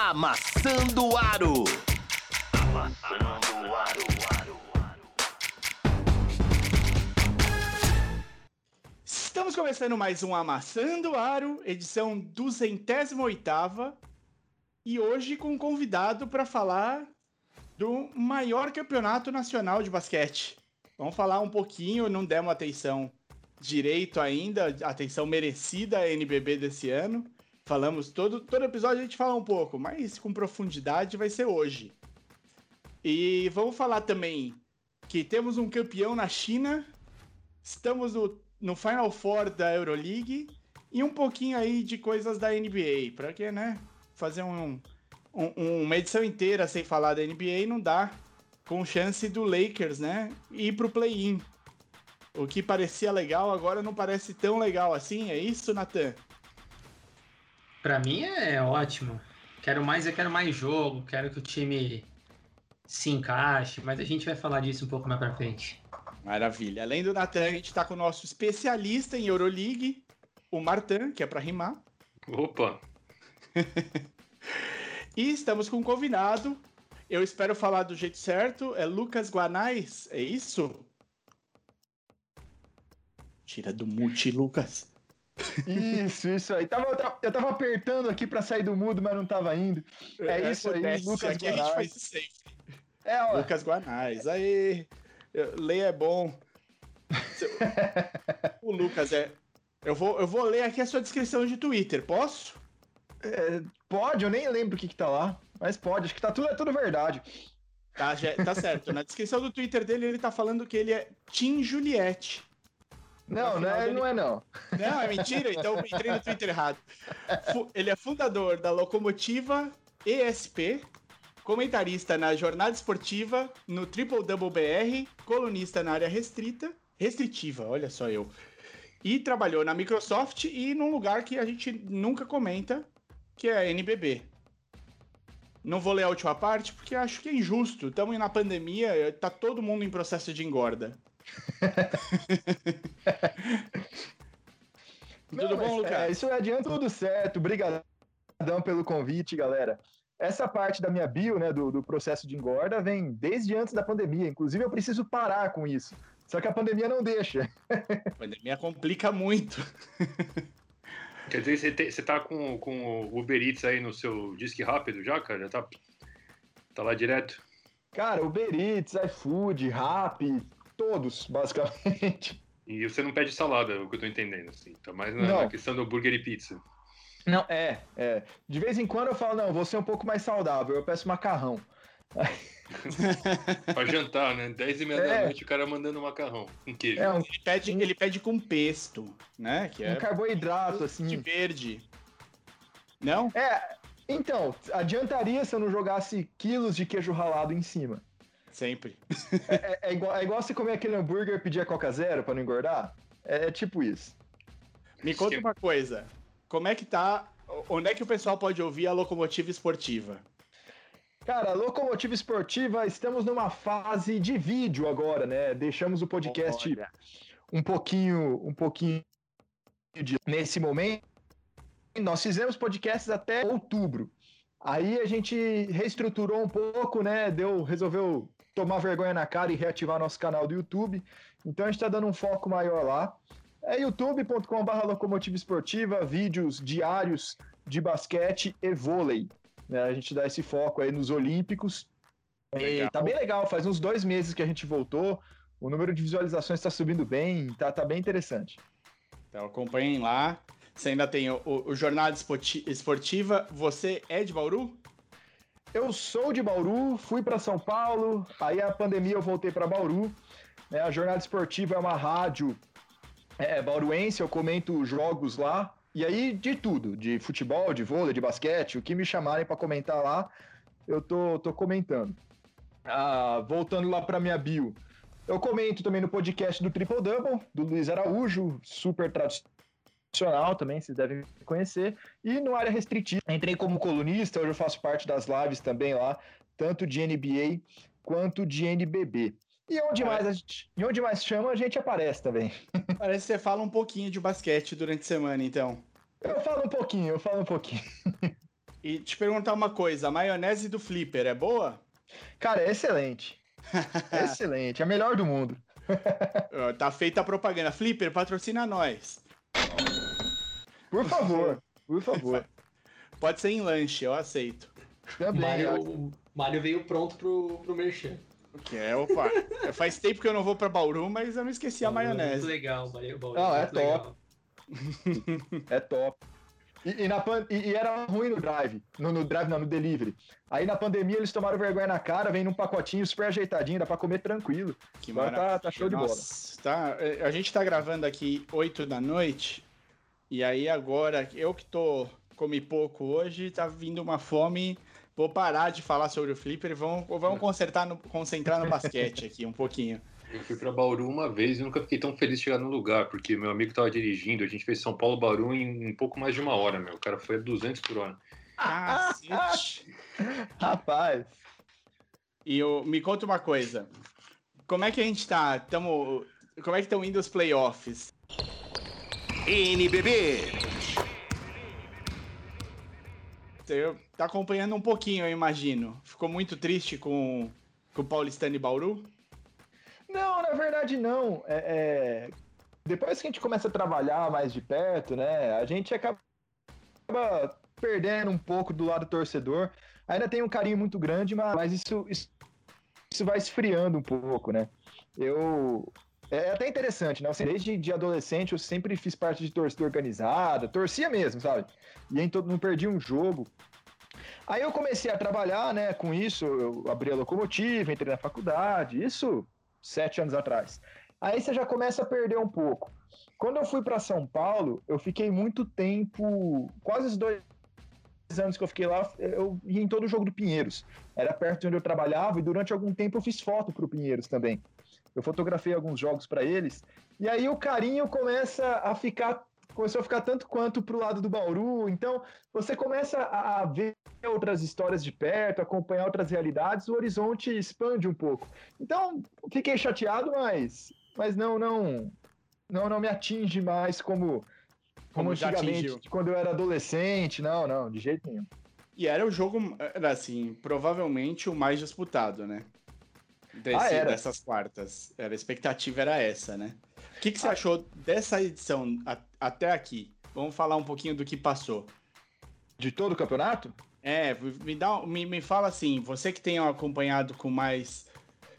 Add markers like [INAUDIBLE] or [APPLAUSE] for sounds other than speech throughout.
Amassando Aro. Amassando Aro. Estamos começando mais um Amassando Aro, edição 208 e hoje com um convidado para falar do maior campeonato nacional de basquete. Vamos falar um pouquinho, não demos atenção direito ainda, atenção merecida à NBB desse ano. Falamos todo, todo episódio a gente fala um pouco, mas com profundidade vai ser hoje. E vamos falar também que temos um campeão na China, estamos no, no Final Four da Euroleague e um pouquinho aí de coisas da NBA, para que, né, fazer um, um, uma edição inteira sem falar da NBA não dá, com chance do Lakers, né, ir pro play-in. O que parecia legal agora não parece tão legal assim, é isso, Natan? Para mim é ótimo. Quero mais, eu quero mais jogo, quero que o time se encaixe, mas a gente vai falar disso um pouco mais para frente. Maravilha. Além do Natan, a gente tá com o nosso especialista em Euroleague, o Martan, que é para rimar. Opa! [LAUGHS] e estamos com um convidado. Eu espero falar do jeito certo. É Lucas Guanais, é isso? Tira do mute, Lucas. Isso, isso aí. Tava, eu tava apertando aqui pra sair do mudo, mas não tava indo. É, é isso aí, Lucas aqui Guanais. a gente faz isso sempre. É, ó. Lucas Guanais. Aí, ler é bom. [LAUGHS] o Lucas é. Eu vou, eu vou ler aqui a sua descrição de Twitter, posso? É, pode, eu nem lembro o que, que tá lá, mas pode, acho que tá tudo, é tudo verdade. Tá, já, tá certo. Na descrição do Twitter dele, ele tá falando que ele é Tim Juliette. Não, não é, dele... não é não. Não, é mentira, então entrei no Twitter errado. Ele é fundador da Locomotiva ESP, comentarista na Jornada Esportiva, no Triple Double BR, colunista na área restrita, restritiva, olha só eu. E trabalhou na Microsoft e num lugar que a gente nunca comenta, que é a NBB. Não vou ler a última parte porque acho que é injusto. Estamos na pandemia, tá todo mundo em processo de engorda. [LAUGHS] tudo bom, Lucas? É, isso adianta tudo certo. Obrigadão pelo convite, galera. Essa parte da minha bio, né, do, do processo de engorda, vem desde antes da pandemia. Inclusive, eu preciso parar com isso. Só que a pandemia não deixa. [LAUGHS] A pandemia complica muito. [LAUGHS] Quer dizer, você, te, você tá com, com o Uber Eats aí no seu disque rápido já, cara? Já tá, tá lá direto? Cara, Uber Eats, iFood, Rappi, todos, basicamente. E você não pede salada, o que eu tô entendendo, assim. Tá mais na, na questão do hambúrguer e pizza. Não, é, é. De vez em quando eu falo, não, vou ser um pouco mais saudável, eu peço macarrão. [LAUGHS] pra jantar, né? 10 e meia é. da noite o cara mandando macarrão com queijo. É, um... ele, pede, ele pede com pesto, né? Que é um carboidrato, assim. De verde. Não? É, então, adiantaria se eu não jogasse quilos de queijo ralado em cima. Sempre. É, é, é, igual, é igual você comer aquele hambúrguer e pedir a Coca Zero pra não engordar? É, é tipo isso. Me conta uma coisa. Como é que tá. Onde é que o pessoal pode ouvir a locomotiva esportiva? Cara, locomotiva esportiva, estamos numa fase de vídeo agora, né? Deixamos o podcast Olha. um pouquinho, um pouquinho de... nesse momento. Nós fizemos podcasts até outubro. Aí a gente reestruturou um pouco, né? Deu, resolveu tomar vergonha na cara e reativar nosso canal do YouTube. Então a gente está dando um foco maior lá. É youtube.com.br locomotiva esportiva, vídeos diários de basquete e vôlei. Né? A gente dá esse foco aí nos Olímpicos. E tá bem legal, faz uns dois meses que a gente voltou. O número de visualizações está subindo bem, tá, tá bem interessante. Então acompanhem lá. Você ainda tem o, o, o Jornada Esportiva. Você é de Bauru? Eu sou de Bauru, fui para São Paulo, aí a pandemia eu voltei para Bauru. Né? A Jornada Esportiva é uma rádio é, bauruense, eu comento jogos lá. E aí, de tudo, de futebol, de vôlei, de basquete, o que me chamarem para comentar lá, eu tô, tô comentando. Ah, voltando lá para minha bio, eu comento também no podcast do Triple Double, do Luiz Araújo, super tradicional profissional também, vocês devem conhecer. E no área restritiva, entrei como colunista, hoje eu faço parte das lives também lá, tanto de NBA quanto de NBB. E onde, mais a gente, e onde mais chama, a gente aparece também. [LAUGHS] Parece que você fala um pouquinho de basquete durante a semana, então. Eu falo um pouquinho, eu falo um pouquinho. [LAUGHS] E te perguntar uma coisa, a maionese do Flipper é boa? Cara, é excelente. [LAUGHS] excelente, é a melhor do mundo. tá feita a propaganda. Flipper, patrocina nós. Por favor, por favor. Pode ser em lanche, eu aceito. Também. Mário, o Mário veio pronto pro, pro Merchan. Que é, opa. Faz tempo que eu não vou pra Bauru, mas eu não esqueci a maionese. Muito legal, Bauru. Bauru não, [LAUGHS] é top. Legal. é top. E, e, na, e, e, era ruim no drive. No, no, drive, não, no delivery. Aí na pandemia eles tomaram vergonha na cara, vem num pacotinho super ajeitadinho, dá pra comer tranquilo. Que Agora tá, tá, show Nossa, de bola. Tá, é, a gente tá gravando aqui 8 da noite. E aí agora, eu que tô comi pouco hoje, tá vindo uma fome. Vou parar de falar sobre o Flipper vamos, vamos consertar no, concentrar no basquete aqui um pouquinho. [LAUGHS] Eu fui para Bauru uma vez e nunca fiquei tão feliz de chegar no lugar, porque meu amigo estava dirigindo, a gente fez São Paulo-Bauru em um pouco mais de uma hora, meu. O cara foi a 200 por hora. Cacete! [LAUGHS] Rapaz! E eu, me conta uma coisa. Como é que a gente tá? Tamo, como é que estão indo os playoffs? NBB! Você tá acompanhando um pouquinho, eu imagino. Ficou muito triste com, com o Paulistano e Bauru? Não, na verdade não. É, é... Depois que a gente começa a trabalhar mais de perto, né, a gente acaba perdendo um pouco do lado torcedor. Ainda tem um carinho muito grande, mas isso, isso, isso vai esfriando um pouco, né? Eu, é até interessante, né? Desde de adolescente eu sempre fiz parte de torcida organizada, torcia mesmo, sabe? E aí não perdi um jogo. Aí eu comecei a trabalhar, né, com isso, eu abri a locomotiva, entrei na faculdade, isso sete anos atrás. Aí você já começa a perder um pouco. Quando eu fui para São Paulo, eu fiquei muito tempo, quase os dois anos que eu fiquei lá, eu ia em todo o jogo do Pinheiros. Era perto de onde eu trabalhava e durante algum tempo eu fiz foto para o Pinheiros também. Eu fotografei alguns jogos para eles. E aí o carinho começa a ficar começou a ficar tanto quanto pro lado do Bauru. Então, você começa a ver outras histórias de perto, acompanhar outras realidades, o horizonte expande um pouco. Então, fiquei chateado, mas, mas não, não, não, não me atinge mais como, como, como antigamente, quando eu era adolescente. Não, não, de jeito nenhum. E era o jogo, assim, provavelmente o mais disputado, né? Desse, ah, era. Dessas quartas. Era, a expectativa era essa, né? O que, que você ah. achou dessa edição a, até aqui? Vamos falar um pouquinho do que passou. De todo o campeonato? É, me, dá, me, me fala assim, você que tem acompanhado com mais,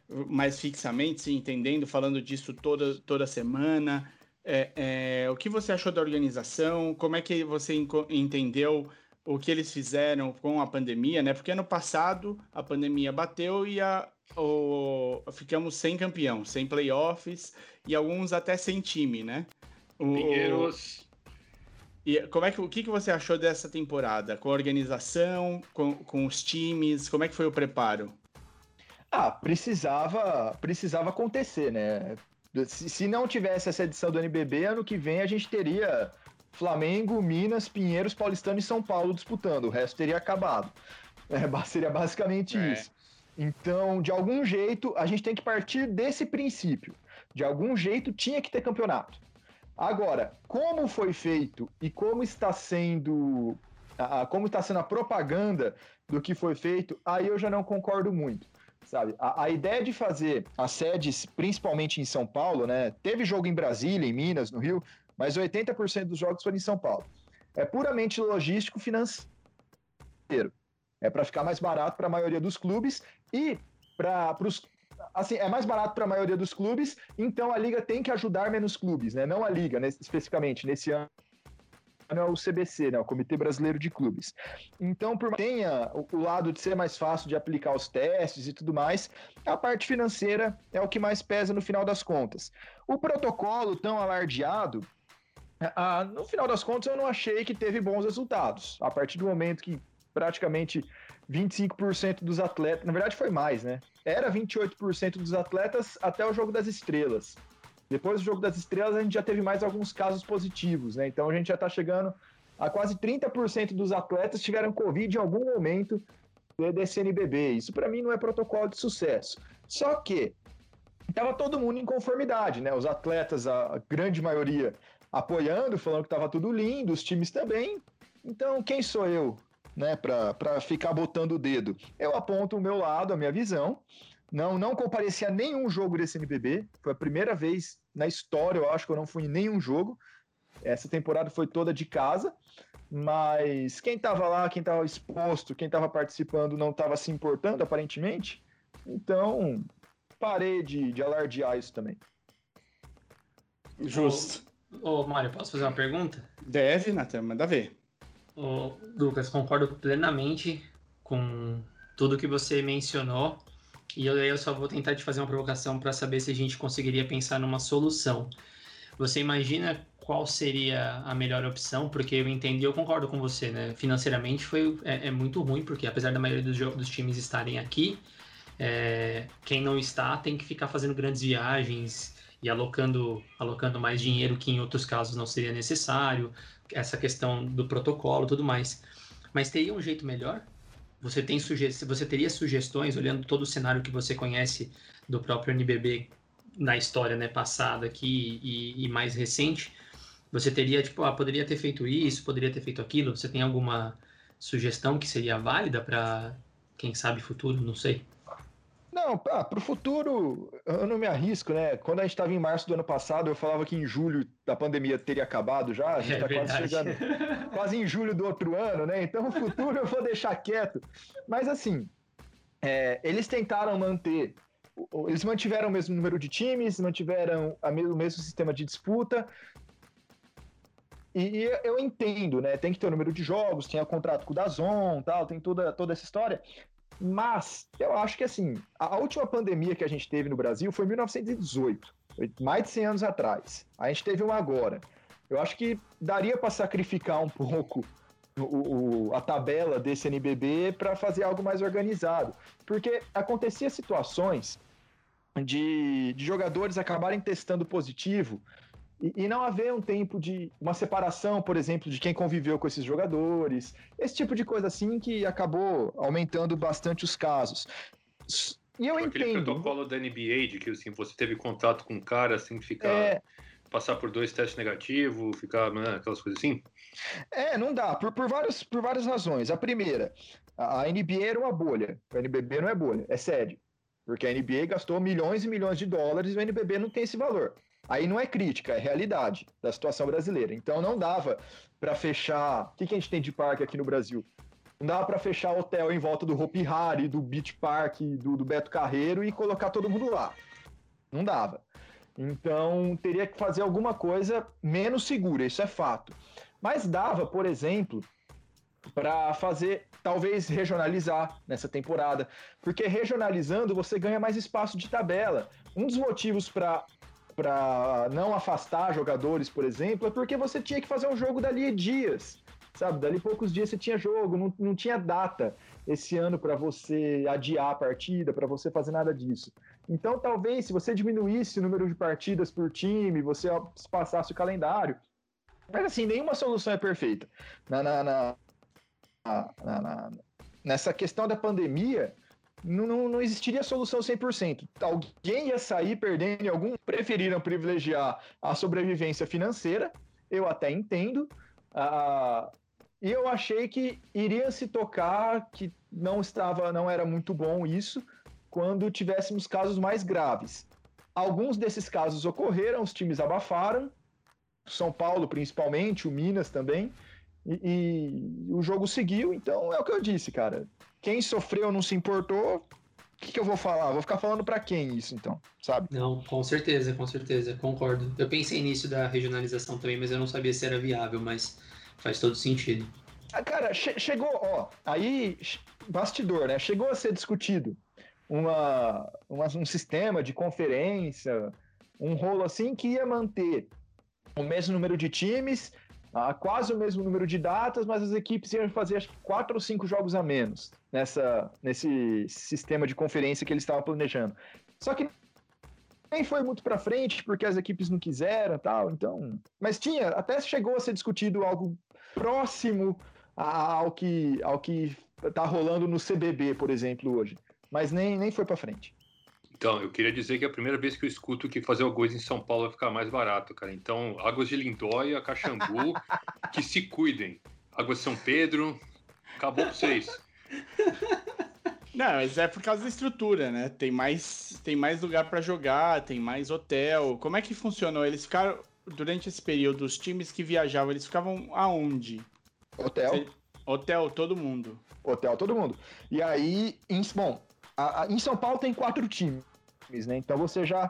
mais fixamente, se entendendo, falando disso toda, toda semana, é, é, o que você achou da organização? Como é que você entendeu o que eles fizeram com a pandemia, né? Porque ano passado a pandemia bateu e a, o, ficamos sem campeão, sem playoffs e alguns até sem time, né? O, Pinheiros. E como é que, o que, que você achou dessa temporada? Com a organização, com, com os times, como é que foi o preparo? Ah, precisava, precisava acontecer, né? Se, se não tivesse essa edição do NBB, ano que vem a gente teria Flamengo, Minas, Pinheiros, Paulistano e São Paulo disputando. O resto teria acabado. [LAUGHS] É, seria basicamente é. isso. Então, de algum jeito, a gente tem que partir desse princípio. De algum jeito, tinha que ter campeonato. Agora, como foi feito e como está sendo a, como está sendo a propaganda do que foi feito, aí eu já não concordo muito. Sabe? A, a, ideia de fazer as sedes, principalmente em São Paulo, né? Teve jogo em Brasília, em Minas, no Rio, mas 80% dos jogos foram em São Paulo. É puramente logístico financeiro. É para ficar mais barato para a maioria dos clubes e para os assim, é mais barato para a maioria dos clubes, então a liga tem que ajudar menos clubes, né? Não a liga, né, especificamente nesse ano é o CBC, né, o Comitê Brasileiro de Clubes. Então, por tenha o, lado de ser mais fácil de aplicar os testes e tudo mais, a parte financeira é o que mais pesa no final das contas. O protocolo tão alardeado, ah, no final das contas, eu não achei que teve bons resultados. A partir do momento que praticamente 25% dos atletas, na verdade foi mais, né? Era 28% dos atletas até o jogo das estrelas. Depois do jogo das estrelas, a gente já teve mais alguns casos positivos, né? Então a gente já está chegando a quase 30% dos atletas tiveram Covid em algum momento desse NBB. Isso para mim não é protocolo de sucesso. Só que estava todo mundo em conformidade, né? Os atletas, a grande maioria, apoiando, falando que estava tudo lindo, os times também. Então, quem sou eu né, para ficar botando o dedo. Eu aponto o meu lado, a minha visão. Não, não compareci a nenhum jogo desse NBB. Foi a primeira vez na história, eu acho que eu não fui em nenhum jogo. Essa temporada foi toda de casa, mas quem estava lá, quem estava exposto, quem estava participando não estava se importando, aparentemente. Então, parei de, de alardear isso também. Justo. Ô, ô Mário, posso fazer uma pergunta? Deve, Natan, manda ver. Lucas, concordo plenamente com tudo que você mencionou. E eu, eu só vou tentar te fazer uma provocação para saber se a gente conseguiria pensar numa solução. Você imagina qual seria a melhor opção? Porque eu entendi, eu concordo com você, né? Financeiramente foi, é, é muito ruim, porque apesar da maioria dos, dos times estarem aqui, é, quem não está tem que ficar fazendo grandes viagens e alocando, alocando mais dinheiro que em outros casos não seria necessário, essa questão do protocolo tudo mais. Mas teria um jeito melhor? Você, tem suge você teria sugestões, olhando todo o cenário que você conhece do próprio NBB na história né, passada aqui e, e mais recente, você teria, tipo, ah, poderia ter feito isso, poderia ter feito aquilo? Você tem alguma sugestão que seria válida para, quem sabe, futuro? Não sei. Não, para o futuro, eu não me arrisco, né? Quando a gente estava em março do ano passado, eu falava que em julho da pandemia teria acabado já. A gente está é quase chegando, quase em julho do outro ano, né? Então o futuro eu vou deixar quieto. Mas assim, é, eles tentaram manter, eles mantiveram o mesmo número de times, mantiveram a, o mesmo sistema de disputa. E, e eu entendo, né? Tem que ter o número de jogos, tem o contrato com o Dazon, tal, tem toda, toda essa história. Mas eu acho que assim, a última pandemia que a gente teve no Brasil foi em 1918, mais de 100 anos atrás. A gente teve uma agora. Eu acho que daria para sacrificar um pouco o, o, a tabela desse NBB para fazer algo mais organizado. Porque acontecia situações de, de jogadores acabarem testando positivo e, e, não haver um tempo de uma separação, por exemplo, de quem conviveu com esses jogadores, esse tipo de coisa assim que acabou aumentando bastante os casos. E eu tipo entendo. Aquele protocolo da NBA de que assim, você teve contato com um cara, assim, ficar. É... Passar por dois testes negativos, ficar. Né, aquelas coisas assim? É, não dá, por, por, vários, por várias razões. A primeira, a, a NBA era uma bolha. O NBB não é bolha, é sério. Porque a NBA gastou milhões e milhões de dólares e o NBB não tem esse valor. Aí não é crítica, é realidade da situação brasileira. Então não dava para fechar. O que, que a gente tem de parque aqui no Brasil? Não dava para fechar hotel em volta do Hopi Hari, do Beach Park, do, do Beto Carreiro e colocar todo mundo lá. Não dava. Então teria que fazer alguma coisa menos segura, isso é fato. Mas dava, por exemplo, para fazer, talvez regionalizar nessa temporada, porque regionalizando você ganha mais espaço de tabela. Um dos motivos para para não afastar jogadores, por exemplo, é porque você tinha que fazer um jogo dali dias, sabe? Dali poucos dias você tinha jogo, não, não tinha data esse ano para você adiar a partida, para você fazer nada disso. Então, talvez, se você diminuísse o número de partidas por time, você passasse o calendário. Mas, assim, nenhuma solução é perfeita. Na, na, na, na nessa questão da pandemia, não, não, não existiria solução 100%. Alguém ia sair perdendo e algum preferiram privilegiar a sobrevivência financeira, eu até entendo. Uh, e eu achei que iria se tocar que não estava, não era muito bom isso quando tivéssemos casos mais graves. Alguns desses casos ocorreram, os times abafaram, São Paulo principalmente, o Minas também, e, e o jogo seguiu, então é o que eu disse, cara. Quem sofreu não se importou, o que, que, eu vou falar? Vou ficar falando para quem isso, então, sabe? Não, com certeza, com certeza, concordo. Eu pensei nisso da regionalização também, mas eu não sabia se era viável, mas faz todo sentido. Ah, cara, che chegou, ó, aí, bastidor, né? Chegou a ser discutido uma, uma, um sistema de conferência, um rolo assim que ia manter o mesmo número de times, a quase o mesmo número de datas, mas as equipes iam fazer acho que quatro ou cinco jogos a menos nessa, nesse sistema de conferência que eles estavam planejando. Só que nem foi muito para frente porque as equipes não quiseram, tal. Então, mas tinha até chegou a ser discutido algo próximo ao que ao que tá rolando no CBB, por exemplo, hoje. Mas nem, nem foi para frente. Então, eu queria dizer que é a primeira vez que eu escuto que fazer arroz em São Paulo vai ficar mais barato, cara. Então, Águas de Lindóia, Caxambu, [LAUGHS] que se cuidem. Águas de São Pedro, Acabou pra vocês. Não, mas é por causa da estrutura, né? Tem mais, tem mais lugar para jogar, tem mais hotel. Como é que funcionou? Eles ficaram durante esse período, os times que viajavam, eles ficavam aonde? Hotel. Hotel, todo mundo. Hotel, todo mundo. E aí, em, bom, a, a, em São Paulo tem quatro times, né? Então você já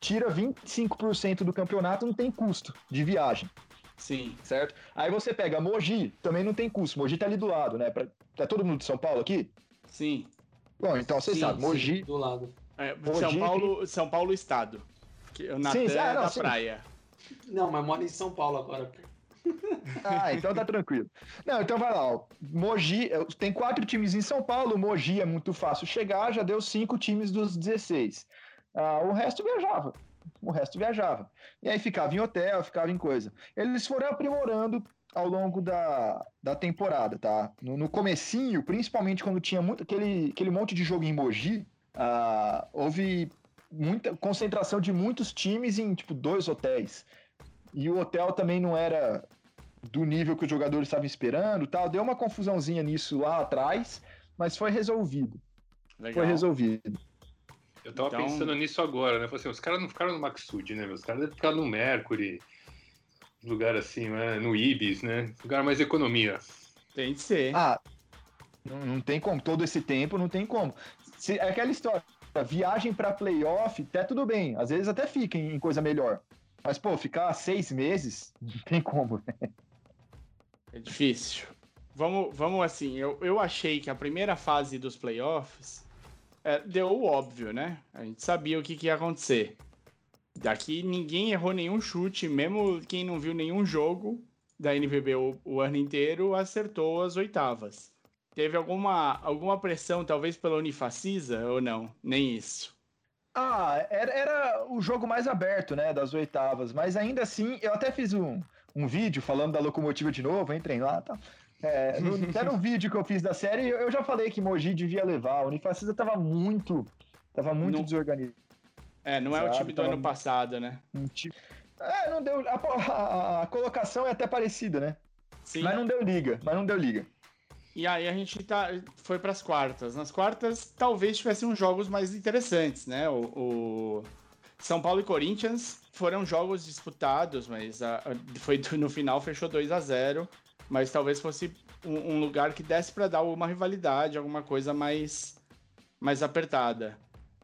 tira 25% do campeonato, não tem custo de viagem. Sim. Certo? Aí você pega Mogi, também não tem custo. Mogi tá ali do lado, né? Pra, tá todo mundo de São Paulo aqui? Sim. Bom, então vocês sabem, Mogi. Sim, do lado. É, São Paulo, São Paulo Estado. Que Natan Sim, ah, é não, da sim. praia. Não, mas mora em São Paulo agora. [LAUGHS] Ah, então tá tranquilo. Não, então vai lá, ó. Mogi, tem quatro times em São Paulo, Mogi é muito fácil chegar, já deu cinco times dos 16. Ah, o resto viajava. O resto viajava. E aí ficava em hotel, ficava em coisa. Eles foram aprimorando ao longo da, da temporada, tá? No, no comecinho, principalmente quando tinha muito aquele, aquele monte de jogo em Mogi, ah, houve muita concentração de muitos times em tipo dois hotéis. E o hotel também não era do nível que os jogadores estavam esperando, tal. Deu uma confusãozinha nisso lá atrás, mas foi resolvido. Legal. Foi resolvido. Eu tava Então- pensando nisso agora, né? Falei assim, os caras não ficaram no Maxud, né? Os caras devem ficar no Mercury, lugar assim, né? no Ibis, né? Lugar mais economia. Tem que ser. Ah, não, não tem como. Todo esse tempo não tem como. Se, é aquela história. Viagem para playoff, até tudo bem. Às vezes até fica em, em coisa melhor. Mas, pô, ficar seis meses, [LAUGHS] não tem como. né? É difícil. Vamos, vamos assim, eu, eu achei que a primeira fase dos playoffs é, deu o óbvio, né? A gente sabia o que, que ia acontecer. Daqui ninguém errou nenhum chute, mesmo quem não viu nenhum jogo da NBB o, o ano inteiro acertou as oitavas. Teve alguma, alguma pressão, talvez pela Unifacisa, ou não? Nem isso. Ah, era, era o jogo mais aberto, né, das oitavas. Mas ainda assim, eu até fiz um, um vídeo falando da locomotiva de novo, entrem lá, tá? É, no, [LAUGHS] até no vídeo que eu fiz da série, eu, eu já falei que Mogi devia levar. A Unifacisa tava muito, tava muito desorganizado. É, não é o time do ano passado, né? Um time- É, não deu. A, a- a colocação é até parecida, né? Sim. Mas não deu liga, mas não deu liga. E aí a gente tá, foi para as quartas. Nas quartas, talvez tivessem uns jogos mais interessantes, né? O, o São Paulo e Corinthians foram jogos disputados, mas a- a- foi no final fechou 2 a 0 Mas talvez fosse um, um lugar que desse para dar uma rivalidade, alguma coisa mais, mais apertada.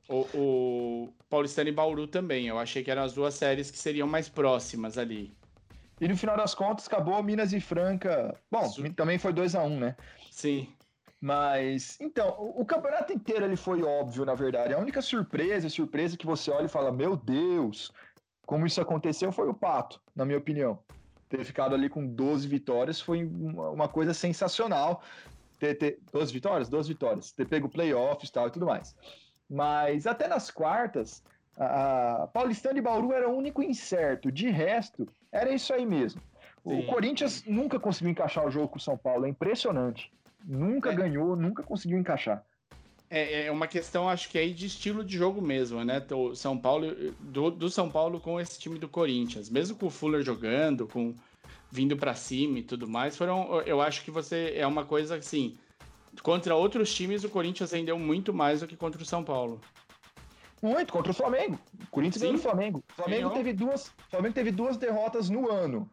O, o Paulistano e Bauru também. Eu achei que eram as duas séries que seriam mais próximas ali. E no final das contas, acabou Minas e Franca. Bom, Su- também foi 2 a 1 né? Sim. Mas, então, o, o campeonato inteiro ele foi óbvio, na verdade. A única surpresa, surpresa que você olha e fala, meu Deus, como isso aconteceu foi o Pato, na minha opinião. Ter ficado ali com 12 vitórias foi uma, uma coisa sensacional. Ter, ter 12 vitórias? 12 vitórias. Ter pego playoffs e tal e tudo mais. Mas até nas quartas, a a Paulistano e Bauru era o único incerto. De resto, era isso aí mesmo. O Sim. Corinthians nunca conseguiu encaixar o jogo com o São Paulo, é impressionante. Nunca É. ganhou, nunca conseguiu encaixar. É, é uma questão, acho que aí de estilo de jogo mesmo, né? O São Paulo, do, do São Paulo com esse time do Corinthians, mesmo com o Fuller jogando, com vindo pra cima e tudo mais, foram, eu acho que você é uma coisa assim, contra outros times o Corinthians rendeu muito mais do que contra o São Paulo. Muito contra o Flamengo. O Corinthians ganhou do Flamengo. O Flamengo teve duas, o Flamengo teve duas derrotas no ano.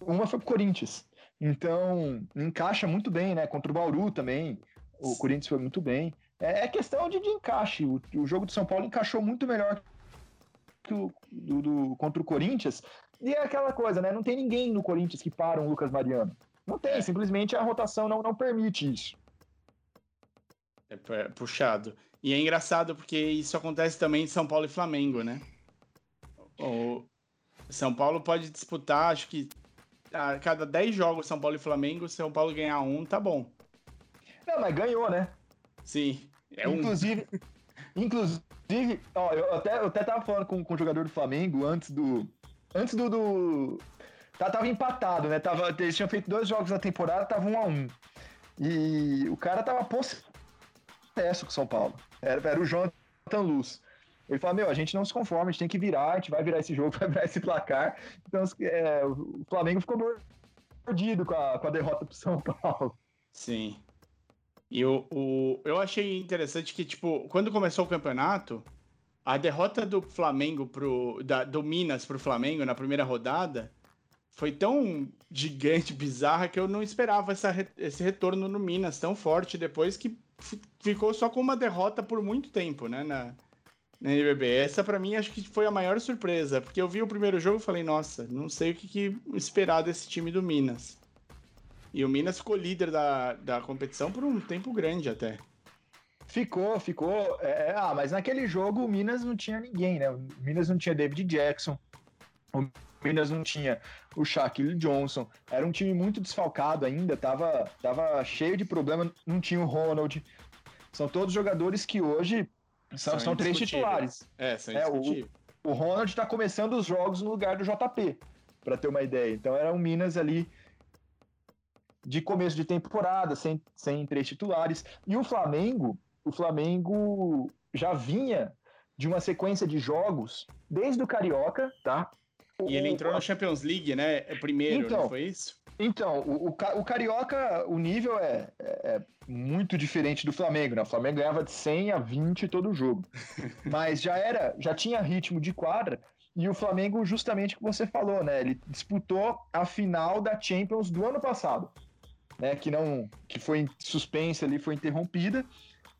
Uma foi pro Corinthians. Então, encaixa muito bem, né? Contra o Bauru também. O Corinthians foi muito bem. É, é questão de, de encaixe. O, o jogo do São Paulo encaixou muito melhor que o do, do- contra o Corinthians. E é aquela coisa, né? Não tem ninguém no Corinthians que para um Lucas Mariano. Não tem, É. simplesmente a rotação não, não permite isso. É é puxado. E é engraçado porque isso acontece também em São Paulo e Flamengo, né? O São Paulo pode disputar, acho que a cada 10 jogos São Paulo e Flamengo, se São Paulo ganhar um, tá bom. Não, mas ganhou, né? Sim. É um inclusive, inclusive, ó, eu até, eu até tava falando com, com o jogador do Flamengo antes do. Antes do. do tá, tava empatado, né? Tava, eles tinham feito dois jogos na temporada, tava um a um. E o cara tava possesso com o São Paulo. Era, era o Jonathan Luz. Ele falou, meu, a gente não se conforma, a gente tem que virar, a gente vai virar esse jogo, [LAUGHS] vai virar esse placar. Então, é, o Flamengo ficou mordido com a, com a derrota pro São Paulo. Sim. E o, o, eu achei interessante que, tipo, quando começou o campeonato, a derrota do Flamengo pro. Da, do Minas pro Flamengo na primeira rodada foi tão gigante, bizarra, que eu não esperava essa, esse retorno no Minas tão forte depois que ficou só com uma derrota por muito tempo, né? Na, na NBB. Essa, para mim, acho que foi a maior surpresa, porque eu vi o primeiro jogo e falei, nossa, não sei o que, que esperar desse time do Minas. E o Minas ficou líder da, da competição por um tempo grande até. Ficou, ficou. É, ah, mas naquele jogo o Minas não tinha ninguém, né? O Minas não tinha David Jackson. O Minas não tinha o Shaquille Johnson. Era um time muito desfalcado ainda, tava, tava cheio de problema, não tinha o Ronald. São todos jogadores que hoje são, são três titulares. É, são é, o, o Ronald está começando os jogos no lugar do JP, para ter uma ideia. Então era um Minas ali de começo de temporada, sem, sem três titulares. E o Flamengo, o Flamengo já vinha de uma sequência de jogos desde o Carioca, tá? E ele entrou na Champions League, né? É primeiro, então, não foi isso? Então, o, o, Carioca, o nível é, é, é, muito diferente do Flamengo, né? O Flamengo ganhava de 100 a 20 todo jogo. [LAUGHS] Mas já era, já tinha ritmo de quadra. E o Flamengo, justamente o que você falou, né? Ele disputou a final da Champions do ano passado, né? Que não, que foi suspensa ali, foi interrompida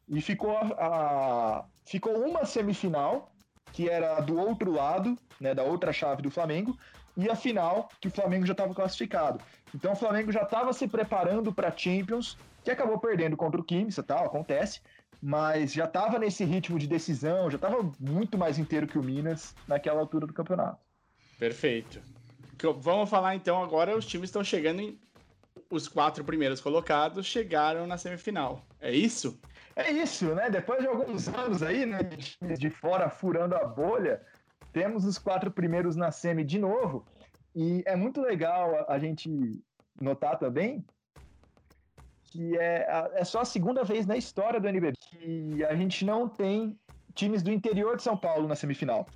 e ficou a, a ficou uma semifinal que era do outro lado, né, da outra chave do Flamengo, e a final, que o Flamengo já estava classificado. Então o Flamengo já estava se preparando para a Champions, que acabou perdendo contra o Kimsa, tal, acontece, mas já estava nesse ritmo de decisão, já estava muito mais inteiro que o Minas naquela altura do campeonato. Perfeito. Vamos falar então agora, os times estão chegando em... Os quatro primeiros colocados chegaram na semifinal. É isso? É isso, né? Depois de alguns anos aí, né, de fora furando a bolha, temos os quatro primeiros na semi de novo. E é muito legal a, gente notar também que é, é só a segunda vez na história do NBB que a gente não tem times do interior de São Paulo na semifinal.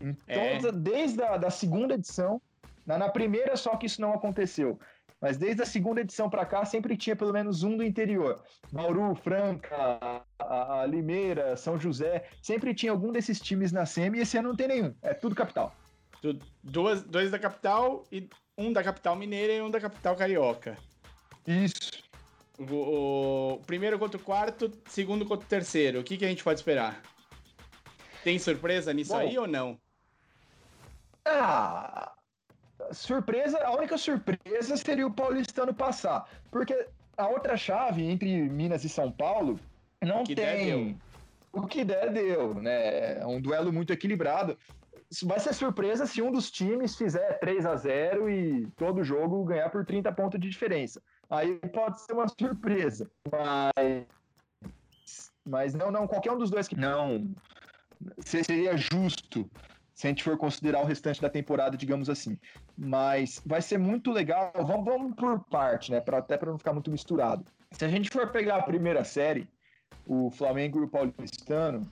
Então, é. desde a da segunda edição, na, na primeira só que isso não aconteceu. Mas desde a segunda edição para cá, sempre tinha pelo menos um do interior. Bauru, Franca, a, a Limeira, São José, sempre tinha algum desses times na SEMI e esse ano não tem nenhum. É tudo capital. Duas, dois da capital e um da capital mineira e um da capital carioca. Isso. O, o primeiro contra o quarto, segundo contra o terceiro. O que, que a gente pode esperar? Tem surpresa nisso Bom, aí ou não? Ah, surpresa, a única surpresa seria o paulistano passar, porque a outra chave entre Minas e São Paulo não tem. Der, o que der deu, né? É um duelo muito equilibrado. Vai ser surpresa se um dos times fizer 3 a 0 e todo jogo ganhar por 30 pontos de diferença. Aí pode ser uma surpresa. Mas, mas não, não, qualquer um dos dois que não seria justo se a gente for considerar o restante da temporada, digamos assim. Mas vai ser muito legal. Vamos, vamos por parte, né? Pra, até para não ficar muito misturado. Se a gente for pegar a primeira série, o Flamengo e o Paulistano,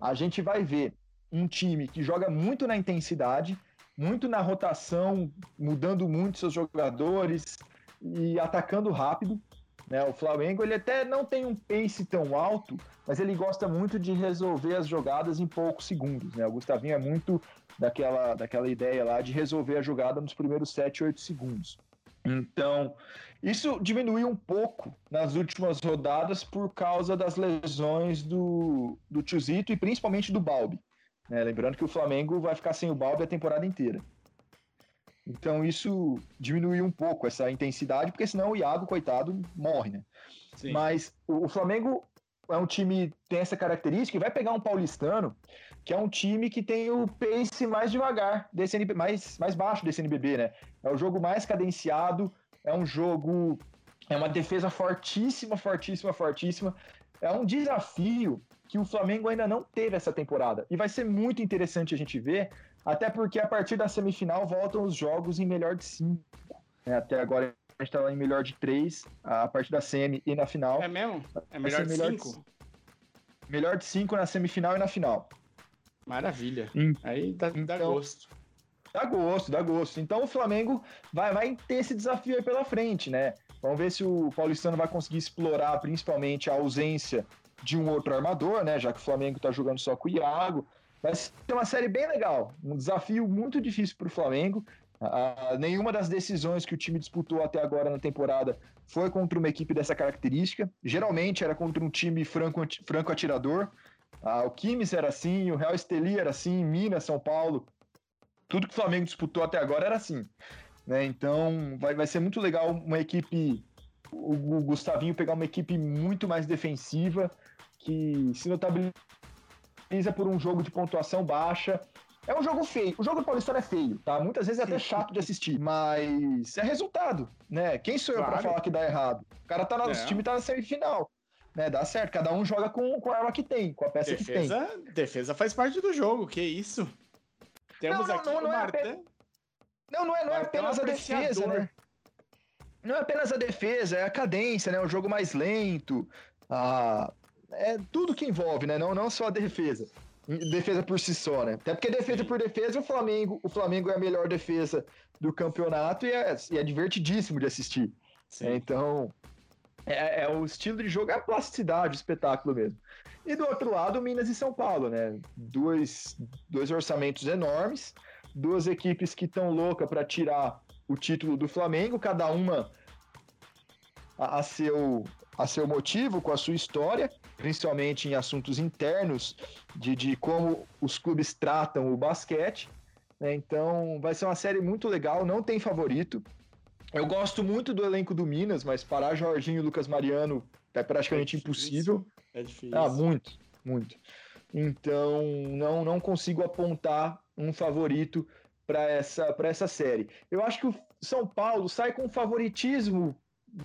a gente vai ver um time que joga muito na intensidade, muito na rotação, mudando muito seus jogadores e atacando rápido. Né? O Flamengo ele até não tem um pace tão alto, mas ele gosta muito de resolver as jogadas em poucos segundos. Né? O Gustavinho é muito daquela, daquela ideia lá de resolver a jogada nos primeiros 7, 8 segundos. Então, isso diminuiu um pouco nas últimas rodadas por causa das lesões do, do Tiozito e principalmente do Balbi. Né? Lembrando que o Flamengo vai ficar sem o Balbi a temporada inteira. Então isso diminuiu um pouco essa intensidade, porque senão o Iago, coitado, morre, né? Sim. Mas o Flamengo é um time tem essa característica e vai pegar um paulistano, que é um time que tem o pace mais devagar, desse NB, mais, mais baixo desse NBB, né? É o jogo mais cadenciado, é um jogo, é uma defesa fortíssima, fortíssima, fortíssima. É um desafio que o Flamengo ainda não teve essa temporada. E vai ser muito interessante a gente ver até porque a partir da semifinal voltam os jogos em melhor de cinco. Né? Até agora a gente tá em melhor de três, a partir da semi e na final. É mesmo? É melhor de melhor cinco? De, melhor de cinco na semifinal e na final. Maravilha. Hum. Aí dá, então, dá gosto. Dá gosto, dá gosto. Então o Flamengo vai, vai ter esse desafio aí pela frente, né? Vamos ver se o Paulistano vai conseguir explorar principalmente a ausência de um outro armador, né? Já que o Flamengo tá jogando só com o Iago. Vai ser uma série bem legal. Um desafio muito difícil para o Flamengo. Uh, nenhuma das decisões que o time disputou até agora na temporada foi contra uma equipe dessa característica. Geralmente era contra um time franco, franco atirador. Uh, o Quimes era assim, o Real Esteli era assim, Minas, São Paulo. Tudo que o Flamengo disputou até agora era assim. Né? Então vai, vai ser muito legal uma equipe, o, Gustavinho pegar uma equipe muito mais defensiva, que se notabiliza por um jogo de pontuação baixa é um jogo feio. O jogo do Paulistano é feio, tá? Muitas vezes é até chato de assistir, mas é resultado, né? Quem sou eu claro. pra falar que dá errado? O cara tá no é. time tá na semifinal. Né, dá certo, cada um joga com, com a arma que tem, com a peça defesa, que tem. Defesa faz parte do jogo, que isso. Temos não, não, aqui não, não o é Martin. Não, não é, não é apenas a defesa, né? Não é apenas a defesa, é a cadência, né? O jogo mais lento, a... é tudo que envolve, né? Não, não só a defesa defesa por si só, né? Até porque defesa por defesa, o Flamengo, o Flamengo é a melhor defesa do campeonato e é, e é divertidíssimo de assistir. É, então, é, é, o estilo de jogo, é a plasticidade, o espetáculo mesmo. E do outro lado, Minas e São Paulo, né? Dois, dois orçamentos enormes, duas equipes que estão loucas para tirar o título do Flamengo, cada uma a, a, seu, a seu motivo, com a sua história principalmente em assuntos internos de, de como os clubes tratam o basquete. Né? Então vai ser uma série muito legal, não tem favorito. Eu gosto muito do elenco do Minas, mas parar Jorginho e Lucas Mariano é praticamente é impossível. É difícil. Ah, muito, muito. Então não, não consigo apontar um favorito para essa, essa série. Eu acho que o São Paulo sai com um favoritismo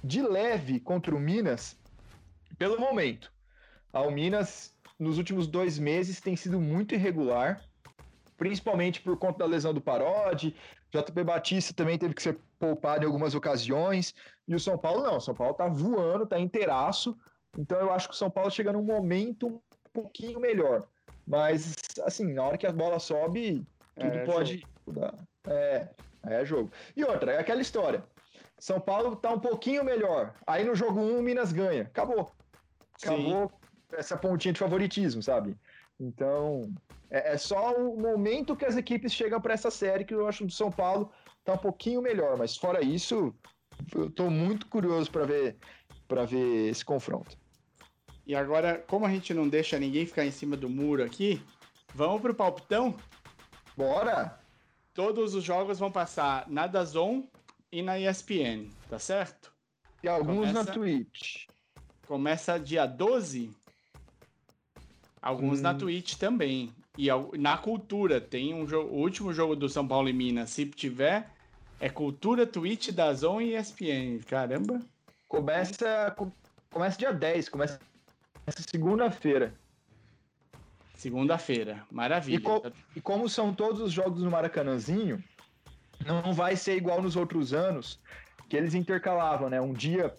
de leve contra o Minas pelo momento. A Minas, nos últimos dois meses, tem sido muito irregular, principalmente por conta da lesão do Parodi. JP Batista também teve que ser poupado em algumas ocasiões. E o São Paulo não. O São Paulo tá voando, tá inteiraço. Então eu acho que o São Paulo chega num momento um pouquinho melhor. Mas, assim, na hora que a bola sobe, tudo é, pode. Jogo. É, é jogo. E outra, é aquela história. São Paulo tá um pouquinho melhor. Aí no jogo 1, um, Minas ganha. Acabou. Acabou. Sim essa pontinha de favoritismo, sabe? Então, é, é, só o momento que as equipes chegam para essa série que eu acho do São Paulo tá um pouquinho melhor, mas fora isso, eu tô muito curioso para ver para ver esse confronto. E agora, como a gente não deixa ninguém ficar em cima do muro aqui, vamos pro palpitão? Bora! Todos os jogos vão passar na Dazon e na ESPN, tá certo? E alguns começa, na Twitch. Começa dia 12 Alguns hum. na Twitch também. E na cultura, tem um jogo. O último jogo do São Paulo e Minas, se tiver, é cultura, Twitch, da Zone e ESPN. Caramba. Começa. Começa dia 10, começa segunda-feira. Segunda-feira, maravilha. E, co e, como são todos os jogos no Maracanãzinho, não vai ser igual nos outros anos, que eles intercalavam, né? Um dia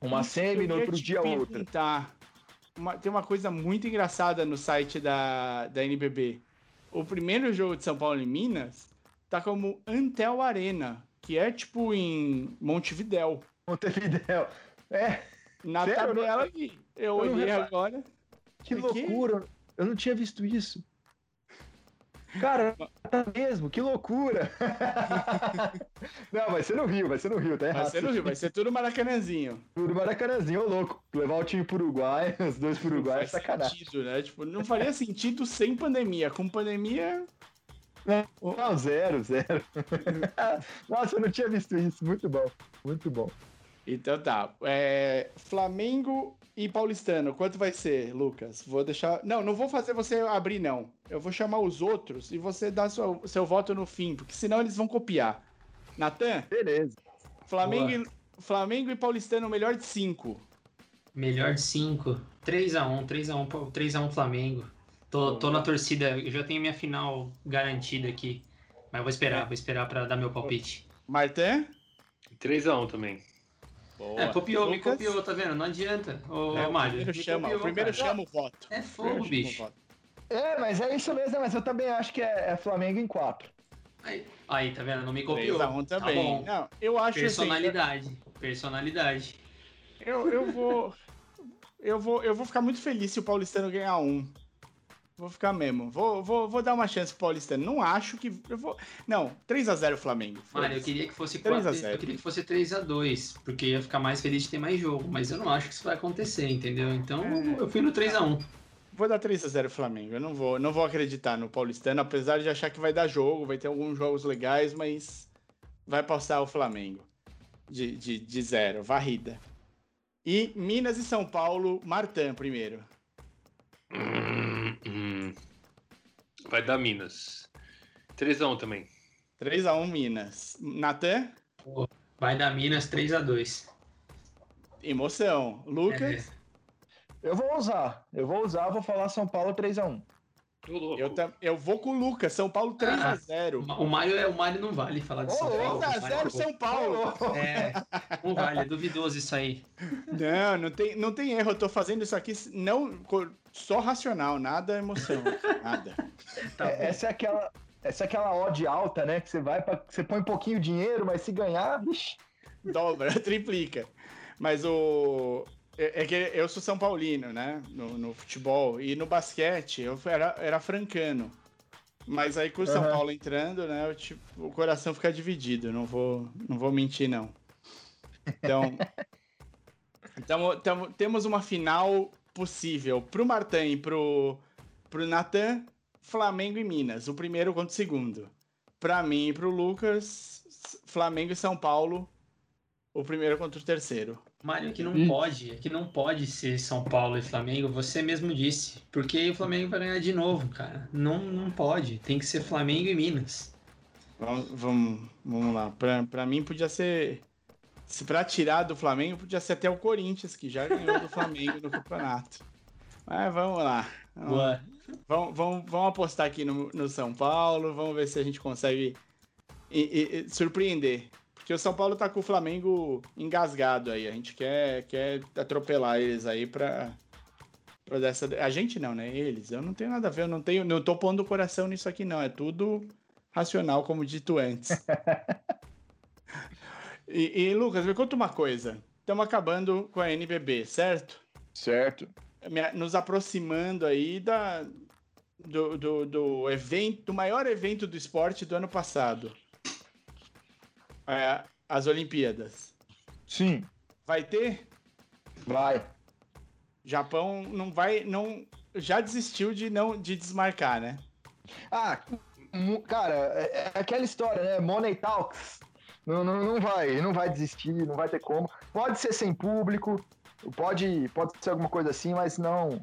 uma Isso semi, no outro dia outra. Tá uma, tem uma coisa muito engraçada no site da, da NBB. O primeiro jogo de São Paulo e Minas tá como Antel Arena, que é tipo em Montevidéu. Montevidéu. É. Na Sério? tabela aqui. Eu, eu olhei agora. Que loucura. Eu não tinha visto isso. Cara, tá mesmo, que loucura! [LAUGHS] não, vai ser no Rio, vai ser no Rio, tá errado. Vai ser no Rio, vai ser tudo Maracanãzinho. Tudo Maracanãzinho, ô louco. Levar o time pro Uruguai, [LAUGHS] os dois pro Uruguai é sacanagem. Sentido, né? Tipo, não faria sentido sem pandemia. Com pandemia. Não, zero, zero. [LAUGHS] Nossa, eu não tinha visto isso. Muito bom, muito bom. Então tá. É, Flamengo e Paulistano, quanto vai ser, Lucas? Vou deixar. Não, não vou fazer você abrir, não. Eu vou chamar os outros e você dá seu, seu voto no fim, porque senão eles vão copiar. Natan? Beleza. Flamengo, e, Flamengo e Paulistano, melhor de cinco. Melhor de cinco. 3x1, 3x1, 3x1 Flamengo. Tô, tô na torcida, eu já tenho minha final garantida aqui. Mas vou esperar, vou esperar para dar meu palpite. Martin? 3x1 também. Boa. É, copiou, me copiou, tá vendo? Não adianta, ô, é, Mário. Primeiro chama, copiou, primeiro chama o voto. É fogo, bicho. É, mas é isso mesmo, mas eu também acho que é, é Flamengo em 4. Aí, aí, tá vendo? Não me copiou. 3x1 Tá também. bom. Não, eu acho assim, Personalidade. Personalidade. eu, eu vou. Eu vou, eu vou ficar muito feliz se o Paulistano ganhar um. Vou ficar mesmo. Vou, vou, vou dar uma chance pro Paulistano. Não acho que. Eu vou... Não, 3x0 Flamengo. Mano, eu queria que fosse 3 a 4, 0. eu queria que fosse 3 a 2 porque ia ficar mais feliz de ter mais jogo, mas eu não acho que isso vai acontecer, entendeu? Então É. eu fui no 3 a 1 Vou dar 3x0 Flamengo. Eu não vou, não vou acreditar no Paulistano, apesar de achar que vai dar jogo, vai ter alguns jogos legais, mas vai passar o Flamengo. De, de, de zero, varrida. E Minas e São Paulo, Martã primeiro. Vai dar Minas. 3x1 também. 3x1 Minas. Natan, Vai dar Minas 3 a 2 emoção. Lucas, Eu vou usar. Eu vou usar, vou falar São Paulo 3x1. Ô, louco. eu, eu vou com o Lucas. São Paulo 3x0. O Mário é o Mário não vale falar de São Paulo. 3x0 São Paulo. É, não vale, é duvidoso isso aí. Não, não tem, não tem erro. Eu tô fazendo isso aqui não, co- só racional, nada emoção. [LAUGHS] Nada. Tá É, essa é aquela. Essa é aquela odd alta, né? Que você vai para você põe pouquinho dinheiro, mas se ganhar, vixi. dobra, [LAUGHS] triplica. Mas o. É, é que eu sou São Paulino, né? No, no futebol. E no basquete, eu era, era francano. Mas aí com o São Aham. Paulo entrando, né? eu, tipo, o coração fica dividido. Não vou, não vou mentir, não. Então. [LAUGHS] tamo, tamo- temos uma final possível pro Martin e pro, pro Natan, Flamengo e Minas. O primeiro contra o segundo. Pra mim e pro Lucas, Flamengo e São Paulo. O primeiro contra o terceiro. Mário, é que não Ih. pode, é que não pode ser São Paulo e Flamengo, você mesmo disse. Porque o Flamengo vai ganhar de novo, cara. Não, não pode. Tem que ser Flamengo e Minas. Vamos, vamos, vamos lá. Pra, pra mim podia ser. Se pra tirar do Flamengo, podia ser até o Corinthians, que já ganhou do Flamengo no campeonato. Mas vamos lá. Vamos, vamos, vamos, vamos apostar aqui no, no São Paulo. Vamos ver se a gente consegue e- e- e surpreender. Porque o São Paulo tá com o Flamengo engasgado aí. A gente quer, quer atropelar eles aí pra. pra dessa... A gente não, né? Eles. Eu não tenho nada a ver. Eu não, tenho, não tô pondo o coração nisso aqui, não. É tudo racional, como dito antes. [LAUGHS] e, e, Lucas, me conta uma coisa. Estamos acabando com a NBB, certo? Certo. Nos aproximando aí da, do, do, do evento, do maior evento do esporte do ano passado. É, as Olimpíadas. Sim, Vai ter? vai. Japão não vai, não já desistiu de não de desmarcar, né? Ah, cara, é, é aquela história, né? Money Talks. Não, não, não vai, não vai desistir, não vai ter como. Pode ser sem público, pode, pode ser alguma coisa assim, mas não.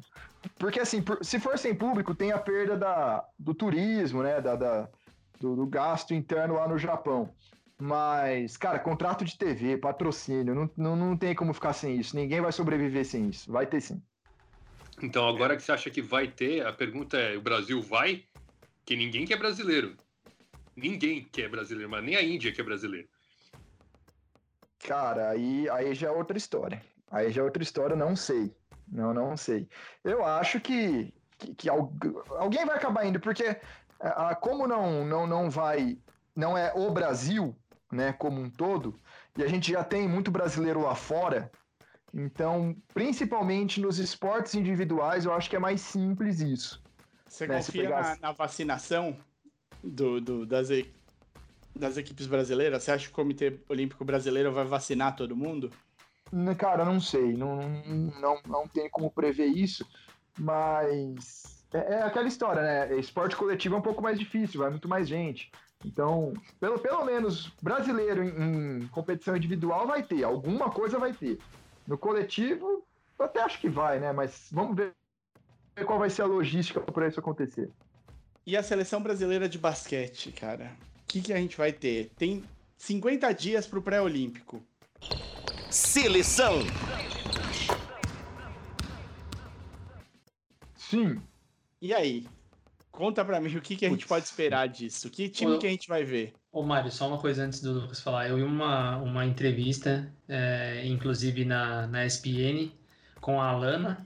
Porque assim, por- se for sem público, tem a perda da, do turismo, né? Da, da- do, do gasto interno lá no Japão. Mas, cara, contrato de TV, patrocínio, não, não, não tem como ficar sem isso. Ninguém vai sobreviver sem isso. Vai ter sim. Então, agora que você acha que vai ter, a pergunta é: o Brasil vai? Que ninguém quer brasileiro. Ninguém quer brasileiro, mas nem a Índia quer brasileiro. Cara, aí, aí já é outra história. Aí já é outra história, não sei. Não, não sei. Eu acho que, que, que algu- alguém vai acabar indo, porque ah, como não, não, não vai, não é o Brasil, né, como um todo, e a gente já tem muito brasileiro lá fora, então, principalmente nos esportes individuais, eu acho que é mais simples isso. Você Né, confia na, pegasse- na vacinação do, do- das, e- das equipes brasileiras? Você acha que o Comitê Olímpico Brasileiro vai vacinar todo mundo? Cara, não sei, não, não, não tem como prever isso, mas é, é aquela história, né? Esporte coletivo é um pouco mais difícil, vai muito mais gente. Então, pelo, pelo menos brasileiro em, em competição individual vai ter, alguma coisa vai ter. No coletivo, eu até acho que vai, né? Mas vamos ver qual vai ser a logística para isso acontecer. E a seleção brasileira de basquete, cara? O que, que a gente vai ter? Tem 50 dias pro pré-olímpico. Seleção. Sim, E aí? Conta pra mim o que, que a gente Putz. pode esperar disso. Que time Ô, que a gente vai ver? Ô, Mário, só uma coisa antes do Lucas falar. Eu vi uma, uma entrevista, é, inclusive na, na ESPN, com a Alana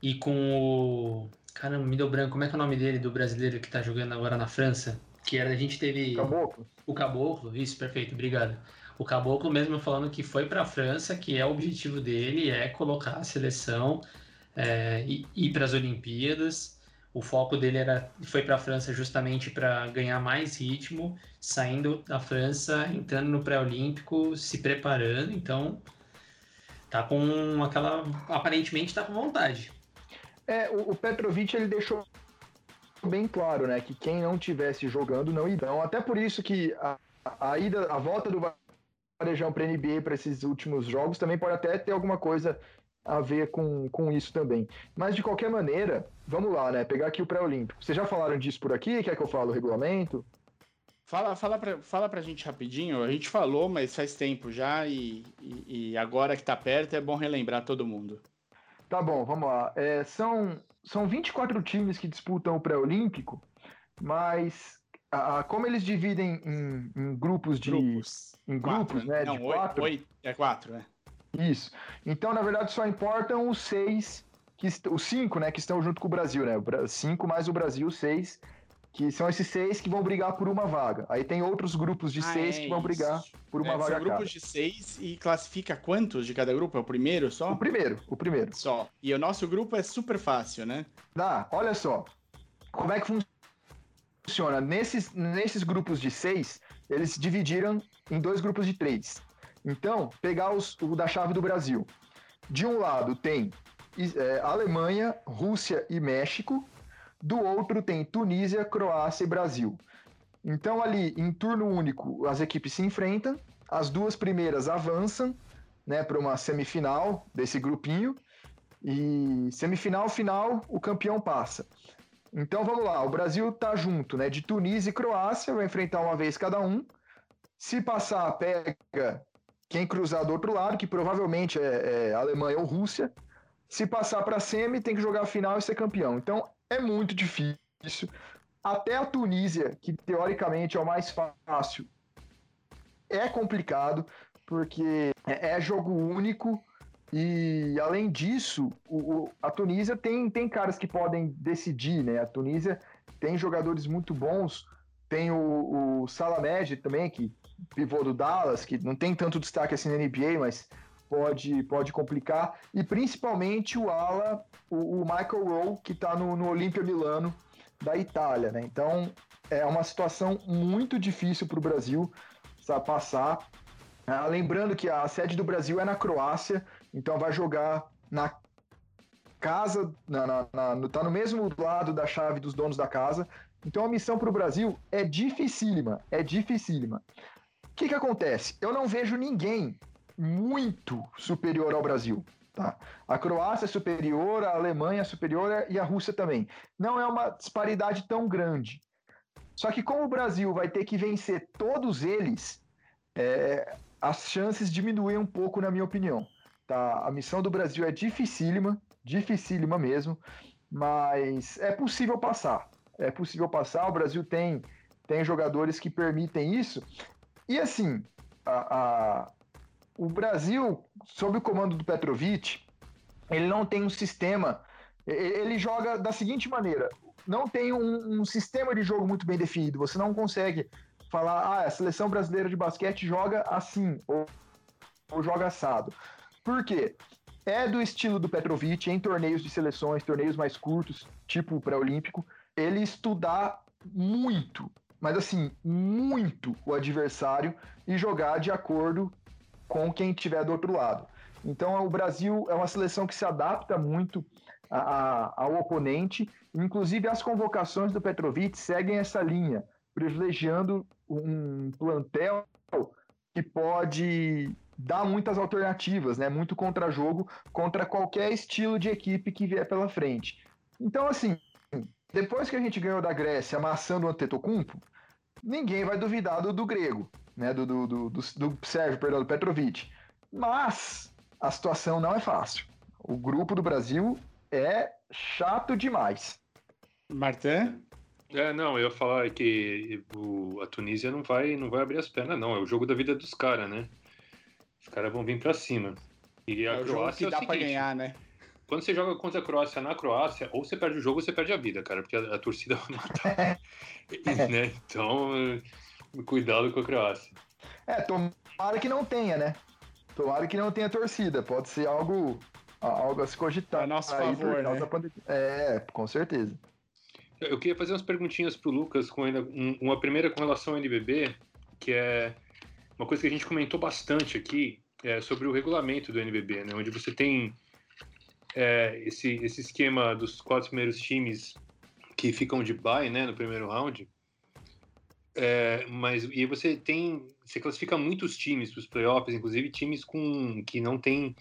e com o. Caramba, me deu branco. Como é que é o nome dele, do brasileiro que tá jogando agora na França? que era a gente teve Caboclo. o Caboclo, isso, perfeito, obrigado. O Caboclo mesmo falando que foi para a França, que é o objetivo dele, é colocar a seleção é, e ir para as Olimpíadas. O foco dele era foi para a França justamente para ganhar mais ritmo, saindo da França, entrando no pré-olímpico, se preparando. Então, tá com aquela aparentemente tá com vontade. É, o, o Petrovic ele deixou bem claro, né, que quem não tivesse jogando não irão. Até por isso que a, a ida, a volta do Varejão para NBA para esses últimos jogos também pode até ter alguma coisa a ver com, com isso também. Mas de qualquer maneira, vamos lá, né? Pegar aqui o pré-olímpico. Vocês já falaram disso por aqui? Quer que eu fale o regulamento? Fala, fala, pra, fala pra gente rapidinho. A gente falou, mas faz tempo já e, e, e agora que tá perto é bom relembrar todo mundo. Tá bom, vamos lá. É, são, são 24 times que disputam o pré-olímpico, mas a, a- como eles dividem em, em grupos de. Grupos. Em Quatro, grupos, né? Não, de oito, quatro. oito. É quatro, né? Isso. Então, na verdade, só importam os seis, que os cinco, né, que estão junto com o Brasil, né? Cinco mais o Brasil, seis, que são esses seis que vão brigar por uma vaga. Aí tem outros grupos de Ah, seis é que vão isso. brigar por uma É, vaga são grupos de seis e classifica quantos de cada grupo? É o primeiro só? O primeiro, o primeiro. Só. E o nosso grupo é super fácil, né? Dá, olha só. Como é que fun- funciona? Nesses, nesses grupos de seis, eles dividiram em dois grupos de três. Então, pegar os, o da chave do Brasil. De um lado tem é, Alemanha, Rússia e México. Do outro tem Tunísia, Croácia e Brasil. Então, ali, em turno único, as equipes se enfrentam. As duas primeiras avançam né, para uma semifinal desse grupinho. E semifinal, final, o campeão passa. Então vamos lá, o Brasil tá junto, né? De Tunísia e Croácia, vai enfrentar uma vez cada um. Se passar, pega quem cruzar do outro lado, que provavelmente é, é Alemanha ou Rússia. Se passar para semi, tem que jogar a final e ser campeão. Então é muito difícil. Até a Tunísia, que teoricamente é o mais fácil, é complicado, porque é é jogo único. E além disso, o, a Tunísia tem, tem caras que podem decidir, né? A Tunísia tem jogadores muito bons. Tem o, o Salamed também, que pivô do Dallas, que não tem tanto destaque assim na NBA, mas pode, pode complicar. E principalmente o Ala, o, o Michael Rowe, que está no, no Olimpia Milano da Itália, né? Então é uma situação muito difícil para o Brasil sabe, passar. Ah, lembrando que a sede do Brasil é na Croácia, então vai jogar na casa, na, na- na- tá no mesmo lado da chave dos donos da casa. Então a missão para o Brasil é dificílima, é dificílima. O que, que acontece? Eu não vejo ninguém muito superior ao Brasil. Tá? A Croácia é superior, a Alemanha é superior e a Rússia também. Não é uma disparidade tão grande. Só que como o Brasil vai ter que vencer todos eles, é, as chances diminuem um pouco, na minha opinião. Tá? A missão do Brasil é dificílima, dificílima mesmo, mas é possível passar. É possível passar. O Brasil tem, tem jogadores que permitem isso. E assim, a- a- o Brasil, sob o comando do Petrovic, ele não tem um sistema. Ele joga da seguinte maneira: não tem um, um sistema de jogo muito bem definido. Você não consegue falar, ah, a seleção brasileira de basquete joga assim, ou, ou joga assado. Por quê? É do estilo do Petrovic em torneios de seleções, torneios mais curtos, tipo o pré-olímpico, ele estudar muito, mas assim, muito o adversário e jogar de acordo com quem estiver do outro lado. Então o Brasil é uma seleção que se adapta muito a- a- ao oponente, inclusive as convocações do Petrovic seguem essa linha, privilegiando um plantel que pode dar muitas alternativas, né? Muito contra-jogo contra qualquer estilo de equipe que vier pela frente. Então, assim, depois que a gente ganhou da Grécia amassando o Antetokounmpo, ninguém vai duvidar do, do grego, né? Do, do, do, do, do Sérgio, perdão, do Petrovic. Mas a situação não é fácil. O grupo do Brasil é chato demais. Martin? É, não, eu ia falar que o- a Tunísia não vai, não vai abrir as pernas, não. É o jogo da vida dos caras, né? Os caras vão vir pra cima. E a É o jogo Croácia que é o dá pra seguinte, ganhar, né? quando você joga contra a Croácia na Croácia, ou você perde o jogo ou você perde a vida, cara, porque a, a torcida [LAUGHS] vai matar. [LAUGHS] [LAUGHS] né? Então, cuidado com a Croácia. É, tomara que não tenha, né? Tomara que não tenha torcida. Pode ser algo, algo a se cogitar. A nosso aí favor, né? É, com certeza. Eu queria fazer umas perguntinhas pro Lucas, com ainda, um- uma primeira com relação ao NBB, que é uma coisa que a gente comentou bastante aqui, é sobre o regulamento do NBB, né? Onde você tem é, esse, esse esquema dos quatro primeiros times que ficam de bye, né, no primeiro round. É, mas e aí você tem, você classifica muitos times para os playoffs, inclusive times com que não têm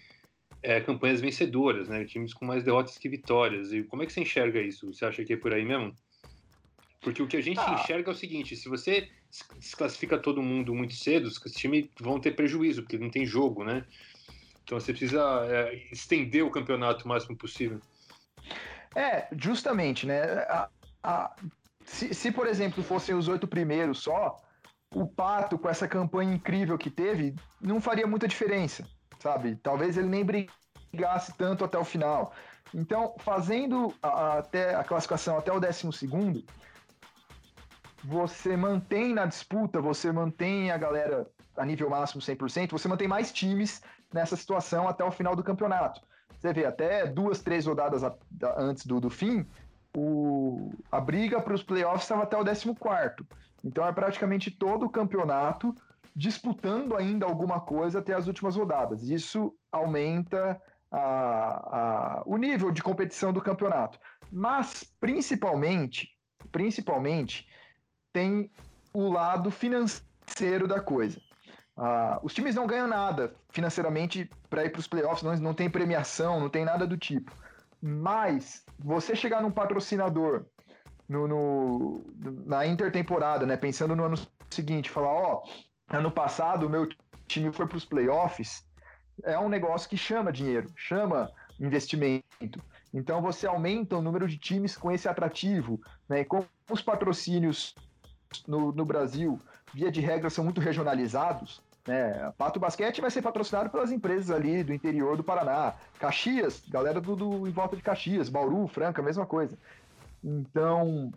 é, campanhas vencedoras, né? Times com mais derrotas que vitórias. E como é que você enxerga isso? Você acha que é por aí mesmo? Porque o que a gente Ah. enxerga é o seguinte: se você des- desclassifica todo mundo muito cedo, os times vão ter prejuízo, porque não tem jogo, né? Então você precisa é, estender o campeonato o máximo possível. É, justamente, né? A- a- se, se, por exemplo, fossem os oito primeiros só, o Pato, com essa campanha incrível que teve, não faria muita diferença, sabe? Talvez ele nem brigasse tanto até o final. Então, fazendo a, a- até a classificação até o décimo segundo, você mantém na disputa, você mantém a galera a nível máximo 100%, você mantém mais times nessa situação até o final do campeonato. Você vê, até duas, três rodadas a- antes do, do fim, o- a briga para os playoffs estava até o 14. Então é praticamente todo o campeonato disputando ainda alguma coisa até as últimas rodadas. Isso aumenta a- a- o nível de competição do campeonato. Mas, principalmente, principalmente, tem o lado financeiro da coisa. Ah, os times não ganham nada financeiramente para ir para os playoffs, não, não tem premiação, não tem nada do tipo. Mas você chegar num patrocinador no, no- na intertemporada, né, pensando no ano seguinte, falar, ó, ano passado o meu time foi para os playoffs, é um negócio que chama dinheiro, chama investimento. Então você aumenta o número de times com esse atrativo, né? E como os patrocínios no, no Brasil, via de regra, são muito regionalizados, né? Pato Basquete vai ser patrocinado pelas empresas ali do interior do Paraná. Caxias, galera do, do- em volta de Caxias, Bauru, Franca, mesma coisa. Então,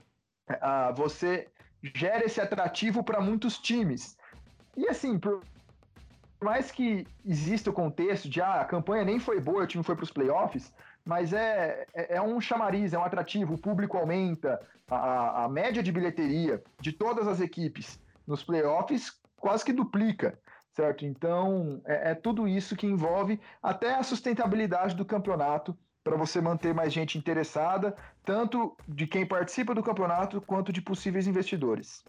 você gera esse atrativo para muitos times. E assim, por por mais que exista o contexto de ah, a campanha nem foi boa, o time foi para os playoffs, mas é, é, é um chamariz, é um atrativo, o público aumenta, a, a média de bilheteria de todas as equipes nos playoffs quase que duplica, certo? Então é, é tudo isso que envolve até a sustentabilidade do campeonato para você manter mais gente interessada, tanto de quem participa do campeonato quanto de possíveis investidores.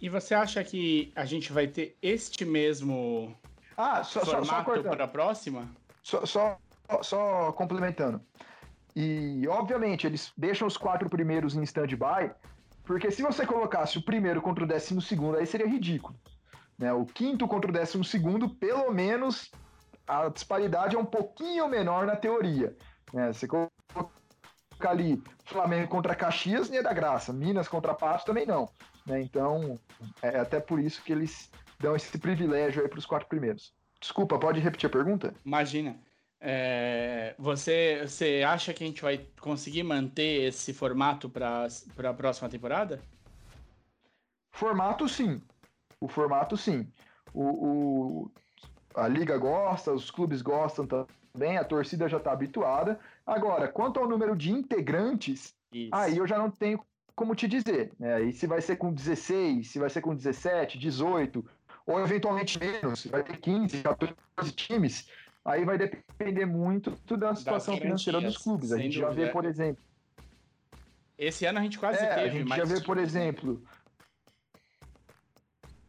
E você acha que a gente vai ter este mesmo Ah, só, só, só formato cortando. para a próxima? Só, só, só complementando. E, obviamente, eles deixam os quatro primeiros em stand-by, porque se você colocasse o primeiro contra o décimo segundo, aí seria ridículo. Né? O quinto contra o décimo segundo, pelo menos, a disparidade é um pouquinho menor na teoria. Né? Você colocar ali Flamengo contra Caxias, nem é da graça. Minas contra Pato também não. Né? Então, é até por isso que eles dão esse privilégio aí para os quatro primeiros. Desculpa, pode repetir a pergunta? Imagina. é, você, você acha que a gente vai conseguir manter esse formato para a próxima temporada? Formato sim. O formato sim. O, o- a liga gosta, os clubes gostam também, a torcida já está habituada. Agora, quanto ao número de integrantes, Isso. aí eu já não tenho como te dizer. Né? E se vai ser com 16, se vai ser com 17, 18, ou eventualmente menos, se vai ter 15, 14 times, aí vai depender muito da situação financeira dos clubes. A gente já vê, por exemplo. Esse ano a gente quase É, teve, a gente mas já vê, por exemplo.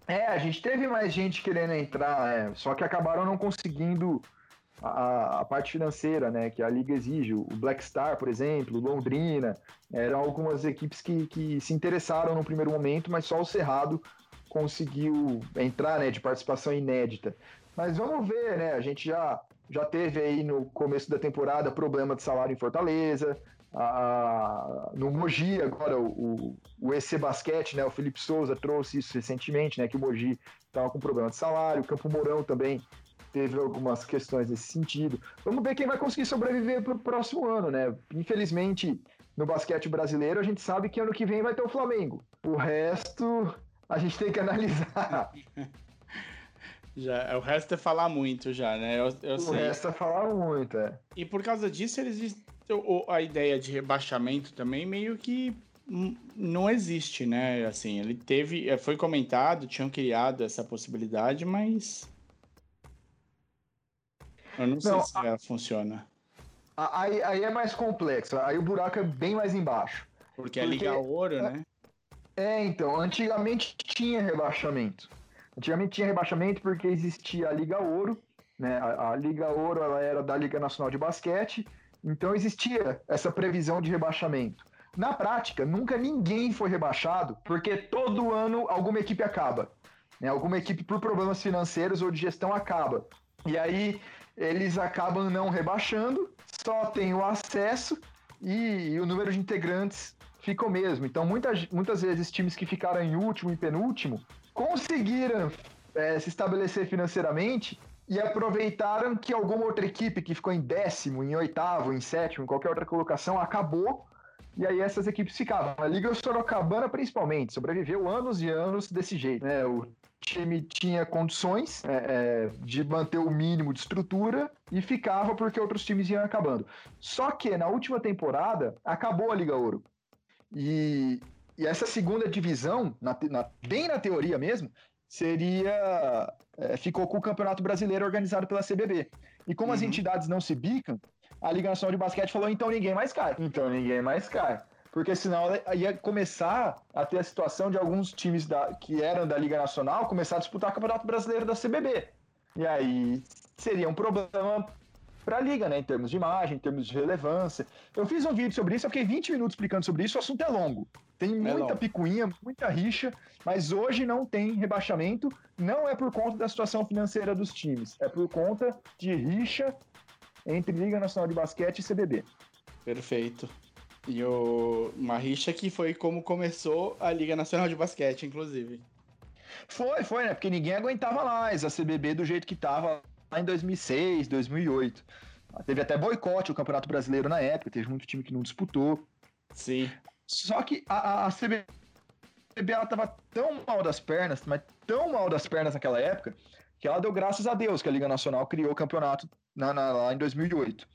É, a gente teve mais gente querendo entrar, é, só que acabaram não conseguindo a, a parte financeira, né? Que a liga exige. O Black Star, por exemplo, Londrina, eram algumas equipes que, que se interessaram no primeiro momento, mas só o Cerrado conseguiu entrar, né? De participação inédita. Mas vamos ver, né? A gente já, já teve aí no começo da temporada problema de salário em Fortaleza. A- no Mogi, agora o, o, EC Basquete, né? O Felipe Souza trouxe isso recentemente, né? Que o Mogi estava com problema de salário, o Campo Mourão também teve algumas questões nesse sentido. Vamos ver quem vai conseguir sobreviver para o próximo ano, né? Infelizmente, no basquete brasileiro, a gente sabe que ano que vem vai ter o Flamengo. O resto, a gente tem que analisar. [LAUGHS] Já, o resto é falar muito já, né? Eu, eu o sei. resto é falar muito, é. E por causa disso, eles a ideia de rebaixamento também meio que não existe, né? Assim, ele teve, é, foi comentado, tinham criado essa possibilidade, mas eu não sei não, se a... ela funciona. Aí, aí é mais complexo, aí o buraco é bem mais embaixo. Porque, é liga ouro, é, né? É, então, antigamente tinha rebaixamento. Antigamente tinha rebaixamento porque existia a Liga Ouro, né? A, a Liga Ouro ela era da Liga Nacional de Basquete, então existia essa previsão de rebaixamento. Na prática, nunca ninguém foi rebaixado, porque todo ano alguma equipe acaba. Né? Alguma equipe, por problemas financeiros ou de gestão, acaba. E aí eles acabam não rebaixando, só tem o acesso e, o número de integrantes fica o mesmo. Então, muitas, muitas vezes, times que ficaram em último e penúltimo conseguiram é, se estabelecer financeiramente e aproveitaram que alguma outra equipe que ficou em décimo, em oitavo, em sétimo, em qualquer outra colocação, acabou. E aí essas equipes ficavam. A Liga Sorocabana, principalmente, sobreviveu anos e anos desse jeito. Né? O time tinha condições é, é, de manter o mínimo de estrutura e ficava porque outros times iam acabando. Só que na última temporada acabou a Liga Ouro. E, e essa segunda divisão, na, na, bem na teoria mesmo, seria. É, ficou com o Campeonato Brasileiro organizado pela CBB. E como uhum. as entidades não se bicam, a Liga Nacional de Basquete falou: então ninguém mais cai. Então ninguém mais cai porque senão ia começar a ter a situação de alguns times da, que eram da Liga Nacional começar a disputar o Campeonato Brasileiro da CBB. E aí seria um problema para a liga, né, em termos de imagem, em termos de relevância. Eu fiz um vídeo sobre isso, eu fiquei 20 minutos explicando sobre isso, o assunto é longo. Tem é muita é picuinha, muita rixa, mas hoje não tem rebaixamento, não é por conta da situação financeira dos times, é por conta de rixa entre Liga Nacional de Basquete e CBB. Perfeito. E o Marricha que foi como começou a Liga Nacional de Basquete, inclusive. Foi, foi, né? Porque ninguém aguentava mais a CBB do jeito que tava lá em 2006, 2008. Teve até boicote o Campeonato Brasileiro na época, teve muito time que não disputou. Sim. Só que a, a CBB ela tava tão mal das pernas, mas tão mal das pernas naquela época, que ela deu graças a Deus que a Liga Nacional criou o campeonato na, na, lá em 2008.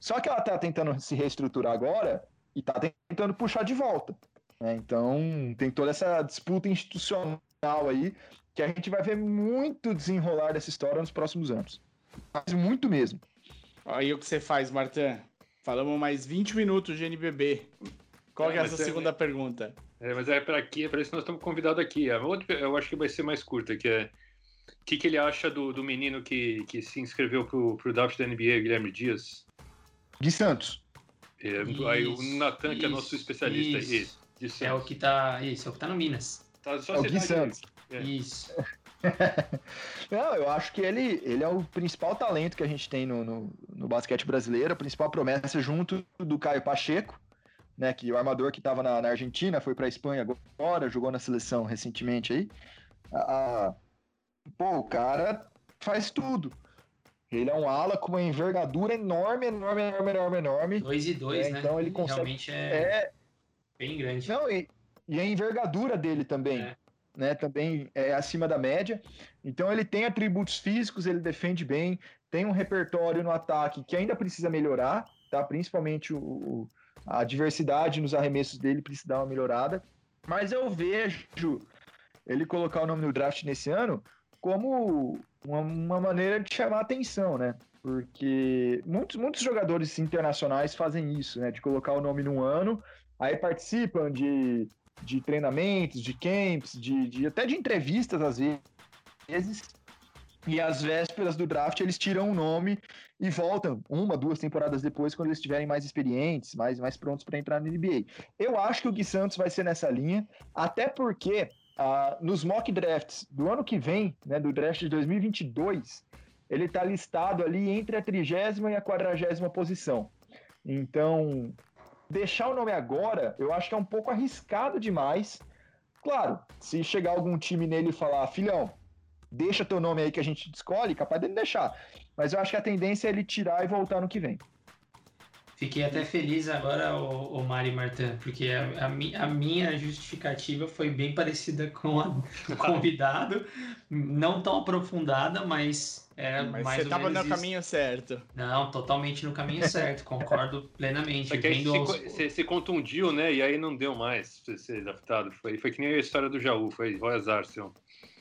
Só que ela tá tentando se reestruturar agora e está tentando puxar de volta. Né? Então tem toda essa disputa institucional aí que a gente vai ver muito desenrolar dessa história nos próximos anos. Mas muito mesmo. Aí o que você faz, Martin? Falamos mais 20 minutos de NBB. Qual é, é essa é, segunda pergunta? É, mas é para aqui, é para isso que nós estamos convidados aqui. A outra, eu acho que vai ser mais curta, que é o que, que ele acha do, do menino que, que se inscreveu pro, pro draft da NBA, Guilherme Dias? De Santos. É, isso, aí o Natan, que é nosso especialista isso. Isso, é o que tá. Isso, é o que tá no Minas. Tá só é o Gui Santos. É. Isso. [LAUGHS] Não, eu acho que ele, ele é o principal talento que a gente tem no, no, no basquete brasileiro, a principal promessa junto do Caio Pacheco, né, que o armador que estava na, na, Argentina foi para a Espanha agora, jogou na seleção recentemente aí. Ah, pô, o cara faz tudo. Ele é um ala com uma envergadura enorme, enorme, enorme, enorme, enorme. 2 e 2, é, né? Então ele consegue. Realmente é, é... bem grande. Não, e, e, a envergadura dele também. É. Né, também é acima da média. Então ele tem atributos físicos, ele defende bem, tem um repertório no ataque que ainda precisa melhorar, tá? Principalmente o, o a diversidade nos arremessos dele precisa dar uma melhorada. Mas eu vejo ele colocar o nome no draft nesse ano como uma, uma maneira de chamar atenção, né? Porque muitos, muitos jogadores internacionais fazem isso, né? De colocar o nome num ano, aí participam de, de treinamentos, de camps, de, de até de entrevistas às vezes. E às vésperas do draft eles tiram o nome e voltam uma, duas temporadas depois, quando eles estiverem mais experientes, mais, mais prontos para entrar na NBA. Eu acho que o Gui Santos vai ser nessa linha, até porque ah, nos mock drafts do ano que vem, né, do draft de 2022, ele está listado ali entre a trigésima e a quadragésima posição. Então, deixar o nome agora, eu acho que é um pouco arriscado demais. Claro, se chegar algum time nele e falar, filhão, deixa teu nome aí que a gente escolhe, capaz dele deixar. Mas eu acho que a tendência é ele tirar e voltar no que vem. Fiquei até feliz agora, o, o Mari Martin, porque a, a, mi- a minha justificativa foi bem parecida com a do [LAUGHS] convidado, não tão aprofundada, mas era Mas mais você ou tava menos no isso. caminho certo. Não, totalmente no caminho [LAUGHS] certo, concordo plenamente. Só que aí Vendo se, aos- você se contundiu, né? E aí não deu mais pra você ser adaptado. Foi, foi que nem a história do Jaú, foi, foi azar, seu.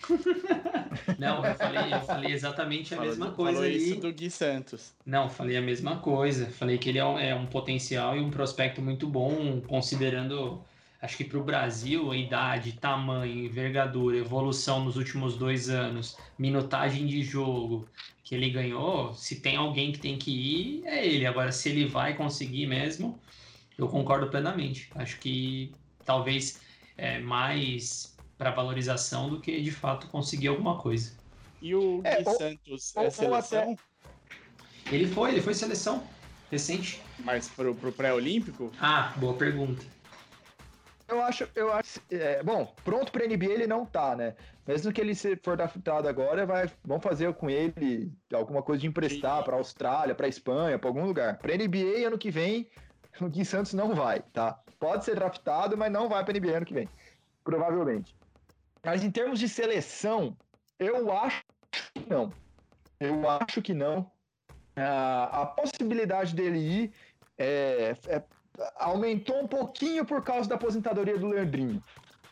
[LAUGHS] Não, eu falei, eu falei exatamente a mesma coisa Falou ali. isso do Gui Santos. Não, falei a mesma coisa. Falei que ele é um, é um potencial e um prospecto muito bom, considerando, acho que para o Brasil, a idade, tamanho, envergadura, evolução nos últimos dois anos, minutagem de jogo que ele ganhou. Se tem alguém que tem que ir, é ele. Agora, se ele vai conseguir mesmo, eu concordo plenamente. Acho que talvez é mais para valorização do que de fato conseguir alguma coisa. E o É, Gui Santos ou- é ou seleção, Ele foi, ele foi seleção recente. mas pro, pro pré-olímpico? Ah, boa pergunta. Eu acho, eu acho, é, bom, pronto para NBA ele não tá, né? Mesmo que ele se for draftado agora, vai, vão fazer com ele alguma coisa de emprestar para Austrália, para Espanha, para algum lugar. Para NBA ano que vem, o Gui Santos não vai, tá? Pode ser draftado, mas não vai para NBA ano que vem, provavelmente. Mas em termos de seleção, eu acho que não. Eu acho que não. Ah, a possibilidade dele ir é, é aumentou um pouquinho por causa da aposentadoria do Leandrinho.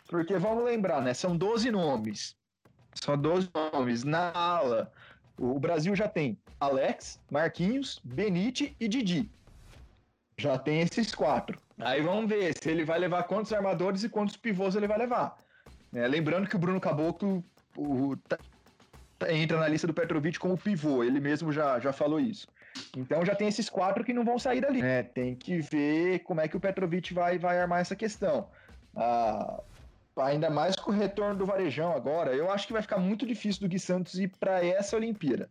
Porque vamos lembrar, né? São 12 nomes. São 12 nomes. Na ala, o Brasil já tem Alex, Marquinhos, Benite e Didi. Já tem esses quatro. Aí vamos ver se ele vai levar quantos armadores e quantos pivôs ele vai levar. Né? lembrando que o Bruno Caboclo o- tá- tá- entra na lista do Petrovic como pivô. Ele mesmo já, já falou isso. Então já tem esses quatro que não vão sair dali. né? Tem que ver como é que o Petrovic vai, vai armar essa questão. Ah, ainda mais com o retorno do Varejão agora, eu acho que vai ficar muito difícil do Gui Santos ir para essa Olimpíada.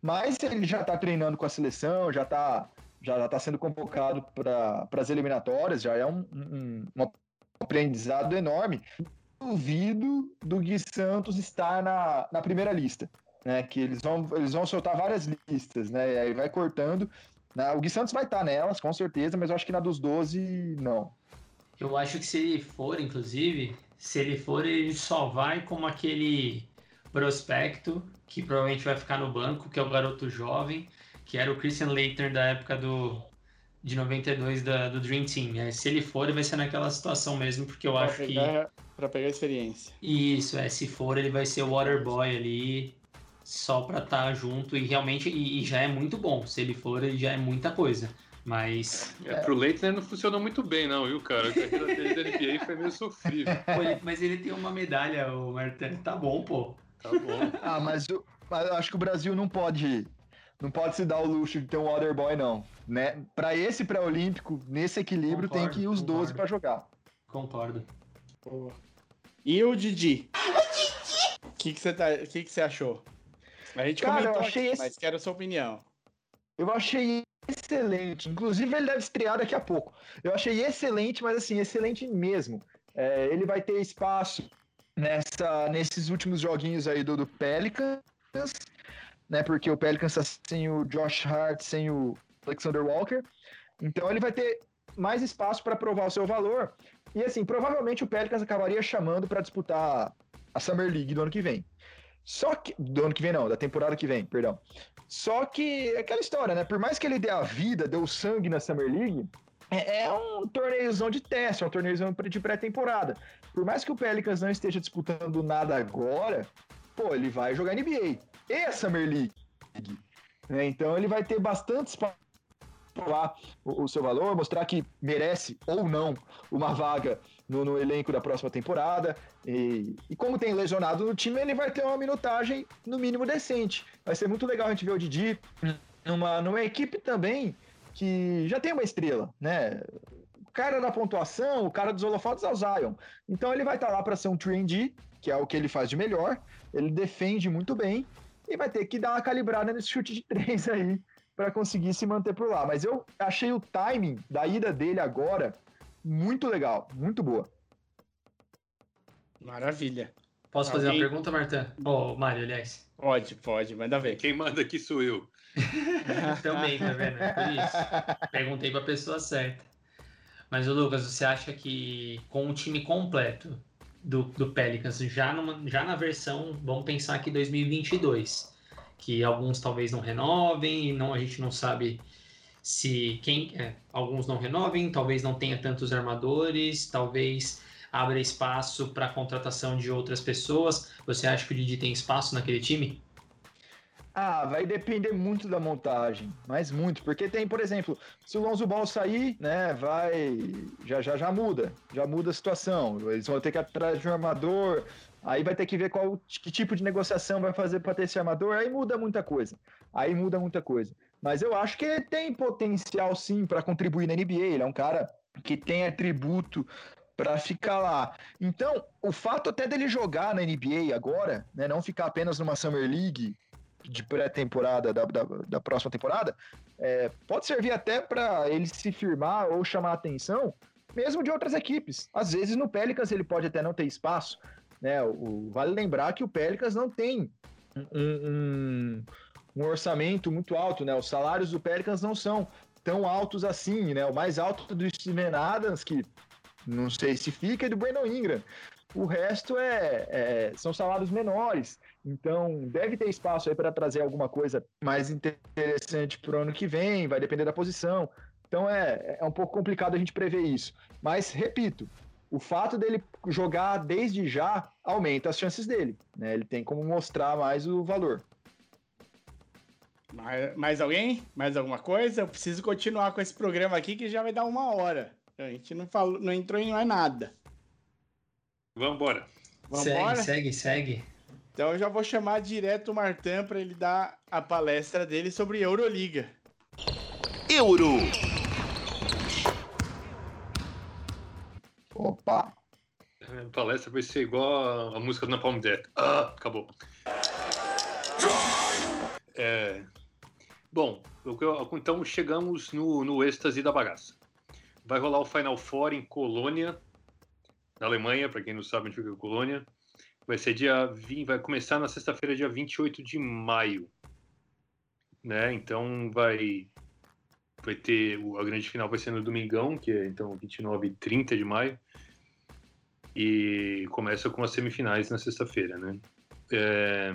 Mas ele já está treinando com a seleção, já está já tá sendo convocado para as eliminatórias, já é um, um, um aprendizado enorme. Duvido do Gui Santos estar na, na primeira lista né? Que eles vão, eles vão soltar várias listas, né? E aí vai cortando. né, o Gui Santos vai estar nelas, com certeza, mas eu acho que na dos 12, não. Eu acho que se ele for, inclusive, se ele for, ele só vai como aquele prospecto que provavelmente vai ficar no banco, que é o garoto jovem, que era o Christian Leitner da época do de 92 da, do Dream Team. né? Se ele for, ele vai ser naquela situação mesmo, porque eu acho que pra pegar experiência. Isso, é, se for, ele vai ser o Waterboy ali, só pra estar junto, e realmente, e, e já é muito bom. Se ele for, ele já é muita coisa. Mas, É, pro Leitner não funcionou muito bem, não, viu, cara? A carreira dele da NBA foi meio sofrível. [LAUGHS] mas ele tem uma medalha, o Martin, tá bom, pô. Tá bom. Ah, mas, o- mas eu acho que o Brasil não pode não pode se dar o luxo de ter um Waterboy, não. Né? Para esse pré-olímpico, nesse equilíbrio, tem Concordo, que ir os 12 concordo. para jogar. Concordo. Boa. E o Didi? O que que você tá, o que que você achou? A gente Cara, eu comentou achei aqui, esse- mas quero a sua opinião. Eu achei excelente. Inclusive, ele deve estrear daqui a pouco. Eu achei excelente, mas assim, excelente mesmo. É, ele vai ter espaço nessa, nesses últimos joguinhos aí do, do Pelicans, né? Porque o Pelicans tá sem o Josh Hart, sem o Alexander Walker. Então ele vai ter mais espaço para provar o seu valor. E assim, provavelmente o Pelicans acabaria chamando para disputar a Summer League do ano que vem. Só que. Do ano que vem, não, da temporada que vem, perdão. Só que é aquela história, né? Por mais que ele dê a vida, deu sangue na Summer League, é, é um torneiozão de teste, é um torneizão de pré-temporada. Por mais que o Pelicans não esteja disputando nada agora, pô, ele vai jogar NBA e a Summer League. né? Então ele vai ter bastante espaço provar o, o seu valor, mostrar que merece ou não uma vaga no, no elenco da próxima temporada. E, e como tem lesionado no time, ele vai ter uma minutagem no mínimo decente. Vai ser muito legal a gente ver o Didi numa, numa equipe também que já tem uma estrela, né? O cara da pontuação, o cara dos holofotes é o Zion. Então ele vai estar lá para ser um 3D, que é o que ele faz de melhor. Ele defende muito bem e vai ter que dar uma calibrada nesse chute de três aí para conseguir se manter por lá. Mas eu achei o timing da ida dele agora muito legal, muito boa. Maravilha. Posso fazer Alguém- uma pergunta, Marta? Ô, Mário, aliás. Pode, pode, manda ver. Quem manda aqui sou eu. [LAUGHS] Também, tá vendo? É por isso. Perguntei pra pessoa certa. Mas, Lucas, você acha que com o time completo do, do Pelicans, já, numa, já na versão, vamos pensar aqui 2022, que alguns talvez não renovem, não, a gente não sabe se quem. é, alguns não renovem, talvez não tenha tantos armadores, talvez abra espaço para contratação de outras pessoas. Você acha que o Didi tem espaço naquele time? Ah, vai depender muito da montagem, mas muito, porque tem, por exemplo, se o Lonzo Ball sair, né, vai, já já já muda, já muda a situação. Eles vão ter que ir atrás de um armador, aí vai ter que ver qual que tipo de negociação vai fazer para ter esse armador, aí muda muita coisa. Aí muda muita coisa. Mas eu acho que ele tem potencial sim para contribuir na NBA, ele é um cara que tem atributo para ficar lá. Então, o fato até dele jogar na NBA agora, né, não ficar apenas numa Summer League de pré-temporada da, da, da próxima temporada, é, pode servir até para ele se firmar ou chamar atenção, mesmo de outras equipes. Às vezes no Pelicans ele pode até não ter espaço, né? O, vale lembrar que o Pelicans não tem um, um, um orçamento muito alto, né? Os salários do Pelicans não são tão altos assim, né? O mais alto do Steven Adams, que não sei se fica, é do Brandon Ingram. O resto é, é são salários menores. Então, deve ter espaço aí para trazer alguma coisa mais interessante para o ano que vem, vai depender da posição. Então, é, é um pouco complicado a gente prever isso. Mas, repito, o fato dele jogar desde já aumenta as chances dele. Né? Ele tem como mostrar mais o valor. Mais, mais alguém? Mais alguma coisa? Eu preciso continuar com esse programa aqui que já vai dar uma hora. A gente não, falou, não entrou em mais nada. Vamos embora. Segue, segue, segue. Então eu já vou chamar direto o Martin para ele dar a palestra dele sobre Euroliga. Euro. Opa! A palestra vai ser igual a, a música do Napalm Death. Ah, acabou. É, bom, então chegamos no, no êxtase da bagaça. Vai rolar o Final Four em Colônia, na Alemanha, para quem não sabe onde fica Colônia. Vai ser dia 20, vai começar na sexta-feira, dia 28 de maio. Né? Então vai vai ter a grande final vai ser no domingão, que é então 29 e 30 de maio. E começa com as semifinais na sexta-feira, né? É,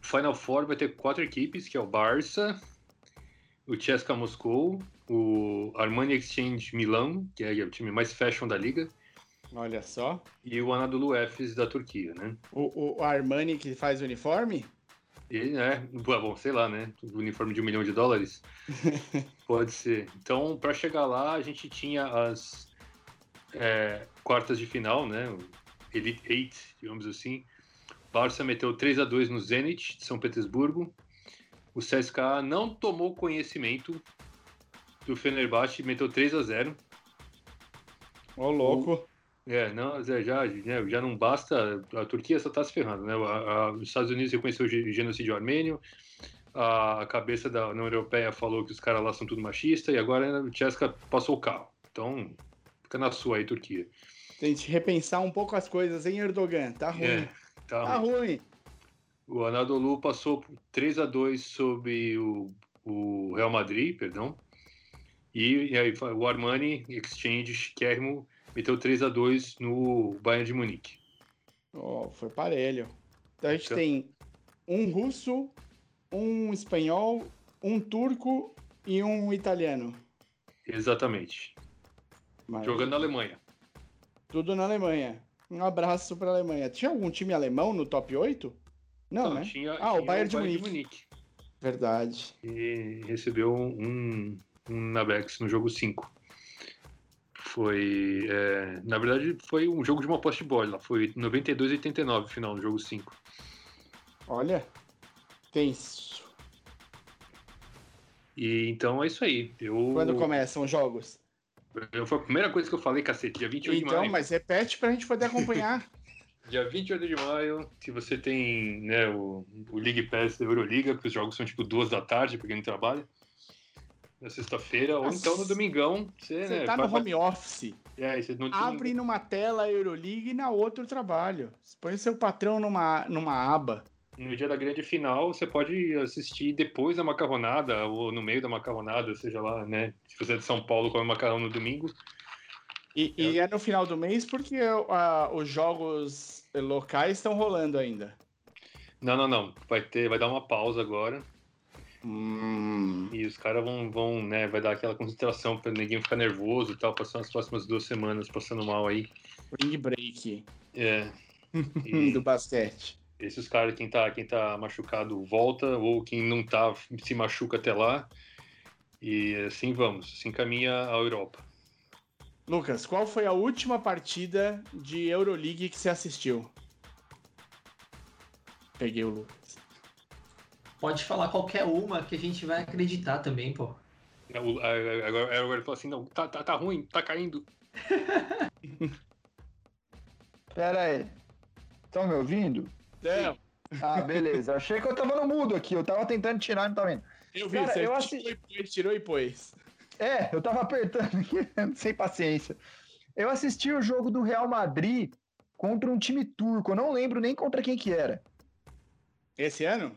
O Final Four vai ter quatro equipes, que é o Barça, o CSKA Moscou, o Armani Exchange Milão, que é o time mais fashion da liga, Olha só. e o Anadolu Efes da Turquia, né? O, o Armani que faz o uniforme? E, né, bom, sei lá, né? O uniforme de um milhão de dólares. [LAUGHS] Pode ser. Então, para chegar lá, a gente tinha as é, quartas de final, né? o Elite Eight, digamos assim. Barça meteu 3 a 2 no Zenit de São Petersburgo. O CSKA não tomou conhecimento do Fenerbahçe, meteu 3 a 0. Ô, louco. É, não, Zé, já, né, já não basta. A Turquia só está se ferrando, né? A- a- os Estados Unidos reconheceu o genocídio armênio, a, a cabeça da União Europeia falou que os caras lá são tudo machista e agora o Tcheska passou o carro. Então, fica na sua aí, Turquia. Tem que repensar um pouco as coisas, hein, Erdogan? Tá ruim. É, tá. Tá ruim. O Anadolu passou por 3 a 2 sobre o, o Real Madrid, perdão. E, e aí o Armani Exchange Chiquérrimo meteu 3 a 2 no Bayern de Munique. Ó, foi parelho. Então a gente Então- tem um russo, um espanhol, um turco e um italiano. Exatamente. Mas Jogando na Alemanha. Tudo na Alemanha. Um abraço pra Alemanha. Tinha algum time alemão no top 8? Não, né? tinha, Ah, o tinha Bayern de Munique. Verdade. E recebeu um, um Nabex no jogo 5. Foi. é, na verdade, foi um jogo de uma poste de bola. Foi 92 e 89 final no jogo 5. Olha. Tenso. E então é isso aí. Eu, Quando começam os jogos? eu- foi a primeira coisa que eu falei, cacete, dia 28 de Então, maio. mas repete pra gente poder acompanhar. [LAUGHS] [LAUGHS] Dia 28 de maio, se você tem né, o, o League Pass da Euroliga, porque os jogos são tipo duas da tarde, pra quem não trabalha. Na sexta-feira, ou então no domingão. Você, Você né, tá vai- no home office. É, você no Abre numa tela a Euroleague e na outra o trabalho. Você põe seu patrão numa, numa aba. no dia da grande final, você pode assistir depois da macarronada, ou no meio da macarronada, seja lá, né? Se você é de São Paulo, come macarrão no domingo. E e é no final do mês porque ah, os jogos locais estão rolando ainda. Não, não, não. Vai ter, vai dar uma pausa agora. Hum. E os caras vão, vão, né? Vai dar aquela concentração para ninguém ficar nervoso e tal, passando as próximas duas semanas passando mal aí. Spring break É. [LAUGHS] E do basquete. esses caras, quem tá, quem tá machucado volta, ou quem não tá se machuca até lá. E assim vamos, assim caminha a Europa. Lucas, qual foi a última partida de Euroleague que você assistiu? Peguei o Lucas. Pode falar qualquer uma que a gente vai acreditar também, pô. Agora, agora ele falou assim: não, tá, tá, tá ruim, tá caindo. [LAUGHS] Pera aí. Estão me ouvindo? Não, Ah, beleza. Achei que eu tava no mudo aqui. Eu tava tentando tirar e não tava indo. eu vi, Cara, você eu tirou assi- e pôs, tirou e pôs. É, eu tava apertando aqui, [LAUGHS] sem paciência. Eu assisti o jogo do Real Madrid contra um time turco. Eu não lembro nem contra quem que era. Esse ano?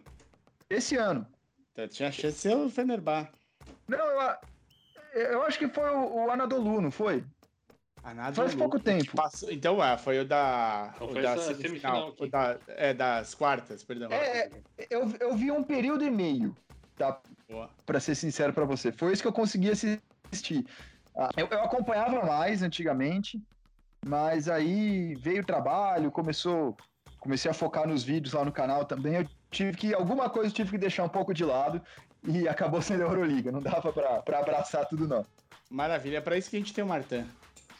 Esse ano. Então, Tinha chance de ser o Fenerbahçe. Não, eu, eu acho que foi o, o Anadolu, não foi? Nada Faz pouco tempo. Passou- então, ah, foi o da. Então o foi da semifinal. O da, é, das quartas, perdão. É, Eu, eu vi um período e meio, tá? Boa. Pra ser sincero pra você. Foi isso que eu consegui assistir. Ah, Eu, eu acompanhava mais antigamente, mas aí veio o trabalho, começou, comecei a focar nos vídeos lá no canal também. Eu tive que, alguma coisa eu tive que deixar um pouco de lado e acabou sendo a Euroliga. Não dava pra, pra abraçar tudo, não. Maravilha, é pra isso que a gente tem o Martin.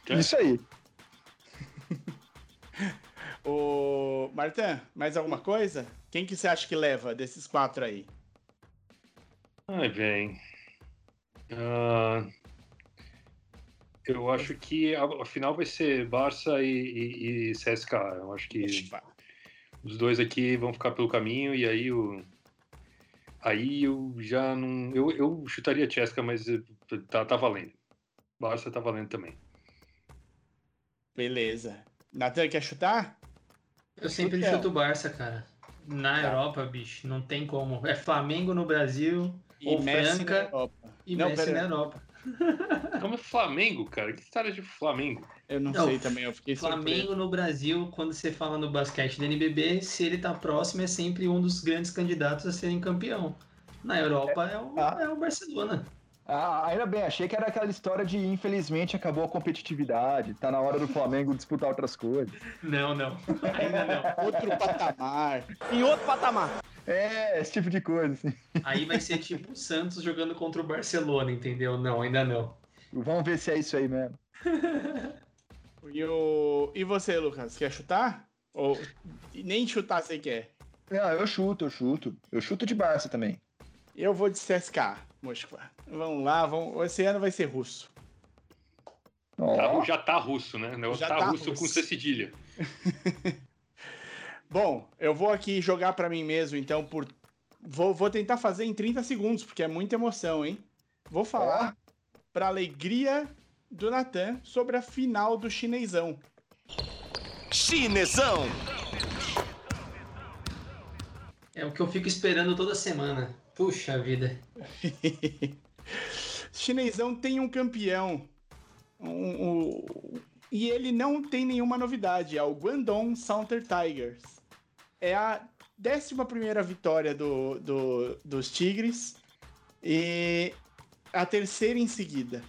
É. Isso aí. [LAUGHS] O Martin, mais alguma coisa? Quem que você acha que leva desses quatro aí? Ai, bem. Ah, eu acho que a, a final vai ser Barça e, e, e CSK. Eu acho que os dois aqui vão ficar pelo caminho e aí o. Aí eu já não. Eu, eu chutaria Chesca, mas eh, tá, tá valendo. Barça tá valendo também. Beleza. Natan, quer chutar? Eu sempre Chuta. chuto o Barça, cara. Na Tá. Europa, bicho, não tem como. É Flamengo no Brasil E ou Messi Franca e Não, Messi pera- na Europa. [LAUGHS] Como é Flamengo, cara? Que história de Flamengo? Eu não, Não, sei também, eu fiquei Flamengo no Brasil, quando você fala no basquete da NBB, se ele tá próximo, é sempre um dos grandes candidatos a serem campeão. Na Europa é, o, Ah. é o Barcelona. Ah, ainda bem, achei que era aquela história de infelizmente acabou a competitividade, tá na hora do Flamengo disputar outras coisas. Não, não. Ainda não. Outro patamar. Em outro patamar. É, esse tipo de coisa, assim. Aí vai ser tipo o Santos jogando contra o Barcelona, entendeu? Não, ainda não. Vamos ver se é isso aí mesmo. [LAUGHS] E, o... e você, Lucas, quer chutar? Ou nem chutar você quer? Não, eu chuto, eu chuto. Eu chuto de Barça também. Eu vou de CSK, Moskva. Vamos lá, vamos... esse ano vai ser russo. Ó, já tá russo, né? Já tá, tá russo, russo. com C cedilha. [LAUGHS] Bom, eu vou aqui jogar pra mim mesmo, então, por. Vou, vou tentar fazer em 30 segundos, porque é muita emoção, hein? Vou falar, pra alegria do Natan, sobre a final do chinesão. Chinesão. É o que eu fico esperando toda semana. Puxa vida. [LAUGHS] Chinesão tem um campeão. Um- um- e ele não tem nenhuma novidade. É o Guangdong Counter Tigers. É a 11 vitória do, do- dos Tigres. E a terceira em seguida.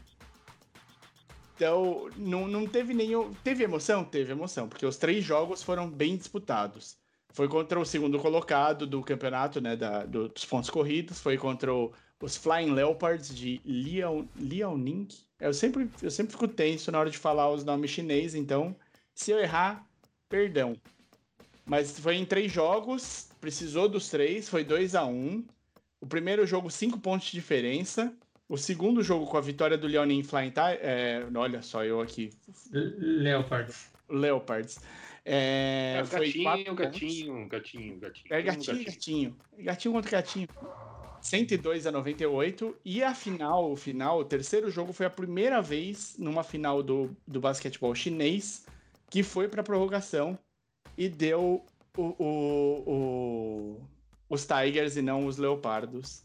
Então, não, não teve nenhum. Teve emoção? Teve emoção, porque os três jogos foram bem disputados. Foi contra o segundo colocado do campeonato, né? da- do- dos pontos corridos. Foi contra o- os Flying Leopards de Liao, Liaoning. Eu sempre, eu sempre fico tenso na hora de falar os nomes chineses, então, se eu errar, perdão. Mas foi em três jogos, precisou dos três, foi 2 a 1 um. O primeiro jogo, cinco pontos de diferença. O segundo jogo com a vitória do Liaoning Flying Tigers. É, olha só, eu aqui. Leopards. Leopards. É, É, foi quatro gatinho, gatinho, gatinho, gatinho. É mundo gatinho, gatinho. Gatinho contra gatinho. 102 a 98. E a final, o final, o terceiro jogo foi a primeira vez numa final do, do basquetebol chinês que foi para prorrogação e deu o, o, o, os Tigers e não os Leopardos.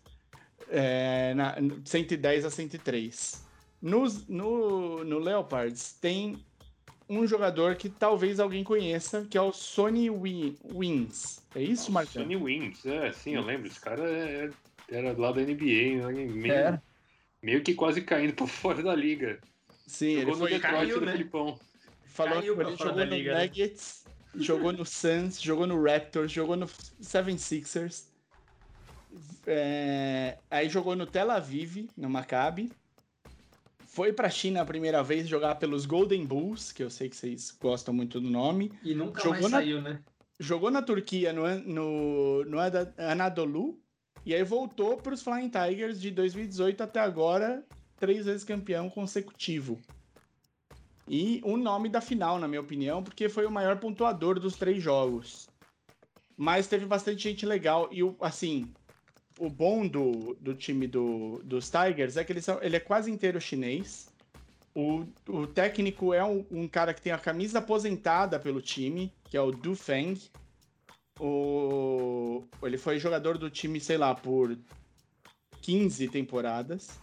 É, na, 110 a 103. Nos, no, no Leopards tem um jogador que talvez alguém conheça, que é o Sony Wins. É isso, Marcão? Sony Wins, é, sim, eu lembro. Esse cara é, era lá da NBA, né? meio, é. meio que quase caindo por fora da liga. Sim, jogou ele foi, no Detroit caiu, no né? Filipão. Falou que ele jogou no liga, né? Nuggets, né? jogou no Suns, jogou no Raptors, jogou no Seven Sixers. É, aí jogou no Tel Aviv, no Maccabi. Foi pra China a primeira vez jogar pelos Golden Bulls, que eu sei que vocês gostam muito do nome. E nunca jogou mais saiu, na, né? Jogou na Turquia, no, no, no Anadolu, e aí voltou para os Flying Tigers de 2018 até agora, três vezes campeão consecutivo. E o nome da final, na minha opinião, porque foi o maior pontuador dos três jogos. Mas teve bastante gente legal. E, assim, o bom do, do time do, dos Tigers é que são, ele é quase inteiro chinês. O, o técnico é um, um, cara que tem a camisa aposentada pelo time, que é o Du Feng. O, ele foi jogador do time, sei lá, por 15 temporadas.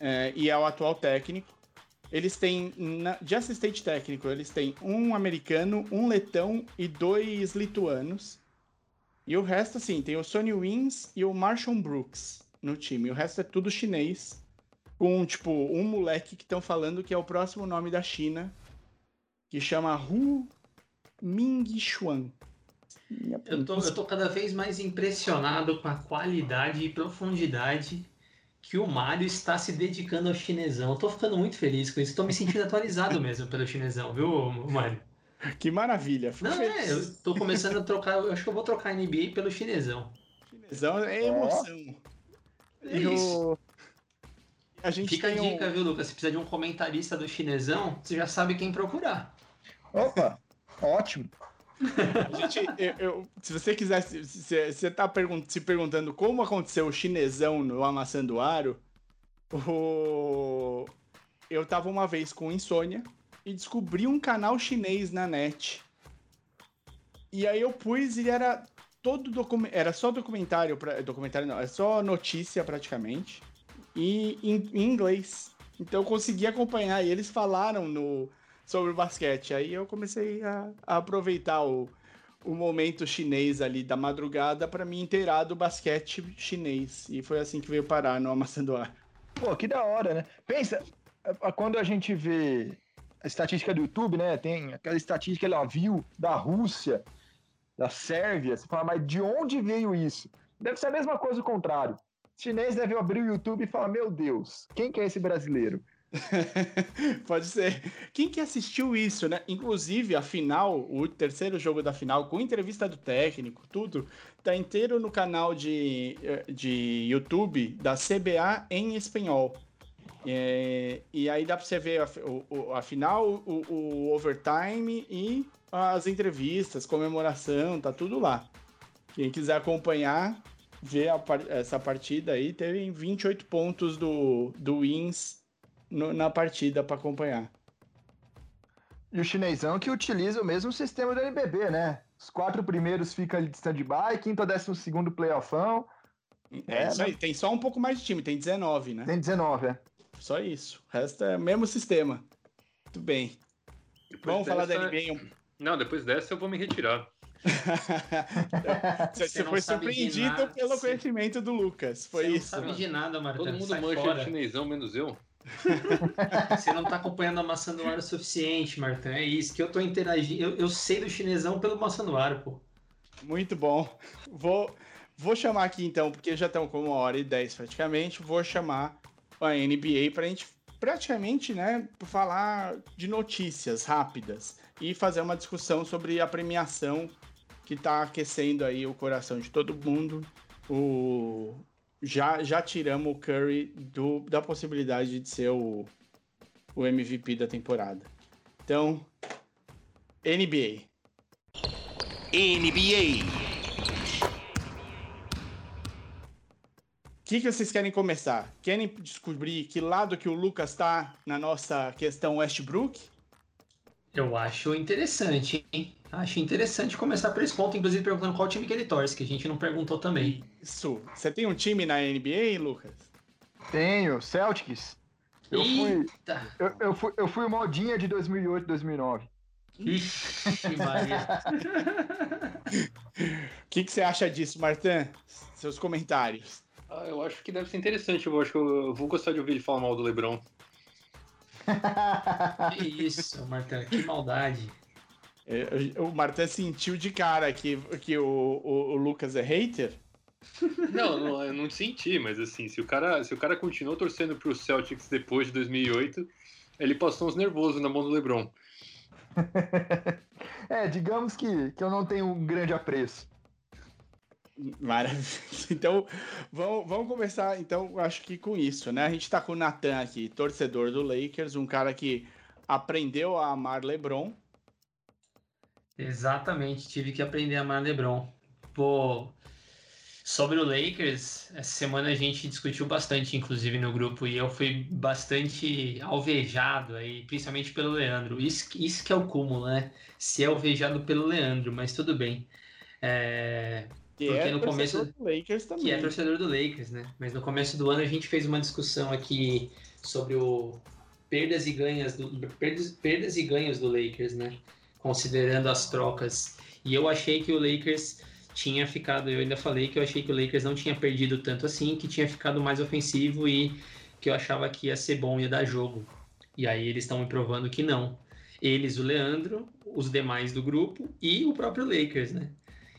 É, e é o atual técnico. Eles têm, na, de assistente técnico, eles têm um americano, um letão e dois lituanos. E o resto, assim, tem o Sonny Wins e o Marshall Brooks no time. O resto é tudo chinês. Com, tipo, um moleque que estão falando que é o próximo nome da China, que chama Hu Mingxuan. Eu tô, eu tô cada vez mais impressionado com a qualidade e profundidade que o Mário está se dedicando ao chinesão. Eu tô ficando muito feliz com isso. Tô me sentindo atualizado mesmo pelo chinesão, viu, Mário? Que maravilha. Não, feliz. é, eu tô começando a trocar. Eu acho que eu vou trocar a NBA pelo chinesão. Chinesão é emoção. É isso. A gente Fica a dica, um... viu, Lucas? Se precisar de um comentarista do chinesão, você já sabe quem procurar. Opa, ótimo. Gente, eu, eu, se você quiser, se, você tá pergun se perguntando como aconteceu o chinesão no Amassando Aro, o... eu tava uma vez com insônia e descobri um canal chinês na net. E aí eu pus e era todo era só documentário, documentário não, é só notícia praticamente, e em, em, inglês. Então eu consegui acompanhar e eles falaram no sobre o basquete. Aí eu comecei a, a aproveitar o, o momento chinês ali da madrugada para me inteirar do basquete chinês. E foi assim que veio parar no Amassando Ar. Pô, que da hora, né? Pensa, quando a gente vê a estatística do YouTube, né? Tem aquela estatística ela viu da Rússia, da Sérvia. Você fala, mas de onde veio isso? Deve ser a mesma coisa o contrário. O chinês deve abrir o YouTube e falar: Meu Deus, quem que é esse brasileiro? [LAUGHS] Pode ser. Quem que assistiu isso, né? Inclusive, a final, o terceiro jogo da final, com entrevista do técnico, tudo, tá inteiro no canal de, de YouTube da CBA em espanhol. É, e aí dá pra você ver a, o, a final, o, o, overtime e as entrevistas, comemoração, tá tudo lá. Quem quiser acompanhar, ver a, essa partida aí, teve 28 pontos do, do Wins no, na partida para acompanhar. E o chinesão que utiliza o mesmo sistema do NBB, né? Os quatro primeiros ficam ali de stand-by, quinto a décimo segundo playoffão. É, é né? Tem só um pouco mais de time, tem 19, né? Tem 19, é. Só isso. O resto é o mesmo sistema. Muito bem. Depois Vamos dessa... falar da NBA. Não, depois dessa eu vou me retirar. [LAUGHS] você, você foi surpreendido pelo conhecimento do Lucas. Foi você isso. Não sabe de nada, Marta. Todo mundo mancha de chinesão, menos eu. [LAUGHS] Você não tá acompanhando a maçã do ar o suficiente, Marta. É isso que eu tô interagindo. Eu, eu sei do chinesão pelo maçã do ar, pô. Muito bom. Vou, vou chamar aqui então, porque já estamos com uma hora e dez praticamente. Vou chamar a NBA para a gente praticamente, né, falar de notícias rápidas e fazer uma discussão sobre a premiação que está aquecendo aí o coração de todo mundo. O já já tiramos o Curry do, da possibilidade de ser o, o MVP da temporada. Então, NBA. NBA. que, que vocês querem começar? Querem descobrir que lado que o Lucas tá na nossa questão Westbrook? Eu acho interessante, hein? Acho interessante começar por esse ponto, inclusive perguntando qual time que ele torce, que a gente não perguntou também. Isso. Você tem um time na NBA, Lucas? Tenho, Celtics. Eu fui, Eita! eu, eu fui, eu fui modinha de 2008, 2009. Ixi, Maria. O [LAUGHS] que, que você acha disso, Martin? Seus comentários. Ah, eu acho que deve ser interessante. Eu acho que eu vou gostar de ouvir ele falar mal do LeBron. que isso, Martão, que maldade. É, o Martin sentiu de cara que, que o, o, o Lucas é hater? Não, não, eu não senti, mas assim, se o cara, se o cara continuou torcendo pro Celtics depois de 2008, ele passou uns nervosos na mão do LeBron. [LAUGHS] é, digamos que, que eu não tenho um grande apreço. Maravilha. [LAUGHS] Então, vamos, vamos começar, então, acho que com isso, né? A gente tá com o Nathan aqui, torcedor do Lakers, um cara que aprendeu a amar LeBron. Exatamente, tive que aprender a amar LeBron. Pô, sobre o Lakers, essa semana a gente discutiu bastante, inclusive no grupo, e eu fui bastante alvejado aí, principalmente pelo Leandro. Isso, isso que é o cúmulo, né? Ser alvejado pelo Leandro, mas tudo bem. É, Que Porque é no começo- do Lakers também. que é torcedor do Lakers, né? Mas no começo do ano a gente fez uma discussão aqui sobre o perdas e ganhas do perdas, perdas e ganhos do Lakers, né? Considerando as trocas. E eu achei que o Lakers tinha ficado, eu ainda falei que eu achei que o Lakers não tinha perdido tanto assim, que tinha ficado mais ofensivo e que eu achava que ia ser bom, ia dar jogo. E aí eles estão me provando que não. Eles, o Leandro, os demais do grupo e o próprio Lakers, né?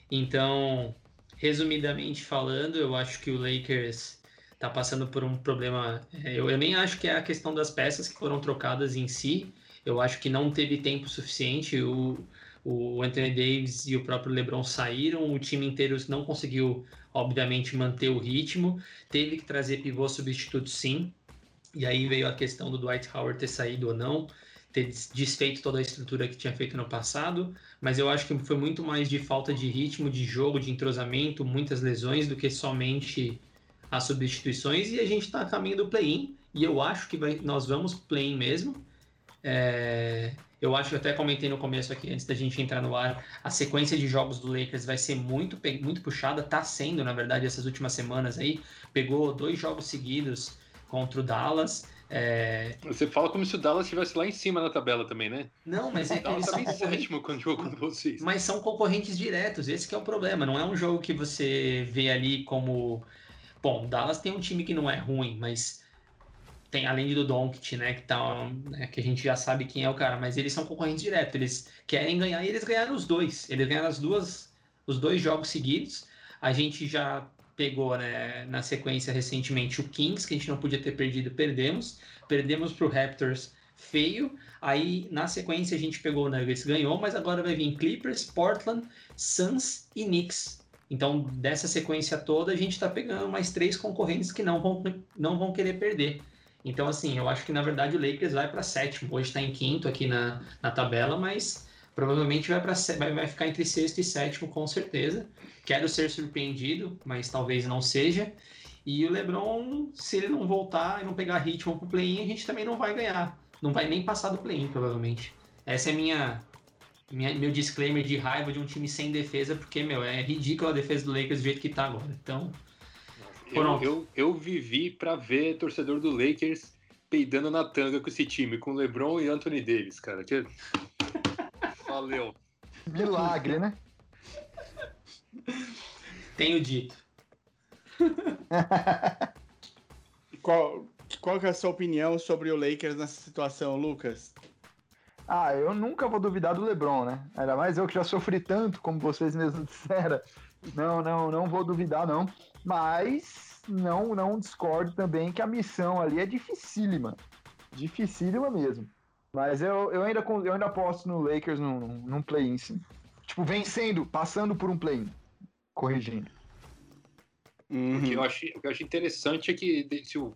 Então, resumidamente falando, eu acho que o Lakers está passando por um problema. é, Eu, eu nem acho que é a questão das peças que foram trocadas em si. Eu acho que não teve tempo suficiente. O, o Anthony Davis e o próprio LeBron saíram. O time inteiro não conseguiu, obviamente, manter o ritmo. Teve que trazer pivô substituto, sim. E aí veio a questão do Dwight Howard ter saído ou não, ter des- desfeito toda a estrutura que tinha feito no passado mas eu acho que foi muito mais de falta de ritmo, de jogo, de entrosamento, muitas lesões, do que somente as substituições. E a gente está a caminho do play-in, e eu acho que vai- nós vamos play-in mesmo. É, eu acho que eu até comentei no começo aqui, antes da gente entrar no ar, a sequência de jogos do Lakers vai ser muito, muito puxada, tá sendo, na verdade, essas últimas semanas aí. Pegou dois jogos seguidos contra o Dallas. é, Você fala como se o Dallas estivesse lá em cima na tabela também, né? Não, mas é que eles estava são concorrentes. sétimo quando jogou contra vocês. Mas são concorrentes diretos, esse que é o problema. Não é um jogo que você vê ali como. Bom, o Dallas tem um time que não é ruim, mas tem além do Doncic, né, que tá, né, que a gente já sabe quem é o cara, mas eles são concorrentes diretos. Eles querem ganhar e eles ganharam os dois. Eles ganharam as duas, os dois jogos seguidos. A gente já pegou, né, na sequência recentemente o Kings, que a gente não podia ter perdido, perdemos. Perdemos pro Raptors feio. Aí, na sequência, a gente pegou o Nuggets, ganhou, mas agora vai vir Clippers, Portland, Suns e Knicks. Então, dessa sequência toda, a gente está pegando mais três concorrentes que não vão, não vão querer perder. Então, assim, eu acho que na verdade o Lakers vai para sétimo. Hoje está em quinto aqui na, na tabela, mas provavelmente vai, pra, vai, vai ficar entre sexto e sétimo, com certeza. Quero ser surpreendido, mas talvez não seja. E o LeBron, se ele não voltar e não pegar ritmo pro play-in, a gente também não vai ganhar. Não vai nem passar do play-in, provavelmente. Essa é minha, minha- meu disclaimer de raiva de um time sem defesa, porque, meu, é ridículo a defesa do Lakers do jeito que tá agora. Então, Eu, eu, eu vivi pra ver torcedor do Lakers peidando na tanga com esse time, com LeBron e Anthony Davis, cara. Que... [LAUGHS] Valeu. Milagre, né? tenho dito. [LAUGHS] Qual, qual que é a sua opinião sobre o Lakers nessa situação, Lucas? Ah, eu nunca vou duvidar do LeBron, né? Ainda mais eu que já sofri tanto, como vocês mesmos disseram. Não, não, não vou duvidar, não. Mas não, não discordo também que a missão ali é dificílima. Dificílima mesmo. Mas eu, eu, ainda, eu ainda aposto no Lakers num, num play-in, sim. Tipo, vencendo, passando por um play-in. Corrigindo. O Uhum. que eu achei, o que eu achei interessante é que se o-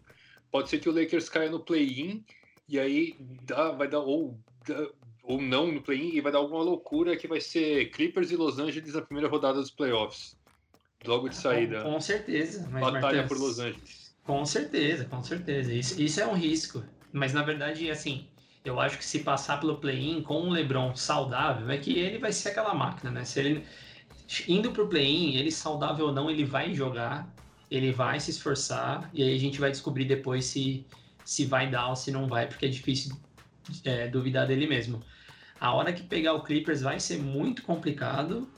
pode ser que o Lakers caia no play-in e aí dá, vai dar ou, dá- ou não no play-in e vai dar alguma loucura que vai ser Clippers e Los Angeles na primeira rodada dos playoffs. Logo de saída. Com, com certeza. Batalha Martins, por Los Angeles. Com certeza, com certeza. Isso, isso é um risco. Mas na verdade, assim, eu acho que se passar pelo play-in com um LeBron saudável, é que ele vai ser aquela máquina, né? Se ele indo pro play-in, ele saudável ou não, ele vai jogar, ele vai se esforçar e aí a gente vai descobrir depois se se vai dar ou se não vai, porque é difícil é, duvidar dele mesmo. A hora que pegar o Clippers vai ser muito complicado.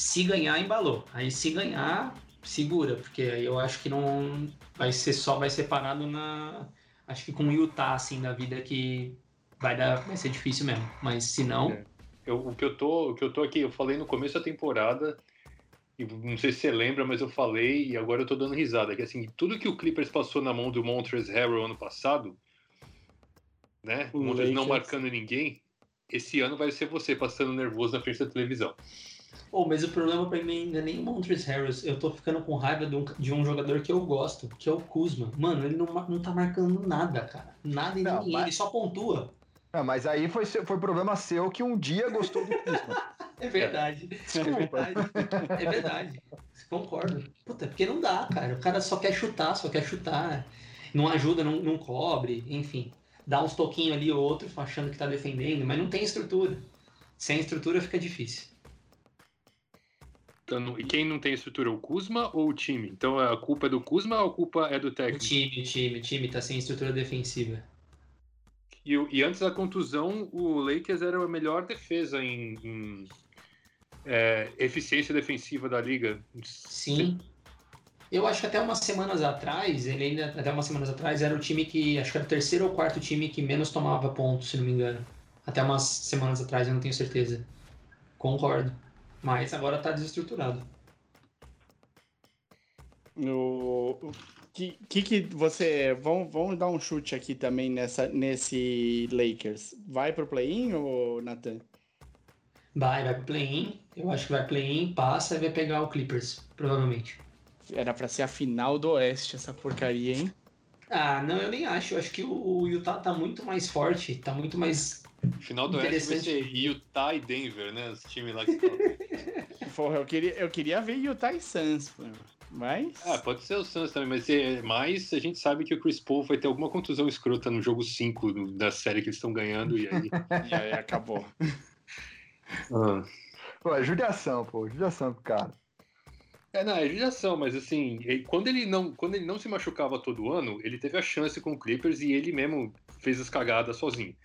Se ganhar, embalou. Aí se ganhar, segura, porque aí eu acho que não vai ser só vai ser parado na acho que com o Utah assim da vida que vai dar vai ser difícil mesmo. Mas se não, É. Eu, o, que eu tô, o que eu tô aqui, eu falei no começo da temporada, e não sei se você lembra, mas eu falei e agora eu tô dando risada, que assim, tudo que o Clippers passou na mão do Montrezl Harrell ano passado, né, o O Montrezl não marcando ninguém, esse ano vai ser você passando nervoso na frente da televisão. Oh, mas o problema pra mim ainda nem o Montrezl Harris. Eu tô ficando com raiva de um, de um jogador que eu gosto, que é o Kuzma. Mano, ele não, não tá marcando nada, cara. Nada Não, ninguém, mas- ele só pontua. Não, mas aí foi, foi problema seu que um dia gostou do Kuzma. [LAUGHS] É verdade. É verdade. É verdade. Concordo. Puta, porque não dá, cara. O cara só quer chutar, só quer chutar. Não ajuda, não, não cobre, enfim. Dá uns toquinhos ali ou outro, achando que tá defendendo, mas não tem estrutura. Sem estrutura fica difícil. Então, e quem não tem estrutura, o Kuzma ou o time? Então a culpa é do Kuzma ou a culpa é do O técnico? time, o time, o time tá sem estrutura defensiva. E, o- e antes da contusão, o Lakers era a melhor defesa em, em, é, eficiência defensiva da liga. Sim. Eu acho que até umas semanas atrás, ele ainda, até umas semanas atrás, era o time que, acho que era o terceiro ou quarto time que menos tomava pontos, se não me engano. Até umas semanas atrás, eu não tenho certeza. Concordo. Mas agora tá desestruturado. O que, que que você vamos, vamos dar um chute aqui também nessa nesse Lakers. Vai pro play-in ou Nathan? Vai, vai pro play-in. Eu acho que vai play-in, passa e vai pegar o Clippers, provavelmente. Era pra ser a final do Oeste essa porcaria, hein? Ah, não, eu nem acho. Eu acho que o, Utah tá muito mais forte, tá muito mais. Final do Oeste vai ser Interessante. Utah e Denver, né? Os times lá que estão. [LAUGHS] Porra, eu queria, eu queria ver Utah e Suns, pô. mas Ah, pode ser o Suns também, mas, é, mas a gente sabe que o Chris Paul vai ter alguma contusão escrota no jogo 5 do- da série que eles estão ganhando, e aí. [LAUGHS] e aí acabou. Ah. Pô, é judiação, pô, judiação pro cara. É, não, é judiação, mas assim, ele- quando ele, não, quando ele não se machucava todo ano, ele teve a chance com o Clippers e ele mesmo fez as cagadas sozinho.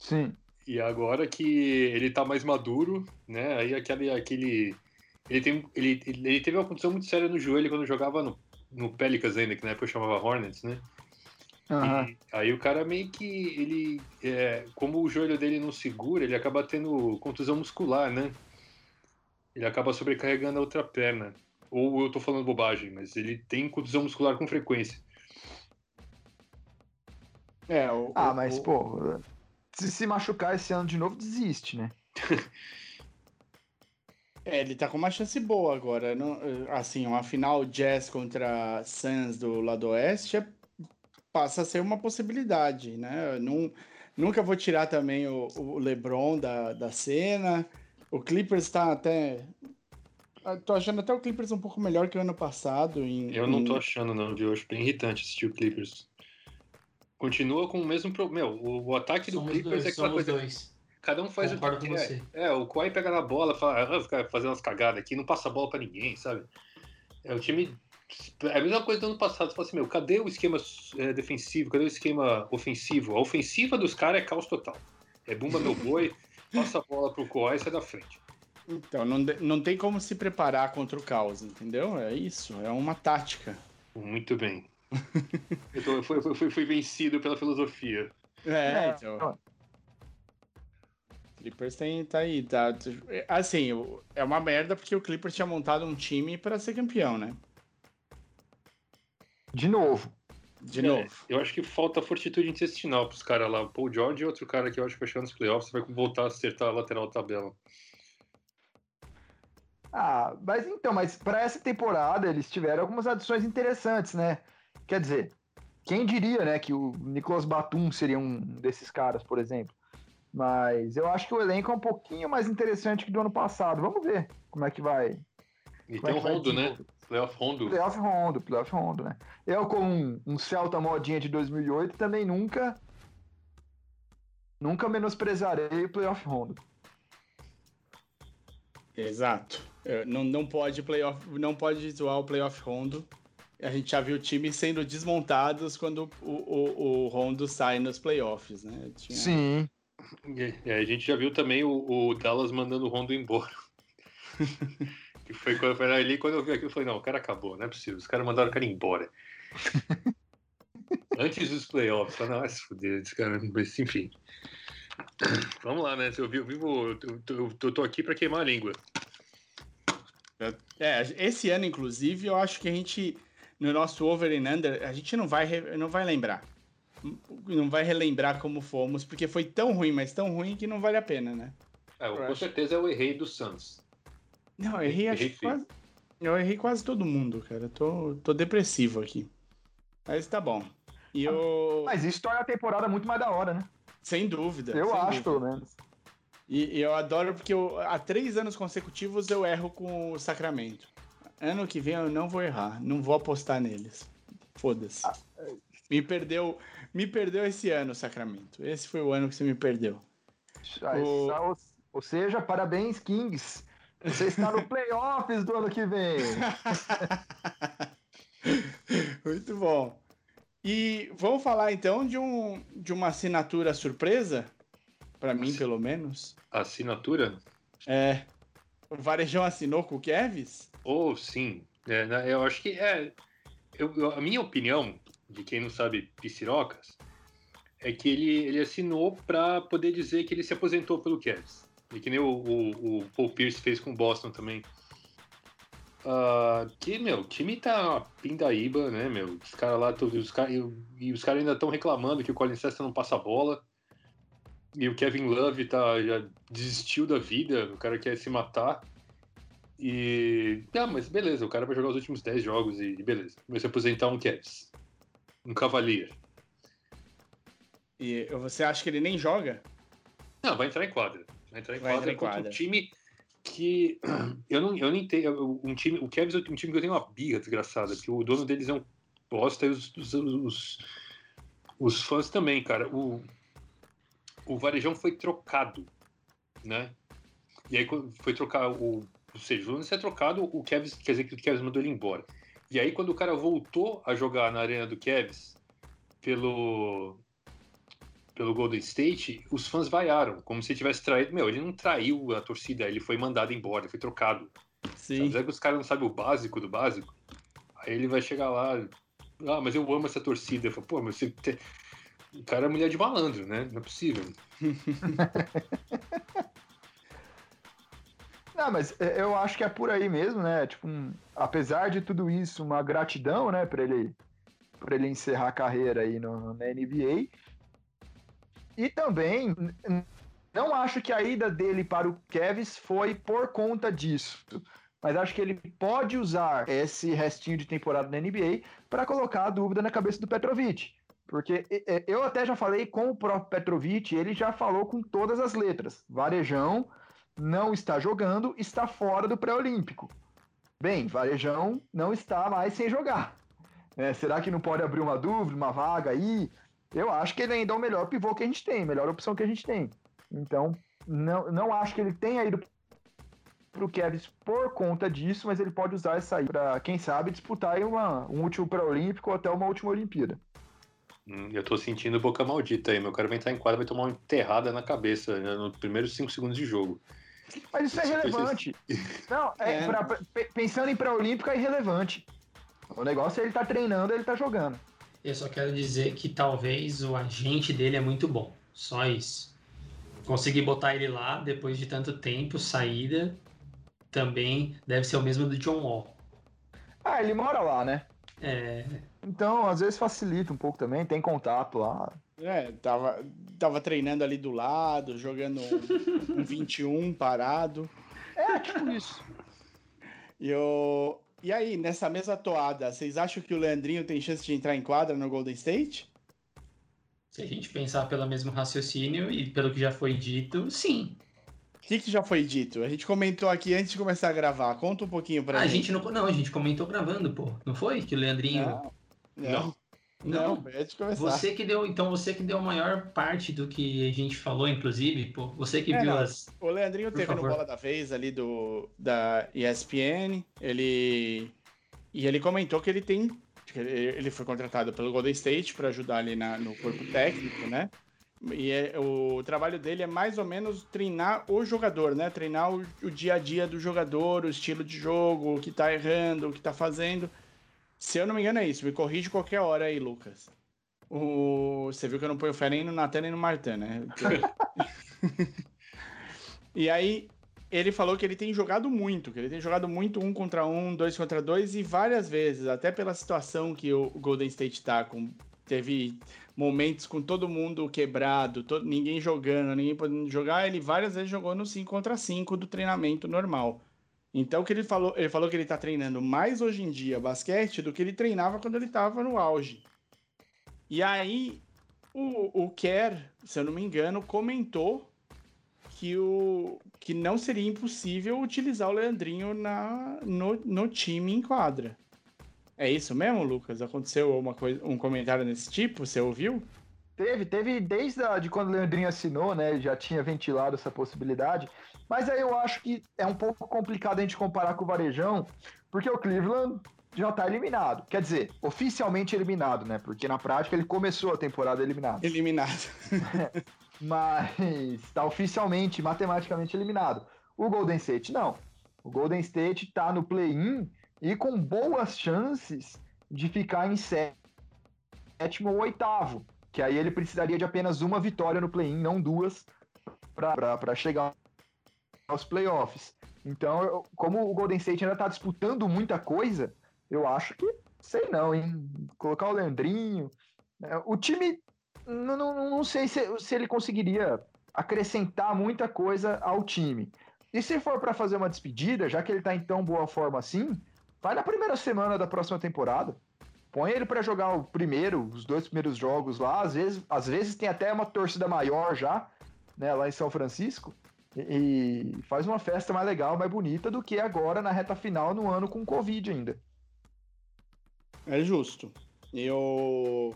Sim. E agora que ele tá mais maduro, né? Aí aquele. aquele ele, tem, ele, ele teve uma condição muito séria no joelho quando jogava no, no Pelicans ainda, que na época chamava Hornets, né? Aham. E aí o cara meio que ele, é, como o joelho dele não segura, ele acaba tendo contusão muscular, né? Ele acaba sobrecarregando a outra perna. Ou eu tô falando bobagem, mas ele tem contusão muscular com frequência. É, o, Ah, o- mas, o- pô, se se machucar esse ano de novo, desiste, né? [LAUGHS] É, ele tá com uma chance boa agora. Não, assim, uma final Jazz contra Suns do lado oeste é- passa a ser uma possibilidade, né? Eu Não, nunca vou tirar também o, o LeBron da, da cena. O Clippers tá até. eu Tô achando até o Clippers um pouco melhor que o ano passado. Em, Eu não tô em- achando, não, viu? Acho bem irritante assistir o Clippers. Continua com o mesmo problema. Meu, o, o ataque do Somos Clippers dois, é aquela somos coisa. dois. Cada um faz Concordo o que com quer. você. É, o Kawhi pega na bola, fala, ah, fica fazendo umas cagadas aqui, não passa a bola pra ninguém, sabe? É o time. É a mesma coisa do ano passado. Você fala assim, meu, cadê o esquema é, defensivo? Cadê o esquema ofensivo? A ofensiva dos caras é caos total. É bumba meu boi, [LAUGHS] passa a bola pro Kawhi e sai da frente. Então, não, não tem como se preparar contra o caos, entendeu? É isso, é uma tática. Muito bem. [LAUGHS] Eu, tô, eu fui, fui- vencido pela filosofia. É, É, então. ó. Clippers tem, tá aí, tá. Assim, é uma merda porque o Clippers tinha montado um time pra ser campeão, né? De novo. De É, novo. eu acho que falta fortitude intestinal pros caras lá. O Paul George e outro cara que eu acho que vai chegar nos playoffs vai voltar a acertar a lateral da tabela. Ah, mas então, mas para essa temporada eles tiveram algumas adições interessantes, né? Quer dizer, quem diria, né, que o Nicolas Batum seria um desses caras, por exemplo. Mas eu acho que o elenco é um pouquinho mais interessante que do ano passado. Vamos ver como é que vai E tem é o Rondo, né? Playoff Rondo. Playoff Rondo, Playoff Rondo, né? Eu, como um, um Celta modinha de 2008, também nunca. Nunca menosprezarei o Playoff Rondo. Exato. Não, não pode playoff, não pode zoar o playoff Rondo. A gente já viu times sendo desmontados quando o, o, o Rondo sai nos playoffs, né? Tinha- Sim. E a gente já viu também o, o Dallas mandando o Rondo embora. [LAUGHS] que foi quando foi ali, quando eu vi aquilo, eu falei, não, o cara acabou, não é possível. Os caras mandaram o cara embora. [LAUGHS] Antes dos playoffs, eu falei, não, vai se fuder, esse cara, mas enfim. Vamos lá, né? Eu, vi- eu, vivo, eu, eu, eu tô aqui pra queimar a língua. É, esse ano, inclusive, eu acho que a gente, no nosso over and under, a gente não vai, não vai lembrar. Não vai relembrar como fomos, porque foi tão ruim, mas tão ruim que não vale a pena, né? É, Eu com acho. certeza eu errei do Suns. Não, eu errei, acho Errei feio. quase. Eu errei quase todo mundo, cara. Tô, tô depressivo aqui. Mas tá bom. E eu. Mas isso torna a temporada muito mais da hora, né? Sem dúvida. Eu sem acho, dúvida. pelo menos. E, e eu adoro porque eu- há três anos consecutivos eu erro com o Sacramento. Ano que vem eu não vou errar, não vou apostar neles. Foda-se. Me perdeu, me perdeu esse ano, Sacramento. Esse foi o ano que você me perdeu. O- Ou, seja, parabéns, Kings. Você está no [LAUGHS] playoffs do ano que vem. [LAUGHS] Muito bom. E vamos falar então de, um, de uma assinatura surpresa, Pra mim pelo menos. Assinatura? É. O Varejão assinou com o Kevs? Ou sim. É, eu acho que é. eu- a minha opinião, de quem não sabe Piscirocas, é que ele, ele assinou para poder dizer que ele se aposentou pelo Cavs. E que nem o, o, o Paul Pierce fez com o Boston também. Ah, que, meu, o time tá pindaíba, né, meu? Os caras lá, todos, os cara, e os caras ainda estão reclamando que o Colin Sexton não passa a bola. E o Kevin Love tá, já desistiu da vida, o cara quer se matar. E. Ah, mas beleza, o cara vai jogar os últimos 10 jogos e, e beleza. Vai se aposentar um Cavs. Um Cavalier. E você acha que ele nem joga? Não, vai entrar em quadra. Vai entrar em Vai quadra entrar em contra quadra. um time que. [CLEARS THROAT] Eu não, eu não entendo. Um time, o Cavs é um time que eu tenho uma birra desgraçada, porque o dono deles é um bosta e os, os, os, os fãs também, cara. O, o Varejão foi trocado, né? E aí foi trocar o. Ou seja, antes de ser trocado, o Cavs, quer dizer que o Cavs mandou ele embora. E aí, quando o cara voltou a jogar na arena do Cavs pelo, pelo Golden State, os fãs vaiaram, como se ele tivesse traído. Meu, ele não traiu a torcida, ele foi mandado embora, ele foi trocado. Sim. Sabe que os caras não sabem o básico do básico? Aí ele vai chegar lá, ah, mas eu amo essa torcida. Eu falo, pô, mas você. te- O cara é mulher de malandro, né? Não é possível. [LAUGHS] Não, mas é, eu acho que é por aí mesmo, né? Tipo, um- apesar de tudo isso, uma gratidão, né, para ele para ele encerrar a carreira aí no, na NBA. E também não acho que a ida dele para o Cavs foi por conta disso. Mas acho que ele pode usar esse restinho de temporada na NBA para colocar a dúvida na cabeça do Petrovic. Porque eu até já falei com o próprio Petrovic, ele já falou com todas as letras. Varejão não está jogando, está fora do pré-olímpico. Bem, Varejão não está mais sem jogar. É, será que não pode abrir uma dúvida, uma vaga aí? Eu acho que ele ainda é o melhor pivô que a gente tem, melhor opção que a gente tem. Então, não, não acho que ele tenha ido pro Kevs por conta disso, mas ele pode usar essa aí para, quem sabe, disputar uma, um último pré-olímpico ou até uma última Olimpíada. Hum, Eu tô sentindo boca maldita aí. Meu cara vai entrar em quadra vai tomar uma enterrada na cabeça né, nos primeiros 5 segundos de jogo. Mas isso é relevante. Não, é, É. pra- pe- pensando em pré-olímpico é irrelevante. O negócio é ele tá treinando, ele tá jogando. Eu só quero dizer que talvez o agente dele é muito bom. Só isso. Conseguir botar ele lá depois de tanto tempo, saída, também deve ser o mesmo do John Wall. Ah, ele mora lá, né? É, Então, às vezes facilita um pouco também, tem contato lá. É, tava, tava treinando ali do lado, jogando um, um [LAUGHS] 21 parado. É, tipo isso. E, eu... e aí, nessa mesma toada, vocês acham que o Leandrinho tem chance de entrar em quadra no Golden State? se a gente pensar pelo mesmo raciocínio e pelo que já foi dito, sim. que, que já foi dito? A gente comentou aqui antes de começar a gravar. Conta um pouquinho pra Ah, a gente. gente não. Não, a gente comentou gravando, pô. Não foi? Que o Leandrinho. Não, não, não, Não. começar. Você que deu, então você que deu a maior parte do que a gente falou, inclusive, pô. Você que É, viu não. as. O Leandrinho Por teve no favor. Bola da Vez ali do, da ESPN. Ele. E ele comentou que ele tem. ele foi contratado pelo Golden State para ajudar ali na- no corpo técnico, né? E é- o trabalho dele é mais ou menos treinar o jogador, né? Treinar o, o dia a dia do jogador, o estilo de jogo, o que tá errando, o que tá fazendo. Se eu não me engano, é isso. Me corrige qualquer hora aí, Lucas. O... Você viu que eu não ponho fé nem no Natan nem no Martin, né? [LAUGHS] e aí, ele falou que ele tem jogado muito, que ele tem jogado muito um contra um, dois contra dois, e várias vezes, até pela situação que o Golden State tá com. Teve momentos com todo mundo quebrado, todo, ninguém jogando, ninguém podendo jogar, ele várias vezes jogou no 5 contra 5 do treinamento normal. Então, que ele falou, ele falou que ele tá treinando mais hoje em dia basquete do que ele treinava quando ele tava no auge. E aí, o, o Kerr, se eu não me engano, comentou que, o, que não seria impossível utilizar o Leandrinho na, no, no time em quadra. É isso mesmo, Lucas? Aconteceu uma coisa, um comentário desse tipo? Você ouviu? Teve, teve desde a, de quando o Leandrinho assinou, né? Já tinha ventilado essa possibilidade. Mas aí eu acho que é um pouco complicado a gente comparar com o Varejão, porque o Cleveland já tá eliminado. Quer dizer, oficialmente eliminado, né? Porque na prática ele começou a temporada eliminado. Eliminado. [LAUGHS] Mas tá oficialmente, matematicamente eliminado. O Golden State não. O Golden State tá no play-in e com boas chances de ficar em sé- sétimo ou oitavo. Que aí ele precisaria de apenas uma vitória no play-in, não duas, para chegar aos playoffs. Então, eu- como o Golden State ainda tá disputando muita coisa, eu acho que, sei não, hein? Colocar o Leandrinho. né? O time, não, não, não sei se, se ele conseguiria acrescentar muita coisa ao time. E se for para fazer uma despedida, já que ele tá em tão boa forma assim, vai na primeira semana da próxima temporada. Põe ele para jogar o primeiro, os dois primeiros jogos lá. Às vezes, às vezes tem até uma torcida maior já, né, lá em São Francisco. E, e faz uma festa mais legal, mais bonita do que agora na reta final no ano com Covid ainda. É justo. Eu.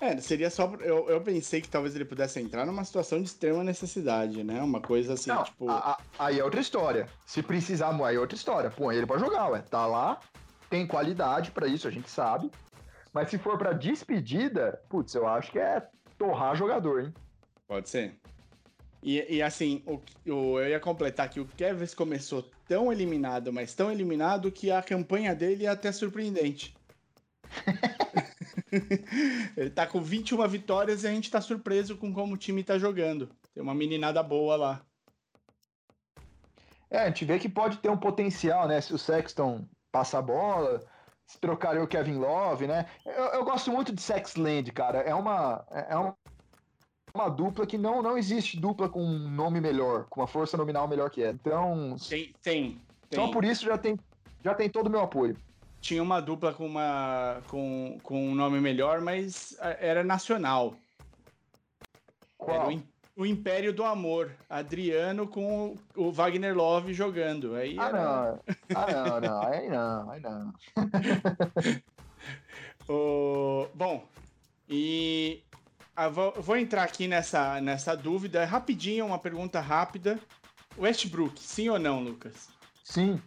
É, seria só. Eu, eu pensei que talvez ele pudesse entrar numa situação de extrema necessidade, né? Uma coisa assim, Não, tipo. a- a- aí é outra história. Se precisar, aí é outra história. Põe ele pra jogar, ué. Tá lá, tem qualidade pra isso, a gente sabe. Mas se for pra despedida, putz, eu acho que é torrar jogador, hein? Pode ser. E, e assim, o, o- eu ia completar que o Kevin começou tão eliminado, mas tão eliminado que a campanha dele é até surpreendente. [LAUGHS] Ele tá com 21 vitórias e a gente tá surpreso com como o time tá jogando. Tem uma meninada boa lá. É, a gente vê que pode ter um potencial, né? Se o Sexton passa a bola, se trocarem o Kevin Love, né? Eu, eu gosto muito de Sexland, cara. É uma, é uma, uma dupla que não, não existe dupla com um nome melhor, com uma força nominal melhor que ela. Então, Tem, tem. tem. só por isso já tem, já tem todo o meu apoio. Tinha uma dupla com, uma, com, com um nome melhor, mas era nacional. Era Qual? o, Im- o Império do Amor. Adriano com o, o Wagner Love jogando. Aí Ah, era- não. Ah, não, não. Aí não, aí não. [LAUGHS] O- Bom, e ah, vou, vou entrar aqui nessa, nessa dúvida. Rapidinho, uma pergunta rápida. Westbrook, sim ou não, Lucas? Sim.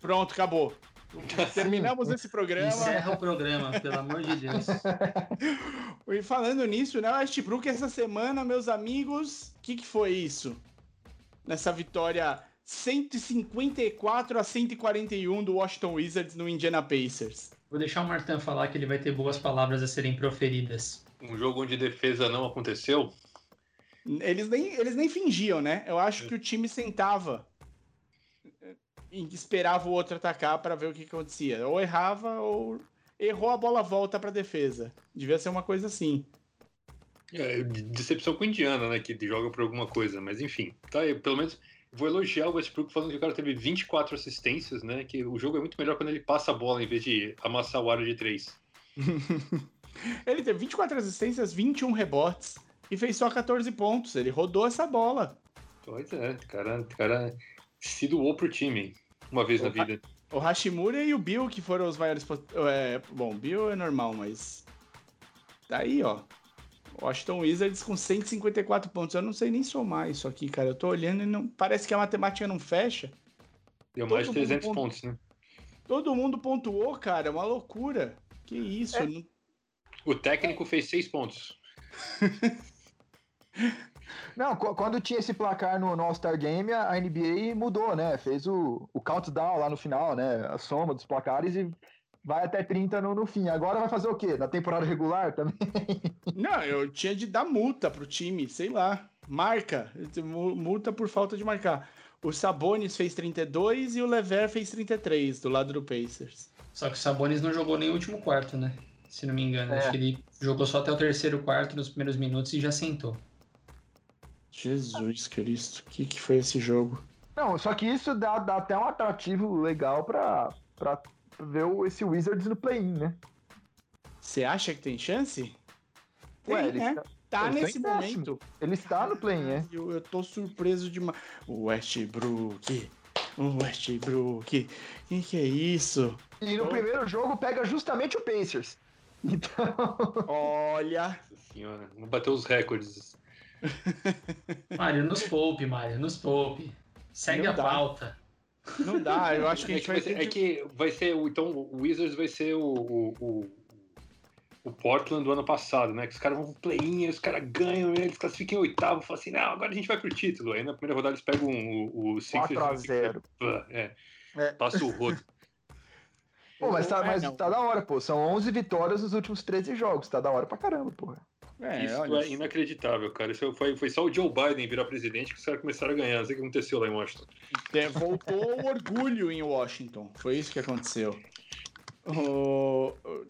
Pronto, acabou. [LAUGHS] Terminamos esse programa. Encerra o programa, pelo amor de Deus. [LAUGHS] E falando nisso, né? Westbrook essa semana, meus amigos, o que, que foi isso? Nessa vitória 154 a 141 do Washington Wizards no Indiana Pacers. Vou deixar o Martin falar que ele vai ter boas palavras a serem proferidas. Um jogo onde defesa não aconteceu. Eles nem, eles nem fingiam, né? Eu acho que o time sentava e esperava o outro atacar para ver o que, que acontecia. Ou errava ou errou a bola volta para defesa. Devia ser uma coisa assim. É, de- decepção com o Indiana, né? Que joga por alguma coisa, mas enfim. Tá pelo menos vou elogiar o Westbrook falando que o cara teve 24 assistências, né? Que o jogo é muito melhor quando ele passa a bola em vez de amassar o aro de três. [LAUGHS] Ele teve 24 assistências, 21 rebotes e fez só 14 pontos. Ele rodou essa bola. Pois é, o cara, o cara se doou pro time uma vez na Opa. vida. O Hashimura e o Bill, que foram os maiores. É, bom, Bill é normal, mas. Tá aí, ó. Washington Wizards com 154 pontos. Eu não sei nem somar isso aqui, cara. Eu tô olhando e não. Parece que a matemática não fecha. Deu mais de Todo mundo 300 ponto- pontos, né? Todo mundo pontuou, cara. É uma loucura. Que isso? É. não- O técnico fez 6 pontos. [LAUGHS] Não, qu- quando tinha esse placar no, no All-Star Game, a NBA mudou, né? Fez o, o countdown lá no final, né? A soma dos placares e vai até 30 no, no fim. Agora vai fazer o quê? Na temporada regular também? [LAUGHS] Não, eu tinha de dar multa pro time, sei lá. Marca. Mu- Multa por falta de marcar. O Sabonis fez 32 e o Lever fez 33 do lado do Pacers. Só que o Sabonis não jogou nem o último quarto, né? Se não me engano. É. Acho que ele jogou só até o terceiro quarto nos primeiros minutos e já sentou. Jesus Cristo, o que, que foi esse jogo? Não, só que isso dá, dá até um atrativo legal pra, pra ver o- esse Wizards no play-in, né? Você acha que tem chance? Tem, Ué, ele né? está- Tá eles nesse momento. ele está no play-in, é. Eu, eu tô surpreso demais. O Westbrook. O Westbrook. Quem que é isso? E no Oh. primeiro jogo pega justamente o Pacers. Então, Olha. Nossa senhora, vamos bater os recordes. [LAUGHS] Mário, nos poupe, Mário, nos poupe. Segue Não a dá. pauta. Não dá, eu acho que a É gente que, vai vai ser, ter é que vai ser o- então o Wizards vai ser o, o, o, o Portland do ano passado, né? Que os caras vão pro play-in, os caras ganham, eles classificam em oitavo, falam assim, não, agora a gente vai pro título. Aí na primeira rodada eles pegam o, o Sixers. 4 a 0. É, É. passa o rodo. [LAUGHS] Pô, mas, tá, É, mas tá da hora, pô. São 11 vitórias nos últimos 13 jogos. Tá da hora pra caramba, porra. É, Isso olha. é inacreditável, cara. Isso foi, foi só o Joe Biden virar presidente que os caras começaram a ganhar. Não sei o que aconteceu lá em Washington. É, voltou o orgulho em Washington. Foi isso que aconteceu. O- o-